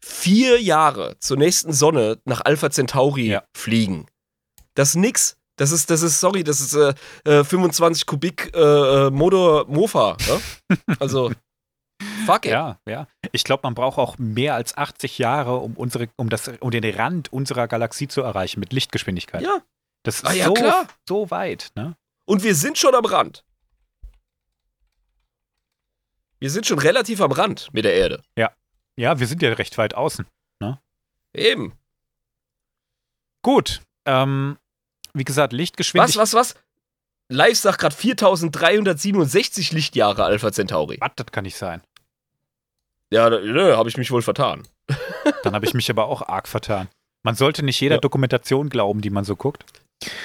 vier Jahre zur nächsten Sonne nach Alpha Centauri Ja. fliegen. Das ist nix. Das ist, das ist, sorry, das ist äh, äh, 25 Kubik äh, äh, Motor Mofa. Ne? Also, fuck it. Ja, ja. Ich glaube, man braucht auch mehr als 80 Jahre, um unsere, um das, um den Rand unserer Galaxie zu erreichen mit Lichtgeschwindigkeit. Ja. Das ist Ah, ja, so, klar. so weit, ne? Und wir sind schon am Rand. Wir sind schon relativ am Rand mit der Erde. Ja, wir sind ja recht weit außen. Eben. Gut. Ähm, wie gesagt, Was, Lichtgeschwindigkeit. was, was? Live sagt gerade 4367 Lichtjahre Alpha Centauri. Was? Das kann nicht sein. Ja, da- nö, habe ich mich wohl vertan. Dann habe ich mich aber auch arg vertan. Man sollte nicht jeder Ja. Dokumentation glauben, die man so guckt.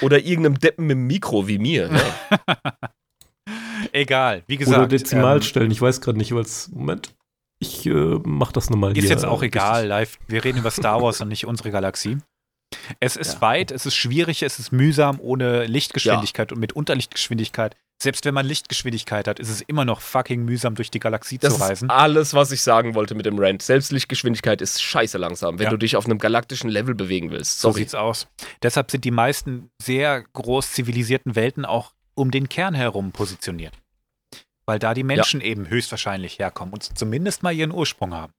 Oder irgendeinem Deppen mit dem Mikro wie mir. Ja. Egal, wie gesagt. Oder ähm, Dezimalstellen, ich weiß gerade nicht, weil es. Moment. Ich äh, mach das nochmal hier. Ist jetzt auch egal, live. Wir reden über Star Wars und nicht unsere Galaxie. Es ist Ja. weit, es ist schwierig, es ist mühsam ohne Lichtgeschwindigkeit und mit Unterlichtgeschwindigkeit. Selbst wenn man Lichtgeschwindigkeit hat, ist es immer noch fucking mühsam, durch die Galaxie Das zu reisen. ist alles, was ich sagen wollte mit dem Rant. Selbstlichtgeschwindigkeit ist scheiße langsam, wenn Ja. du dich auf einem galaktischen Level bewegen willst. So Sorry. sieht's aus. Deshalb sind die meisten sehr groß zivilisierten Welten auch um den Kern herum positioniert. Weil da die Menschen eben höchstwahrscheinlich herkommen und zumindest mal ihren Ursprung haben.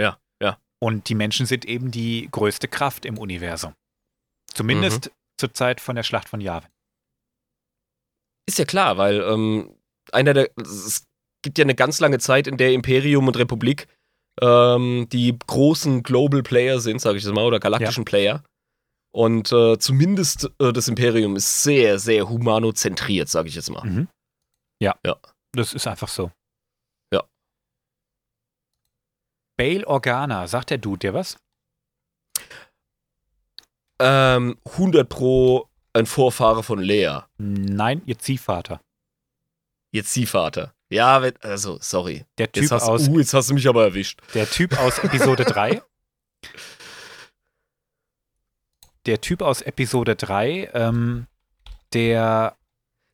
Ja, ja. Und die Menschen sind eben die größte Kraft im Universum. Zumindest Mhm. zur Zeit von der Schlacht von Yavin. Ist ja klar, weil ähm, einer der. Es gibt ja eine ganz lange Zeit, in der Imperium und Republik ähm, die großen Global Player sind, sage ich das mal, oder galaktischen Player. Und äh, zumindest äh, das Imperium ist sehr, sehr humanozentriert, sage ich jetzt mal. Mhm. Ja. Ja. Das ist einfach so. Ja. Bail Organa, sagt der Dude dir was? Ähm, 100 Pro ein Vorfahre von Lea. Nein, ihr Ziehvater. Jetzt sie Vater. Ja, wenn, also, sorry. Der Typ, Jetzt hast, aus, uh, jetzt hast du mich aber erwischt. der typ aus Episode 3. Der Typ aus Episode 3, ähm, der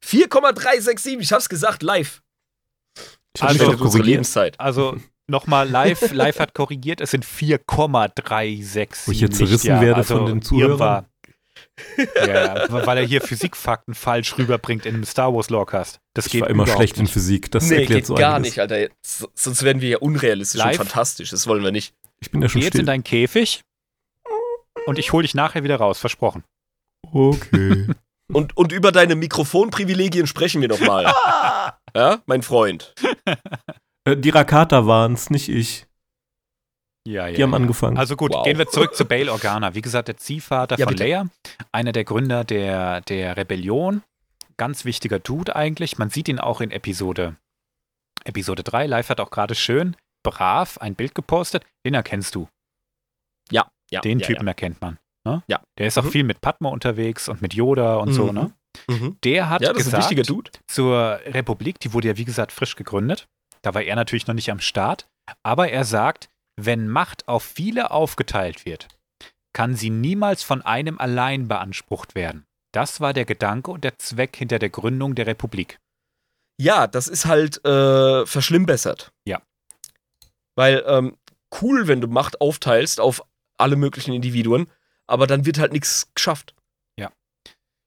4,367, ich hab's gesagt, live. Ich hab Also- unsere. Lebenszeit. Also nochmal live, live hat korrigiert, es sind 4,367 Wo ich jetzt zerrissen Lichtjahre. werde also von den ihr Zuhörern. Ja, weil er hier Physikfakten falsch rüberbringt in einem Star Wars Lorecast. Das Ich geht war immer schlecht in nicht. Physik. Das nee, erklärt geht so gar einiges. nicht, Alter. S- Sonst werden wir ja unrealistisch Live? und fantastisch. Das wollen wir nicht. Ich bin ja schon Geh jetzt in deinen Käfig und ich hole dich nachher wieder raus, versprochen. Okay. Und, und über deine Mikrofonprivilegien sprechen wir nochmal. ja, mein Freund. Äh, Die Rakata waren's, nicht ich. Ja, ja. Die haben ja. angefangen. Also gut, Wow. gehen wir zurück zu Bail Organa. Wie gesagt, der Ziehvater Ja, von bitte. Leia, einer der Gründer der, der Rebellion. Ganz wichtiger Dude eigentlich. Man sieht ihn auch in Episode, Episode 3. Live hat auch gerade schön brav ein Bild gepostet. Den erkennst du. Ja, ja. Den ja, Typen erkennt man. Ne? Ja. Der ist auch Mhm. viel mit Padme unterwegs und mit Yoda und so. Mhm. Ne? Ja. Mhm. Der hat ja, das ist ein gesagt, wichtiger Dude. zur Republik, die wurde ja wie gesagt frisch gegründet. Da war er natürlich noch nicht am Start. Aber er sagt, wenn Macht auf viele aufgeteilt wird, kann sie niemals von einem allein beansprucht werden. Das war der Gedanke und der Zweck hinter der Gründung der Republik. Ja, das ist halt äh, verschlimmbessert. Ja. Weil, ähm, cool, wenn du Macht aufteilst auf alle möglichen Individuen, aber dann wird halt nichts geschafft.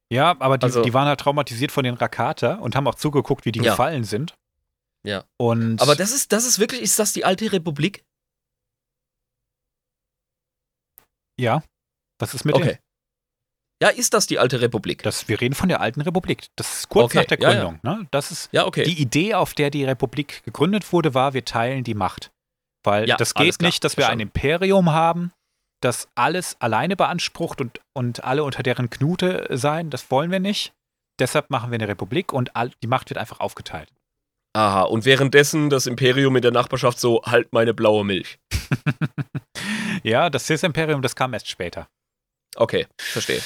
Ja, aber die, Also- die waren halt traumatisiert von den Rakata und haben auch zugeguckt, wie die Ja. gefallen sind. Ja. Und Aber das ist, das ist wirklich, ist das die alte Republik? Ja, was ist mit okay. denen? Ja, ist das die alte Republik? Das, wir reden von der alten Republik. Das ist kurz Okay, nach der ja, ja. Gründung. Ne? Das ist ja, okay. Die Idee, auf der die Republik gegründet wurde, war, wir teilen die Macht. Weil Ja, das geht nicht, dass wir ein. Imperium haben, das alles alleine beansprucht und, und alle unter deren Knute sein. Das wollen wir nicht. Deshalb machen wir eine Republik und all, die Macht wird einfach aufgeteilt. Aha, und währenddessen das Imperium in der Nachbarschaft so, halt meine blaue Milch. Ja, das Cis-Imperium, das kam erst später. Okay, verstehe.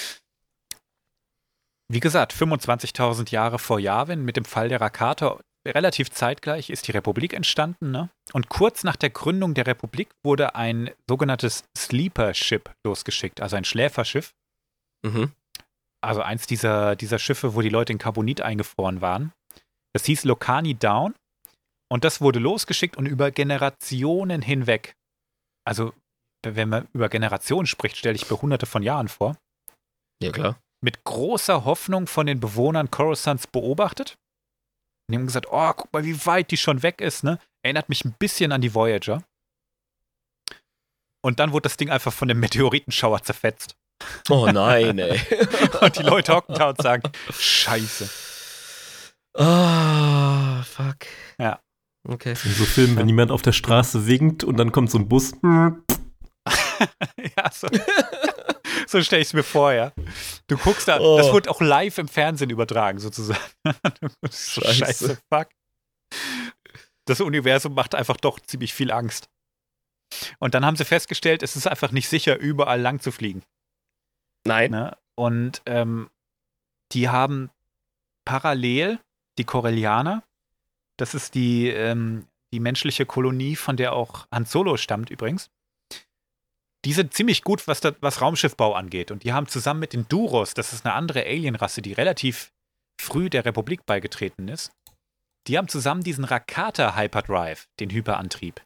Wie gesagt, 25.000 Jahre vor Yavin mit dem Fall der Rakata, relativ zeitgleich ist die Republik entstanden. Ne? Und kurz nach der Gründung der Republik wurde ein sogenanntes Sleeper Ship losgeschickt, also ein Schläferschiff. Mhm. Also eins dieser, dieser Schiffe, wo die Leute in Carbonit eingefroren waren. Das hieß Lokani Down. Und das wurde losgeschickt und über Generationen hinweg. Also, wenn man über Generationen spricht, stelle ich mir hunderte von Jahren vor Ja, klar. mit großer Hoffnung von den Bewohnern Coruscants beobachtet. Und die haben gesagt, oh, guck mal, wie weit die schon weg ist, ne? Erinnert mich ein bisschen an die Voyager. Und dann wurde das Ding einfach von dem Meteoritenschauer zerfetzt. Oh nein, ey. Und die Leute hocken da und sagen, scheiße. Ah, fuck. Ja. Okay. In so Filmen, wenn jemand auf der Straße winkt und dann kommt so ein Bus. ja, so, so stelle ich es mir vor, ja. Du guckst da, Oh. das wurde auch live im Fernsehen übertragen, sozusagen. Das so Scheiße. scheiße, fuck. Das Universum macht einfach doch ziemlich viel Angst. Und dann haben sie festgestellt, es ist einfach nicht sicher, überall lang zu fliegen. Nein. Ne? Und ähm, die haben parallel die Corellianer, das ist die, ähm, die menschliche Kolonie, von der auch Han Solo stammt übrigens. Die sind ziemlich gut, was, das, was Raumschiffbau angeht. Und die haben zusammen mit den Duros, das ist eine andere Alienrasse, die relativ früh der Republik beigetreten ist, die haben zusammen diesen Rakata Hyperdrive, den Hyperantrieb,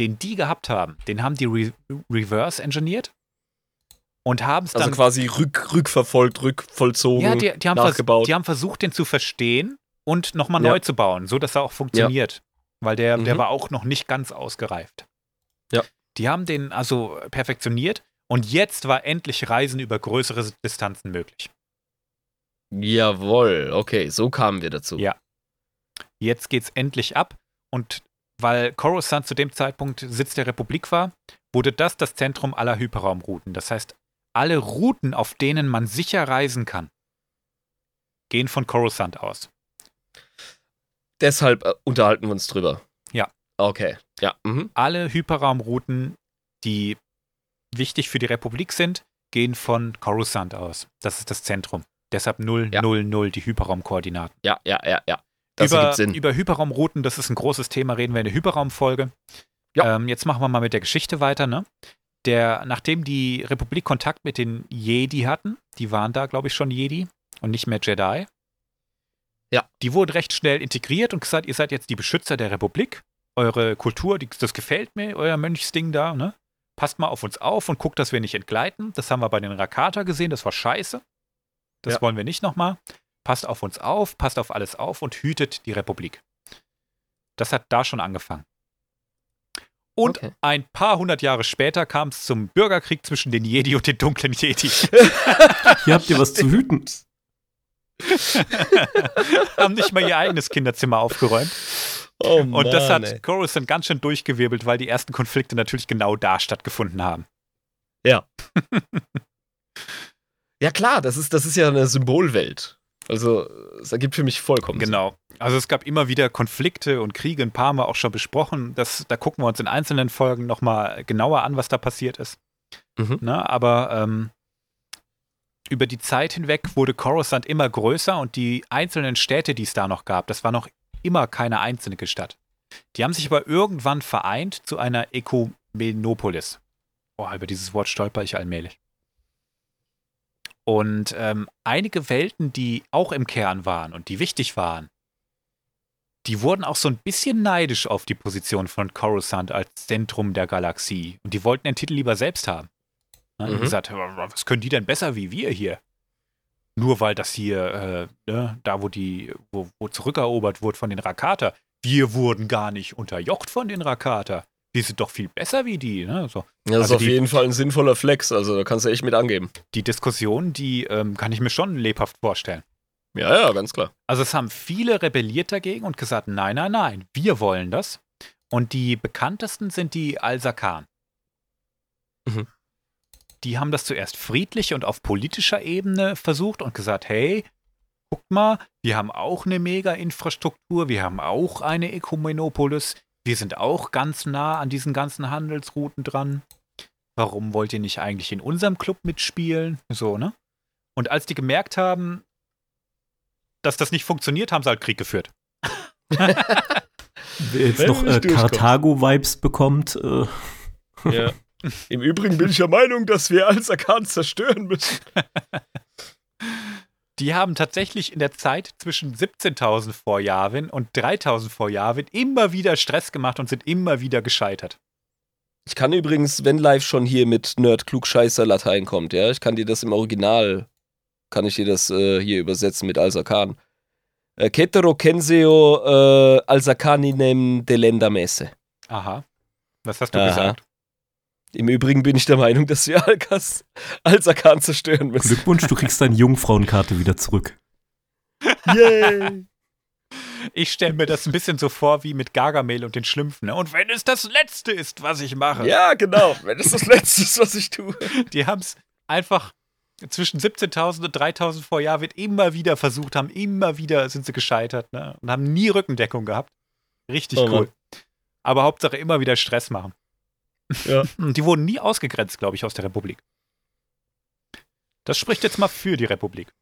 den die gehabt haben, den haben die re reverse engineert und haben es Also dann quasi rück, rückverfolgt, rückvollzogen, ja, die, die, haben vers nachgebaut. die haben versucht, den zu verstehen und nochmal Ja. neu zu bauen, so dass er auch funktioniert. Weil der, der Mhm. war auch noch nicht ganz ausgereift. Ja. Die haben den also perfektioniert und jetzt war endlich Reisen über größere Distanzen möglich. Jawohl, okay, so kamen wir dazu. Ja. Jetzt geht's endlich ab und weil Coruscant zu dem Zeitpunkt Sitz der Republik war, wurde das das Zentrum aller Hyperraumrouten. Das heißt, alle Routen, auf denen man sicher reisen kann, gehen von Coruscant aus. Deshalb äh, unterhalten wir uns drüber. Ja. Okay, ja. Mhm. alle Hyperraumrouten, die wichtig für die Republik sind, gehen von Coruscant aus. Das ist das Zentrum. Deshalb 0, Ja. 0, 0, die Hyperraumkoordinaten. Ja, ja, ja, ja. Das über, Sinn. über Hyperraumrouten, das ist ein großes Thema, reden wir in der Hyperraumfolge. Ja. Ähm, jetzt machen wir mal mit der Geschichte weiter. Ne? Der, nachdem die Republik Kontakt mit den Jedi hatten, die waren da, glaube ich, schon Jedi und nicht mehr Jedi. Ja. Die wurden recht schnell integriert und gesagt, ihr seid jetzt die Beschützer der Republik. Eure Kultur, die, das gefällt mir, euer Mönchsding da, ne? Passt mal auf uns auf und guckt, dass wir nicht entgleiten. Das haben wir bei den Rakata gesehen, das war scheiße. Das Ja. wollen wir nicht nochmal. Passt auf uns auf, passt auf alles auf und hütet die Republik. Das hat da schon angefangen. Und Okay. ein paar hundert Jahre später kam es zum Bürgerkrieg zwischen den Jedi und den dunklen Jedi. Hier habt ihr was zu hüten. Haben nicht mal ihr eigenes Kinderzimmer aufgeräumt. Oh Und das Mann, hat ey. Coruscant ganz schön durchgewirbelt, weil die ersten Konflikte natürlich genau da stattgefunden haben. Ja klar, das ist, das ist ja eine Symbolwelt. Also, es ergibt für mich vollkommen. Genau. Also es gab immer wieder Konflikte und Kriege, ein paar Mal auch schon besprochen. Das, da gucken wir uns in einzelnen Folgen nochmal genauer an, was da passiert ist. Mhm. Ne? Aber ähm, über die Zeit hinweg wurde Coruscant immer größer und die einzelnen Städte, die es da noch gab, das war noch immer keine einzelne Stadt. Die haben sich aber irgendwann vereint zu einer Ökumenopolis. Boah, über dieses Wort stolper ich allmählich. Und ähm, einige Welten, die auch im Kern waren und die wichtig waren, die wurden auch so ein bisschen neidisch auf die Position von Coruscant als Zentrum der Galaxie. Und die wollten den Titel lieber selbst haben. Ne? Die Mhm. gesagt, was können die denn besser wie wir hier? Nur weil das hier, äh, ne, da wo die, wo, wo zurückerobert wurde von den Rakata, wir wurden gar nicht unterjocht von den Rakata. Wir sind doch viel besser wie die. Ne? So. Ja, das Also ist auf die- jeden Fall ein sinnvoller Flex. Also, da kannst du echt mit angeben. Die Diskussion, die ähm, kann ich mir schon lebhaft vorstellen. Ja, ja, ganz klar. Also es haben viele rebelliert dagegen und gesagt, nein, nein, nein, wir wollen das. Und die bekanntesten sind die Al-Sakan. Mhm. Die haben das zuerst friedlich und auf politischer Ebene versucht und gesagt, hey, guckt mal, wir haben auch eine Mega-Infrastruktur, wir haben auch eine Ökumenopolis, wir sind auch ganz nah an diesen ganzen Handelsrouten dran. Warum wollt ihr nicht eigentlich in unserem Club mitspielen? So, ne? Und als die gemerkt haben, dass das nicht funktioniert, haben sie halt Krieg geführt. Wer jetzt Wenn noch äh. Karthago-Vibes bekommt, äh, Ja. Im Übrigen bin ich der Meinung, dass wir Al-Sakan zerstören müssen. Die haben tatsächlich in der Zeit zwischen 17.000 vor Yavin und 3.000 vor Yavin immer wieder Stress gemacht und sind immer wieder gescheitert. Ich kann übrigens, wenn live schon hier mit Nerd Klugscheißer Latein kommt, ja, ich kann dir das im Original, kann ich dir das äh, hier übersetzen mit Al-Sakan. Äh, Ketero Kenseo äh, Al-Sakaninem delenda messe. Aha. Was hast du Aha. gesagt? Im Übrigen bin ich der Meinung, dass wir Alkas Al-Sakan zerstören müssen. Glückwunsch, du kriegst deine Jungfrauenkarte wieder zurück. Yay! Ich stelle mir das ein bisschen so vor wie mit Gargamel und den Schlümpfen. Ne? Und wenn es das Letzte ist, was ich mache. ja, genau. Wenn das das Letzte ist, was ich tue. Die haben es einfach zwischen 17.000 und 3.000 vor Jahr wird immer wieder versucht, haben immer wieder sind sie gescheitert ne? und haben nie Rückendeckung gehabt. Richtig Oh cool. Mann. Aber Hauptsache immer wieder Stress machen. Ja. Und Die wurden nie ausgegrenzt, glaube ich, aus der Republik. Das spricht jetzt mal für die Republik.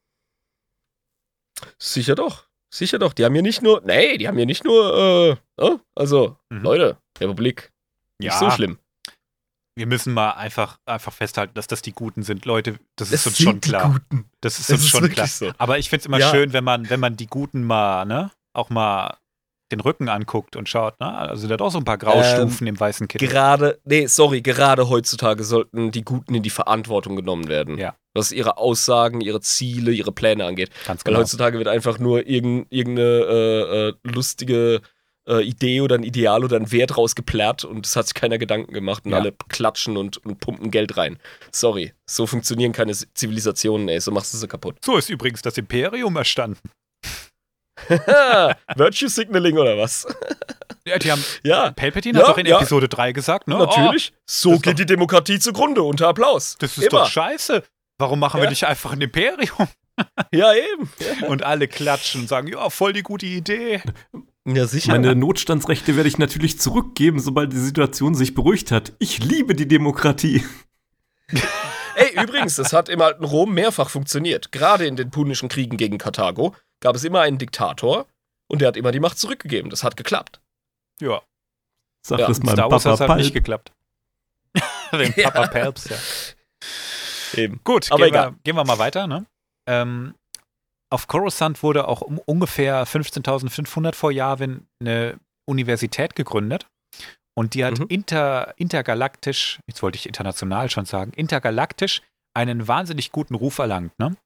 Sicher doch. Sicher doch. Die haben hier nicht nur. Nee, die haben hier nicht nur. Äh, äh, also, Mhm. Leute, Republik. Nicht Ja, so schlimm. wir müssen mal einfach, einfach festhalten, dass das die Guten sind. Leute, das ist Das uns sind schon die klar. Guten. Das ist Das uns ist schon wirklich klar. so. Aber ich finde es immer Ja. schön, wenn man, wenn man die Guten mal, ne, auch mal den Rücken anguckt und schaut, ne? Also da doch so ein paar Graustufen im weißen Kittel. Gerade, nee, sorry, gerade heutzutage sollten die Guten in die Verantwortung genommen werden. Ja. Was ihre Aussagen, ihre Ziele, ihre Pläne angeht. Ganz Weil genau. heutzutage wird einfach nur irgend, irgendeine äh, äh, lustige äh, Idee oder ein Ideal oder ein Wert rausgeplärrt und es hat sich keiner Gedanken gemacht und Ja. alle klatschen und, und pumpen Geld rein. Sorry, so funktionieren keine Zivilisationen, ey, so machst du sie kaputt. So ist übrigens das Imperium erstanden. Virtue Signaling oder was? Ja, die haben, Ja, Palpatine Ja, hat doch in ja. Episode 3 gesagt, ne? natürlich. so das ist geht doch- die Demokratie zugrunde, unter Applaus. Oh, das ist Immer. doch scheiße. Warum machen wir Ja. nicht einfach ein Imperium? Ja, eben. Und alle klatschen und sagen, ja, voll die gute Idee. Ja, sicher. Meine Notstandsrechte werde ich natürlich zurückgeben, sobald die Situation sich beruhigt hat. Ich liebe die Demokratie. Ey, übrigens, das hat im alten Rom mehrfach funktioniert. Gerade in den punischen Kriegen gegen Karthago gab es immer einen Diktator und der hat immer die Macht zurückgegeben. Das hat geklappt. Ja, Sag Ja, das mal Star Wars Papa hat halt nicht Palp. geklappt. Den Ja. Papa Pelps, ja. Eben. Gut, Aber gehen, egal. wir, gehen wir mal weiter. Ne? Ähm, auf Coruscant wurde auch um ungefähr 15.500 vor Yavin eine Universität gegründet. Und die hat Mhm. inter, intergalaktisch, jetzt wollte ich international schon sagen, intergalaktisch einen wahnsinnig guten Ruf erlangt. Ne?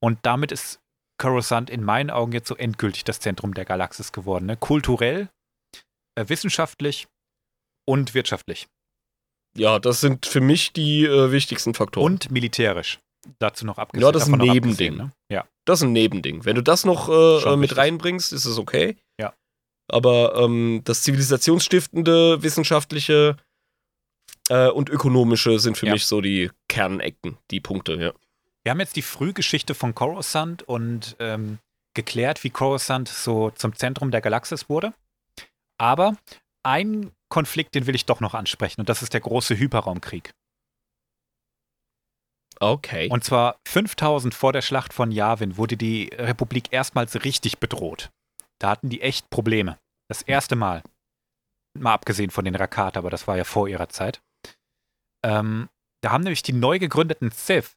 Und damit ist Coruscant in meinen Augen jetzt so endgültig das Zentrum der Galaxis geworden. Ne? Kulturell, äh, wissenschaftlich und wirtschaftlich. Ja, das sind für mich die äh, wichtigsten Faktoren. Und militärisch. Dazu noch abgesehen. Ja, das ist ein Nebending. Ne? Ja. Das ist ein Nebending. Wenn du das noch äh, äh, mit reinbringst, ist es okay. Ja. Aber ähm, das zivilisationsstiftende, wissenschaftliche äh, und ökonomische sind für Ja. mich so die Kernecken, die Punkte, ja. Wir haben jetzt die Frühgeschichte von Coruscant und ähm, geklärt, wie Coruscant so zum Zentrum der Galaxis wurde. Aber ein Konflikt, den will ich doch noch ansprechen, und das ist der große Hyperraumkrieg. Okay. Und zwar 5000 vor der Schlacht von Yavin wurde die Republik erstmals richtig bedroht. Da hatten die echt Probleme. Das erste Mal. Mal abgesehen von den Rakat, aber das war ja vor ihrer Zeit. Ähm, da haben nämlich die neu gegründeten Sith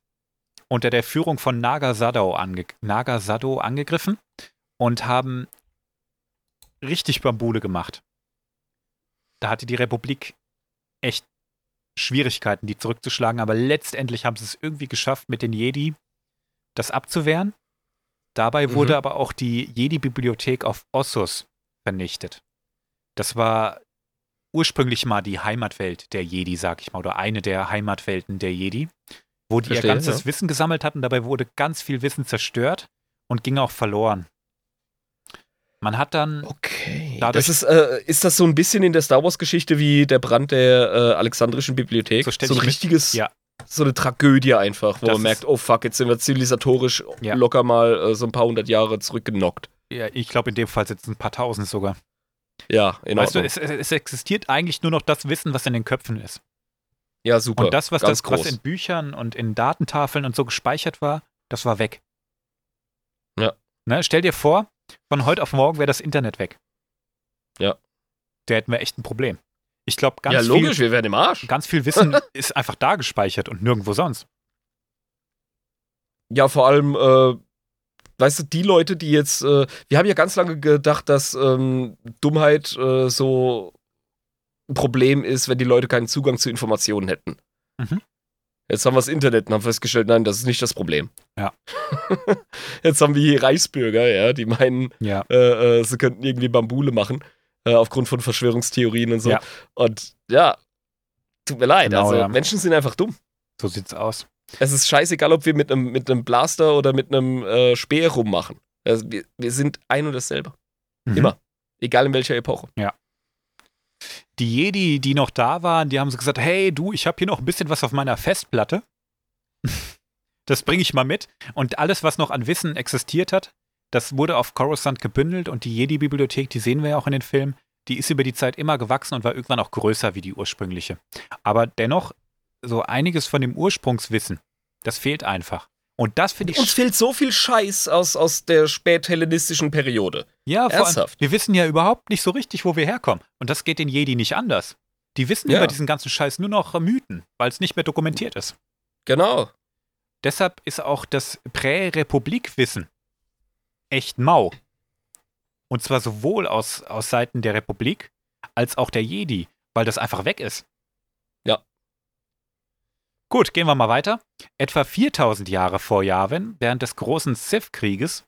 unter der Führung von Naga Sado, ange Naga Sado angegriffen und haben richtig Bambule gemacht. Da hatte die Republik echt Schwierigkeiten, die zurückzuschlagen, aber letztendlich haben sie es irgendwie geschafft, mit den Jedi das abzuwehren. Dabei Mhm. wurde aber auch die Jedi-Bibliothek auf Ossus vernichtet. Das war ursprünglich mal die Heimatwelt der Jedi, sag ich mal, oder eine der Heimatwelten der Jedi, wo die Verstehe, ihr ganzes ja. Wissen gesammelt hatten. Dabei wurde ganz viel Wissen zerstört und ging auch verloren. Man hat dann Okay. Das ist, äh, ist das so ein bisschen in der Star Wars-Geschichte wie der Brand der äh, Alexandrischen Bibliothek? So so ein richtiges, ja. so eine Tragödie einfach, wo Das man merkt, oh fuck, jetzt sind wir zivilisatorisch Ja. locker mal äh, so ein paar hundert Jahre zurückgenockt. Ja, ich glaube, in dem Fall sitzen ein paar tausend sogar. Ja, in weißt du, Ordnung. es, es, es existiert eigentlich nur noch das Wissen, was in den Köpfen ist. Ja, super. Und das, was, das, was groß. in Büchern und in Datentafeln und so gespeichert war, das war weg. Ja. Ne, stell dir vor, von heute auf morgen wäre das Internet weg. Ja. Da hätten wir echt ein Problem. Ich glaube, ganz, ja, logisch, viel, wir werden im Arsch. ganz viel Wissen ist einfach da gespeichert und nirgendwo sonst. Ja, vor allem, äh, weißt du, die Leute, die jetzt, äh, wir haben ja ganz lange gedacht, dass ähm, Dummheit äh, so ein Problem ist, wenn die Leute keinen Zugang zu Informationen hätten. Mhm. Jetzt haben wir das Internet und haben festgestellt, nein, das ist nicht das Problem. Ja. Jetzt haben wir hier Reichsbürger, ja, die meinen, Ja. äh, äh, sie könnten irgendwie Bambule machen, äh, aufgrund von Verschwörungstheorien und so. Ja. Und ja, tut mir leid, Genau, also ja. Menschen sind einfach dumm. So sieht's aus. Es ist scheißegal, ob wir mit einem mit Blaster oder mit einem äh, Speer rummachen. Also wir, wir sind ein und dasselbe. Mhm. Immer. Egal in welcher Epoche. Die Jedi, die noch da waren, die haben so gesagt, hey du, ich habe hier noch ein bisschen was auf meiner Festplatte. Das bringe ich mal mit. Und alles, was noch an Wissen existiert hat, das wurde auf Coruscant gebündelt und die Jedi-Bibliothek, die sehen wir ja auch in den Filmen, die ist über die Zeit immer gewachsen und war irgendwann auch größer wie die ursprüngliche. Aber dennoch, so einiges von dem Ursprungswissen, das fehlt einfach. Und das finde ich Uns fehlt so viel Scheiß aus, aus der späthellenistischen Periode. Ja, allem, Ernsthaft? wir wissen ja überhaupt nicht so richtig, wo wir herkommen. Und das geht den Jedi nicht anders. Die wissen Ja. über diesen ganzen Scheiß nur noch Mythen, weil es nicht mehr dokumentiert ist. Genau. Deshalb ist auch das Prä-Republik-Wissen echt mau. Und zwar sowohl aus, aus Seiten der Republik als auch der Jedi, weil das einfach weg ist. Gut, gehen wir mal weiter. Etwa 4000 Jahre vor Yavin, während des großen Sith-Krieges,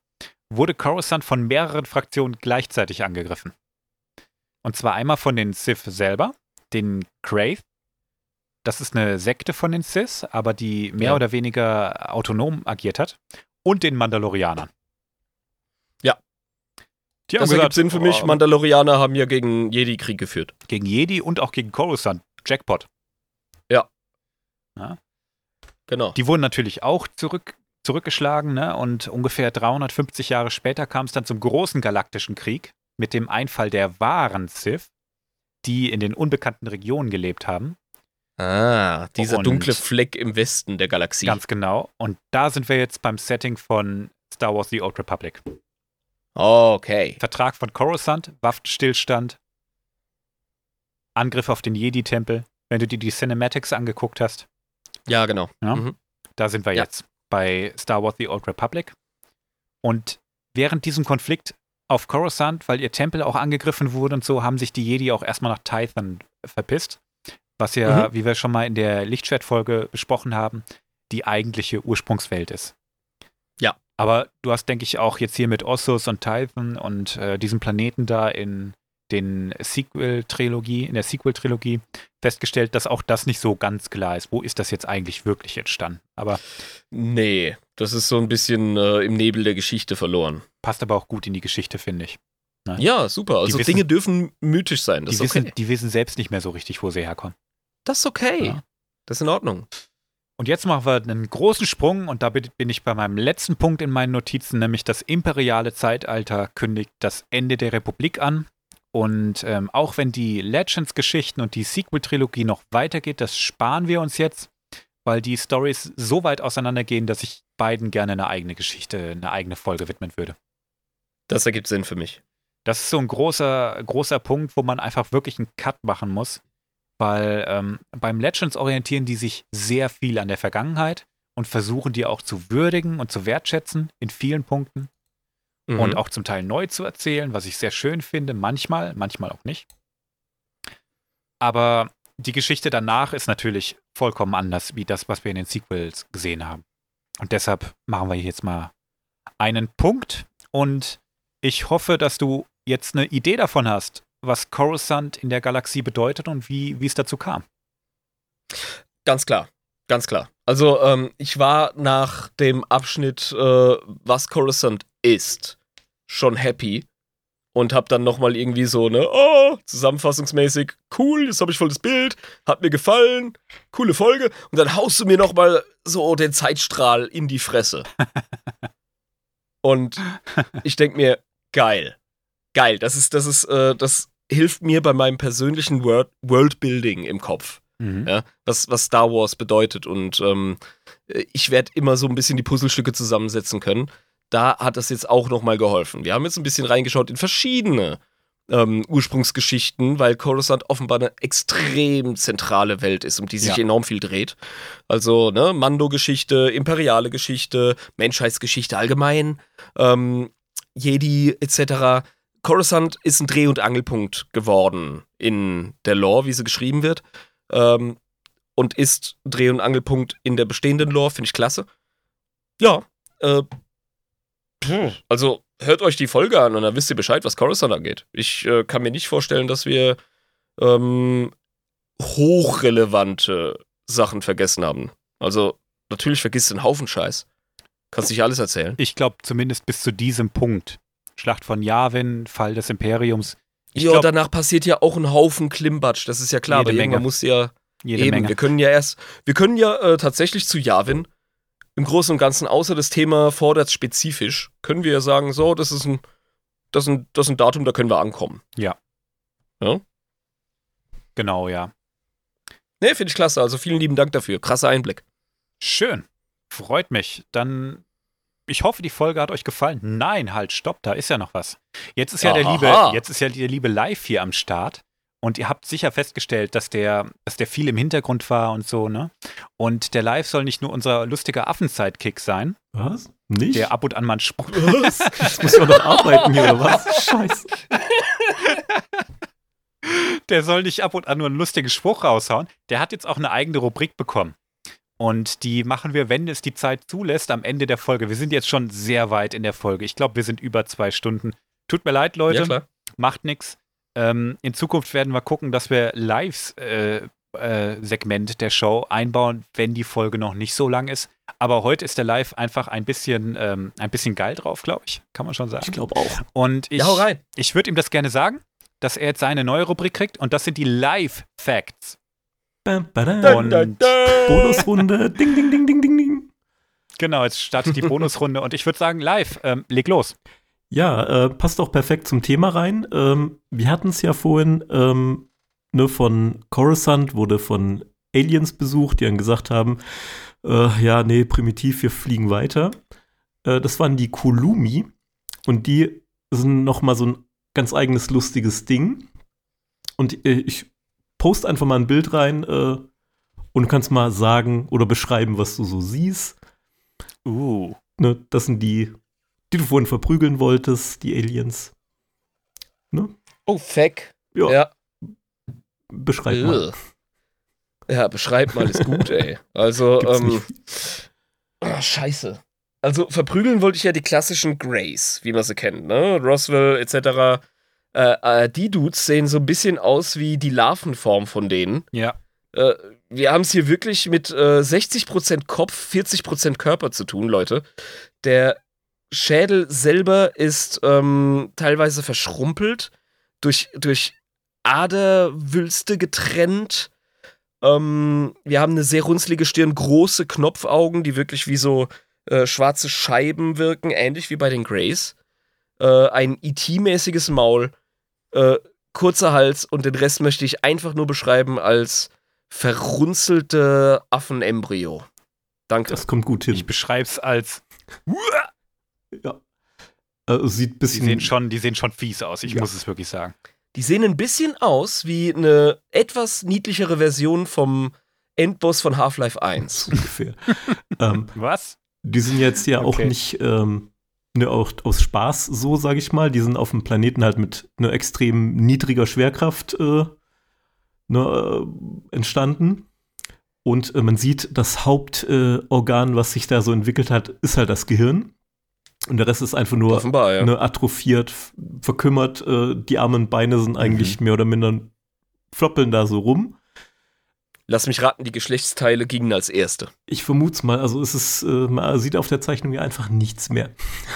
wurde Coruscant von mehreren Fraktionen gleichzeitig angegriffen. Und zwar einmal von den Sith selber, den Crave. Das ist eine Sekte von den Sith, aber die mehr Ja. oder weniger autonom agiert hat. Und den Mandalorianern. Ja. Die haben Das gesagt, ergibt Sinn für mich. oh, Mandalorianer haben ja gegen Jedi-Krieg geführt. gegen Jedi und auch gegen Coruscant. Jackpot. Genau. Die wurden natürlich auch zurück, zurückgeschlagen, ne? Und ungefähr 350 Jahre später kam es dann zum großen galaktischen Krieg mit dem Einfall der wahren Sith, die in den unbekannten Regionen gelebt haben. Ah, dieser Und- dunkle Fleck im Westen der Galaxie. Ganz genau. Und da sind wir jetzt beim Setting von Star Wars The Old Republic. Okay. Vertrag von Coruscant, Waffenstillstand, Angriff auf den Jedi-Tempel. Wenn du dir die Cinematics angeguckt hast, Ja, genau. Ja. Mhm. Da sind wir Ja. jetzt bei Star Wars The Old Republic. Und während diesem Konflikt auf Coruscant, weil ihr Tempel auch angegriffen wurde und so, haben sich die Jedi auch erstmal nach Tython verpisst. Was ja, wie wir schon mal in der Lichtschwertfolge besprochen haben, die eigentliche Ursprungswelt ist. Ja. Aber du hast, denke ich, auch jetzt hier mit Ossus und Tython und äh, diesem Planeten da in den Sequel-Trilogie, in der Sequel-Trilogie festgestellt, dass auch das nicht so ganz klar ist. Wo ist das jetzt eigentlich wirklich entstanden? Aber Nee, das ist so ein bisschen äh, im Nebel der Geschichte verloren. passt aber auch gut in die Geschichte, finde ich. Ja, super. Also wissen- Dinge dürfen mythisch sein. Das Die ist okay. wissen, die wissen selbst nicht mehr so richtig, wo sie herkommen. das ist okay. Ja. Das ist in Ordnung. Und jetzt machen wir einen großen Sprung und da bin ich bei meinem letzten Punkt in meinen Notizen, nämlich das imperiale Zeitalter kündigt das Ende der Republik an. Und ähm, auch wenn die Legends-Geschichten und die Sequel-Trilogie noch weitergeht, das sparen wir uns jetzt, weil die Stories so weit auseinandergehen, dass ich beiden gerne eine eigene Geschichte, eine eigene Folge widmen würde. Das ergibt Sinn für mich. Das ist so ein großer, großer Punkt, wo man einfach wirklich einen Cut machen muss, weil ähm, beim Legends orientieren die sich sehr viel an der Vergangenheit und versuchen die auch zu würdigen und zu wertschätzen in vielen Punkten Mhm. und auch zum Teil neu zu erzählen, was ich sehr schön finde, manchmal, manchmal auch nicht. Aber die Geschichte danach ist natürlich vollkommen anders, wie das, was wir in den Sequels gesehen haben. Und deshalb machen wir jetzt mal einen Punkt und ich hoffe, dass du jetzt eine Idee davon hast, was Coruscant in der Galaxie bedeutet und wie, wie es dazu kam. Ganz klar, ganz klar. Also ähm, ich war nach dem Abschnitt, äh, was Coruscant ist, schon happy und hab dann nochmal irgendwie so ne, oh, zusammenfassungsmäßig, cool, jetzt habe ich voll das Bild, hat mir gefallen, coole Folge und dann haust du mir nochmal so den Zeitstrahl in die Fresse. und ich denk mir, geil, geil, das ist, das ist, äh, das hilft mir bei meinem persönlichen World Worldbuilding im Kopf ja, was, was Star Wars bedeutet. Und ähm, ich werde immer so ein bisschen die Puzzlestücke zusammensetzen können. Da hat das jetzt auch nochmal geholfen. Wir haben jetzt ein bisschen reingeschaut in verschiedene ähm, Ursprungsgeschichten, weil Coruscant offenbar eine extrem zentrale Welt ist, um die sich Ja. enorm viel dreht. Also, ne, Mando-Geschichte, imperiale Geschichte, Menschheitsgeschichte allgemein, ähm, Jedi etc. Coruscant ist ein Dreh- und Angelpunkt geworden in der Lore, wie sie geschrieben wird ähm, und ist Dreh- und Angelpunkt in der bestehenden Lore, finde ich klasse. Ja, äh, also hört euch die Folge an und dann wisst ihr Bescheid, was Coruscant angeht. Ich äh, kann mir nicht vorstellen, dass wir ähm, hochrelevante Sachen vergessen haben. Also, natürlich vergisst du einen Haufen Scheiß. Kannst nicht alles erzählen. Ich glaube zumindest bis zu diesem Punkt. Schlacht von Yavin, Fall des Imperiums, Ich ja, glaub- danach passiert ja auch ein Haufen Klimbatsch, das ist ja klar, Jede aber irgendwann Menge. muss ja jede Eben, Menge. wir können ja erst, wir können ja äh, tatsächlich zu Yavin im Großen und Ganzen, außer das Thema fordert spezifisch, können wir ja sagen, so, das ist ein, das ist ein, das ist ein Datum, da können wir ankommen. Genau, ja. Ne, finde ich klasse, also vielen lieben Dank dafür. Krasser Einblick. Schön. Freut mich. Dann, ich hoffe, die Folge hat euch gefallen. Nein, halt, stopp, da ist ja noch was. Jetzt ist ja der Aha. liebe, jetzt ist ja der liebe Live hier am Start. Und ihr habt sicher festgestellt, dass der, dass der viel im Hintergrund war und so, ne? Und der Live soll nicht nur unser lustiger Affen-Sidekick sein, Was? Nicht? der ab und an mal einen Spruch. was? Jetzt muss man doch arbeiten hier, oder was? Scheiße. Der soll nicht ab und an nur einen lustigen Spruch raushauen. Der hat jetzt auch eine eigene Rubrik bekommen. Und die machen wir, wenn es die Zeit zulässt, am Ende der Folge. Wir sind jetzt schon sehr weit in der Folge. Ich glaube, wir sind über zwei Stunden. Tut mir leid, Leute. Ja, klar. macht nichts. Ähm, in Zukunft werden wir gucken, dass wir Lives äh, äh, Segment der Show einbauen, wenn die Folge noch nicht so lang ist. Aber heute ist der Live einfach ein bisschen, ähm, ein bisschen geil drauf, glaube ich. Kann man schon Ich sagen. glaube auch. Und ich, Ja, hau rein. ich würde ihm das gerne sagen, dass er jetzt seine neue Rubrik kriegt und das sind die Live-Facts. Bam, badam. Dun, dun, Und Bonusrunde. Ding, ding, ding, ding, ding, ding. Genau, jetzt startet die Bonusrunde und ich würde sagen, live, ähm, leg los. Ja, äh, passt auch perfekt zum Thema rein. Ähm, wir hatten es ja vorhin, ähm, ne, von Coruscant wurde von Aliens besucht, die dann gesagt haben, äh, ja, nee, primitiv, wir fliegen weiter. Äh, das waren die Kulumi und die sind noch mal so ein ganz eigenes lustiges Ding. Und äh, ich post einfach mal ein Bild rein äh, und du kannst mal sagen oder beschreiben, was du so siehst. Uh. Ne, das sind die, die du vorhin verprügeln wolltest, die Aliens. Oh, feck. Ja, Ja. beschreib mal. Ugh. Ja, beschreib mal, ist gut, ey. Also, ähm, ah, scheiße. Also, verprügeln wollte ich ja die klassischen Greys, wie man sie kennt, ne? Roswell etc. Äh, äh, die Dudes sehen so ein bisschen aus wie die Larvenform von denen. Ja. Äh, wir haben es hier wirklich mit äh, 60% Kopf, 40% Körper zu tun, Leute. Der Schädel selber ist ähm, teilweise verschrumpelt, durch, durch Aderwülste getrennt. Ähm, wir haben eine sehr runzlige Stirn, große Knopfaugen, die wirklich wie so äh, schwarze Scheiben wirken, ähnlich wie bei den Greys. Äh, ein IT-mäßiges Maul, äh, kurzer Hals und den Rest möchte ich einfach nur beschreiben als verrunzelte Affenembryo. Danke. Das kommt gut hin. Ich beschreib's als. ja. Also sieht ein Die bisschen. sehen schon, die sehen schon fies aus. Ich Ja. muss es wirklich sagen. Die sehen ein bisschen aus wie eine etwas niedlichere Version vom Endboss von Half-Life 1. ungefähr. ähm, Was? die sind jetzt ja auch Okay. nicht ähm, ne, auch aus Spaß so, sage ich mal. Die sind auf dem Planeten halt mit einer extrem niedriger Schwerkraft äh, ne, äh, entstanden. Und äh, man sieht, das Hauptorgan, äh, was sich da so entwickelt hat, ist halt das Gehirn. Und der Rest ist einfach nur Offenbar, ja. ne, atrophiert, verkümmert. Äh, die Arme und Beine sind eigentlich mehr oder minder floppeln da so rum. Lass mich raten, die Geschlechtsteile gingen als erste. Ich vermute mal, also es ist, äh, man sieht auf der Zeichnung ja einfach nichts mehr.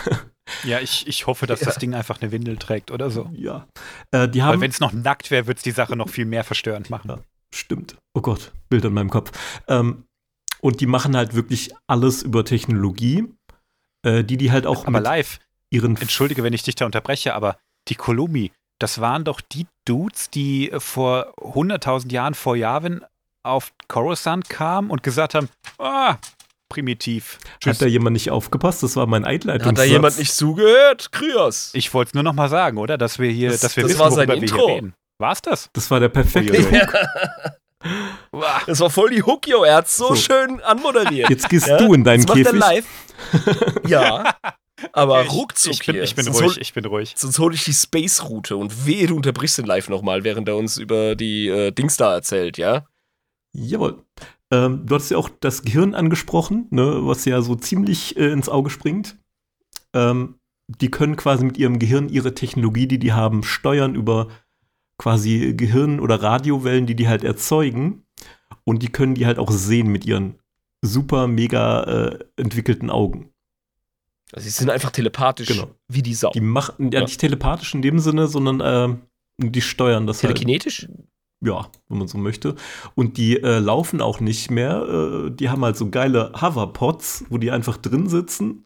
Ja, ich, ich hoffe, dass das Ding einfach eine Windel trägt oder so. Ja. Äh, die haben. wenn es noch nackt wäre, würde es die Sache noch viel mehr verstörend machen. Ja. Stimmt. Oh Gott, Bild in meinem Kopf. Ähm, und die machen halt wirklich alles über Technologie, äh, die die halt auch Aber mit live, ihren. entschuldige, wenn ich dich da unterbreche, aber die Kolumi, das waren doch die Dudes, die vor 100.000 Jahren vor Yavin auf Coruscant kamen und gesagt haben, ah, primitiv. Hat da jemand nicht aufgepasst? Das war mein Einleitungssatz. Hat da jemand nicht zugehört? Kryos. Ich wollte es nur noch mal sagen, oder? Dass wir hier, Das- dass wir das wissen, war sein wir Intro. reden. War's das? Das war der perfekte Uiuiui. Das war voll die Hook, yo. Er hat so, So. schön anmoderiert. Jetzt gehst Ja? du in deinen Das macht er Käfig. live. ja, aber Ich- ruckzuck ich bin, hier. ich bin sonst ruhig, Hol, ich bin ruhig. sonst hole ich die Space-Route und wehe, du unterbrichst den live nochmal, während er uns über die äh, Dings da erzählt, ja? Jawohl. Ähm, du hast ja auch das Gehirn angesprochen, ne, was ja so ziemlich äh, ins Auge springt. Ähm, die können quasi mit ihrem Gehirn ihre Technologie, die die haben, steuern über quasi Gehirn- oder Radiowellen, die die halt erzeugen. Und die können die halt auch sehen mit ihren super, mega äh, entwickelten Augen. Also sie sind einfach telepathisch Genau. wie die Sau. Die machen, ja, Ja. nicht telepathisch in dem Sinne, sondern ähm, die steuern das halt. Telekinetisch? Ja, wenn man so möchte. Und die äh, laufen auch nicht mehr. Äh, die haben halt so geile Hoverpods, wo die einfach drin sitzen.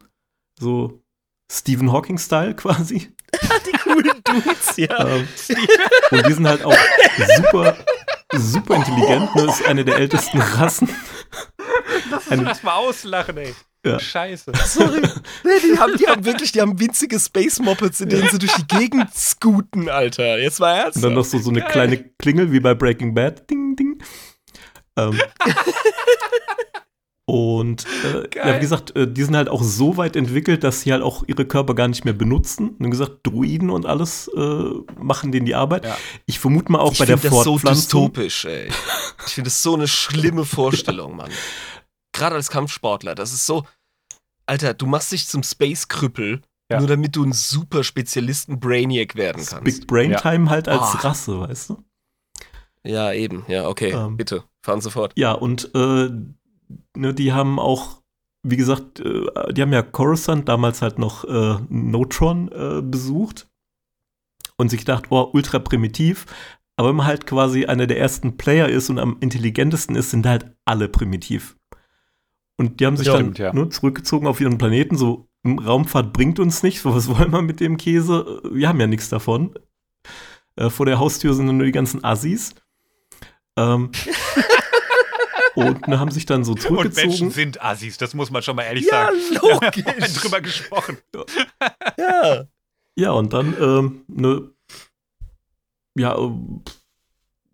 So Stephen Hawking-Style quasi. Die coolen Dudes, ja. Ähm, und die sind halt auch super, super intelligent. Ne? Ist eine der ältesten Rassen. Eine- Lass mal auslachen, ey. Ja. Scheiße. Sorry. Nee, die haben, die haben wirklich, die haben winzige Space Moppets, in denen sie durch die Gegend scooten, Alter. Jetzt mal ernst. Und dann noch so, so eine Geil. kleine Klingel wie bei Breaking Bad. Ding, ding. Ähm. Und äh, ja, wie gesagt, äh, die sind halt auch so weit entwickelt, dass sie halt auch ihre Körper gar nicht mehr benutzen. Und wie gesagt, Druiden und alles äh, machen denen die Arbeit. Ja. Ich vermute mal auch ich bei der finde das so Fortpflanzung. dystopisch, ey. Ich finde das so eine schlimme Vorstellung, Mann. Gerade als Kampfsportler, das ist so. Alter, du machst dich zum Space-Krüppel, Ja. nur damit du ein super Spezialisten Brainiac werden kannst. Big Brain Ja. Time halt als Ah. Rasse, weißt du? Ja, eben. Ja, okay. Ähm. Bitte, fahren Sie fort. Ja, und äh, ne, die haben auch, wie gesagt, äh, die haben ja Coruscant damals halt noch äh, Notron äh, besucht und sich gedacht, oh, ultra primitiv. Aber wenn man halt quasi einer der ersten Player ist und am intelligentesten ist, sind halt alle primitiv. Und die haben sich Ja, dann ja. nur zurückgezogen auf ihren Planeten, so Raumfahrt bringt uns nichts, was wollen wir mit dem Käse? Wir haben ja nichts davon. Äh, vor der Haustür sind nur die ganzen Assis. Ähm, und ne, haben sich dann so Und Menschen zurückgezogen. sind Assis, das muss man schon mal ehrlich Ja, sagen. logisch. Wir haben drüber gesprochen. Ja. Ja, und dann, ähm, ne, ja, ähm,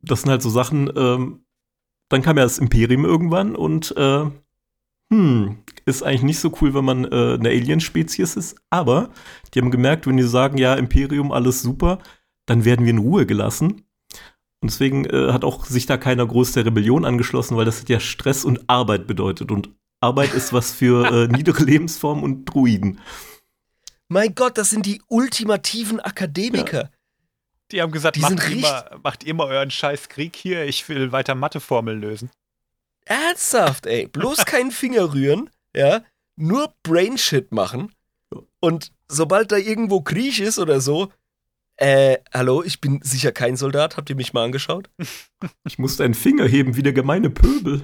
das sind halt so Sachen, ähm, dann kam ja das Imperium irgendwann und, äh, hm, ist eigentlich nicht so cool, wenn man äh, eine Alien-Spezies ist, aber die haben gemerkt, wenn die sagen, ja, Imperium, alles super, dann werden wir in Ruhe gelassen. Und deswegen äh, hat auch sich da keiner groß der Rebellion angeschlossen, weil das hat ja Stress und Arbeit bedeutet. Und Arbeit ist was für äh, niedere Lebensformen und Druiden. Mein Gott, das sind die ultimativen Akademiker. Die haben gesagt, Die macht, mal, macht mal euren scheiß Krieg hier, ich will weiter Matheformeln lösen. Ernsthaft, ey. Bloß keinen Finger rühren, ja. Nur Brainshit machen. Und sobald da irgendwo Krieg ist oder so, äh, hallo, ich bin sicher kein Soldat. Habt ihr mich mal angeschaut? Ich musste einen Finger heben wie der gemeine Pöbel.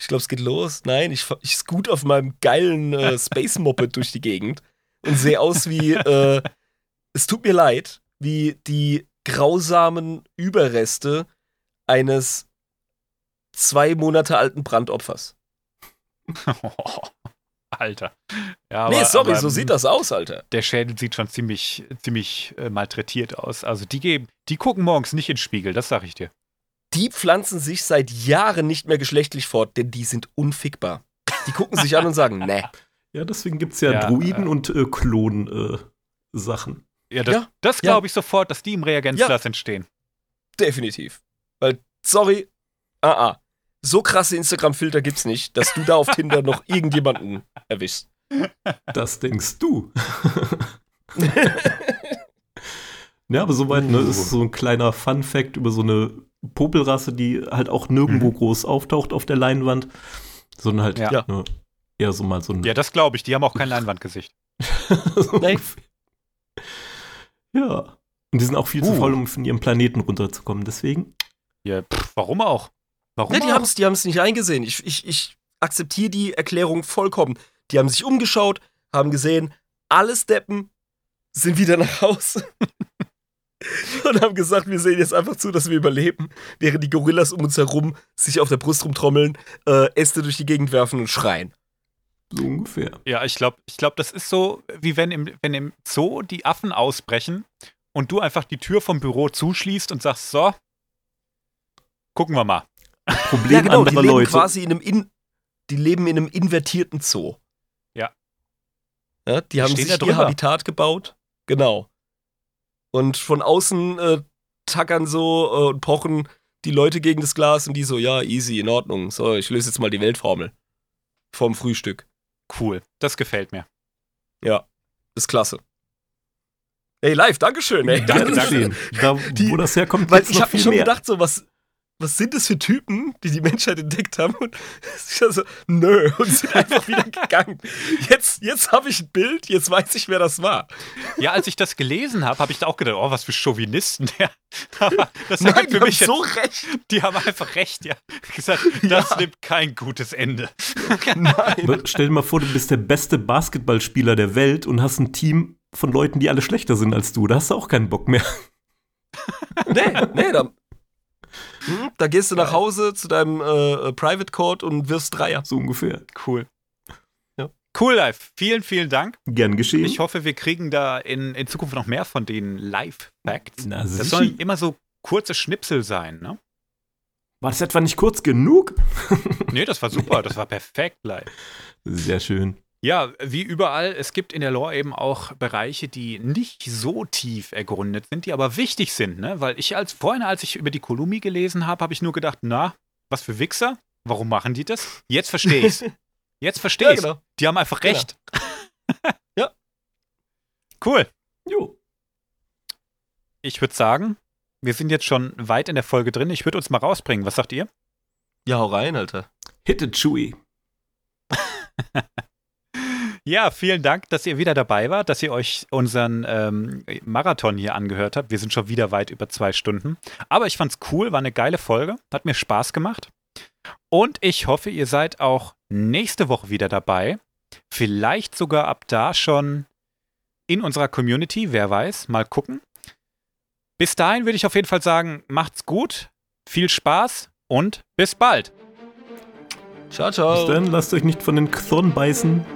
Ich glaube, es geht los. Nein, ich, ich scoot auf meinem geilen äh, Space Moped durch die Gegend und sehe aus wie, äh, es tut mir leid, wie die grausamen Überreste eines zwei Monate alten Brandopfers. Alter. Ja, nee, aber- sorry, aber, so sieht das aus, Alter. Der Schädel sieht schon ziemlich, ziemlich äh, malträtiert aus. Also die geben, die gucken morgens nicht in den Spiegel, das sag ich dir. Die pflanzen sich seit Jahren nicht mehr geschlechtlich fort, denn die sind unfickbar. Die gucken sich an und sagen, nee. Ja, deswegen gibt es ja, Ja, Druiden äh. und äh, Klon-Sachen. Ja, das, Ja, das ja. glaube ich sofort, dass die im Reagenzglas entstehen. Definitiv. Weil, sorry, ah, ah. So krasse Instagram-Filter gibt's nicht, dass du da auf Tinder noch irgendjemanden erwischst. Das denkst du. ja, aber soweit, ne, ist so ein kleiner Fun-Fact über so eine Popelrasse, die halt auch nirgendwo Mhm. groß auftaucht auf der Leinwand, sondern halt Ja. ne, eher so mal so ein. Ja, das glaube ich. Die haben auch kein Leinwandgesicht. so Nee. Ja. Und die sind auch viel zu Uh. faul, um von ihrem Planeten runterzukommen. Deswegen. Ja, pff, warum auch? Warum Ja, die auch? haben's, die haben's nicht eingesehen. Ich, ich, ich akzeptiere die Erklärung vollkommen. Die haben sich umgeschaut, haben gesehen, alle Steppen sind wieder nach Hause. Und haben gesagt, wir sehen jetzt einfach zu, dass wir überleben, während die Gorillas um uns herum sich auf der Brust rumtrommeln, äh, Äste durch die Gegend werfen und schreien. So ungefähr. Ja, ich glaube, ich glaub, das ist so, wie wenn im, wenn im Zoo die Affen ausbrechen und du einfach die Tür vom Büro zuschließt und sagst, so, gucken wir mal. Problem ja, genau, die anderer leben Leute. quasi in einem in, die leben in einem invertierten Zoo. Ja. ja die haben stehen sich ihr. Habitat gebaut. Genau. Und von außen äh, tackern so äh, und pochen die Leute gegen das Glas und die so, ja, easy, in Ordnung. So, ich löse jetzt mal die Weltformel. Vom Frühstück. Cool, das gefällt mir. Ja, ist klasse. Ey, live, Dankeschön, ey. Danke, danke. Da, Die- wo das herkommt, Weil ich habe schon mehr. gedacht, so was, was sind das für Typen, die die Menschheit entdeckt haben? Und ich so, nö, und sind einfach wieder gegangen. Jetzt, jetzt habe ich ein Bild, jetzt weiß ich, wer das war. Ja, als ich das gelesen habe, habe ich da auch gedacht, oh, was für Chauvinisten. Ja. Aber das Nein, die für haben mich, so recht. die haben einfach recht, ja. Gesagt, das nimmt kein gutes Ende. Nein. Stell dir mal vor, du bist der beste Basketballspieler der Welt und hast ein Team von Leuten, die alle schlechter sind als du. Da hast du auch keinen Bock mehr. Nee, nee, da, Hm, da gehst du nach Hause zu deinem äh, Private Court und wirfst Dreier. So ungefähr. Cool. Ja. Cool, live. Vielen, vielen Dank. Gern geschehen. Ich hoffe, wir kriegen da in, in Zukunft noch mehr von den Live-Facts. Das sicher. sollen immer so kurze Schnipsel sein, ne? War das etwa nicht kurz genug? Nee, das war super. Das war perfekt live. Sehr schön. Ja, wie überall, es gibt in der Lore eben auch Bereiche, die nicht so tief ergründet sind, die aber wichtig sind, ne? Weil ich als vorhin, als ich über die Kolumi gelesen habe, habe ich nur gedacht, na, was für Wichser? Warum machen die das? Jetzt verstehe ich's. Jetzt verstehe Ja, ich's. genau. Die haben einfach Genau. recht. Ja. Cool. Jo. Ich würde sagen, wir sind jetzt schon weit in der Folge drin. Ich würde uns mal rausbringen. Was sagt ihr? Ja, hau rein, Alter. Hit it, Chewie. Ja, vielen Dank, dass ihr wieder dabei wart, dass ihr euch unseren ähm, Marathon hier angehört habt. Wir sind schon wieder weit über zwei Stunden. Aber ich fand's cool, war eine geile Folge, hat mir Spaß gemacht. Und ich hoffe, ihr seid auch nächste Woche wieder dabei. Vielleicht sogar ab da schon in unserer Community, wer weiß, mal gucken. Bis dahin würde ich auf jeden Fall sagen, macht's gut, viel Spaß und bis bald. Ciao, ciao. Bis dann, lasst euch nicht von den Chthon beißen.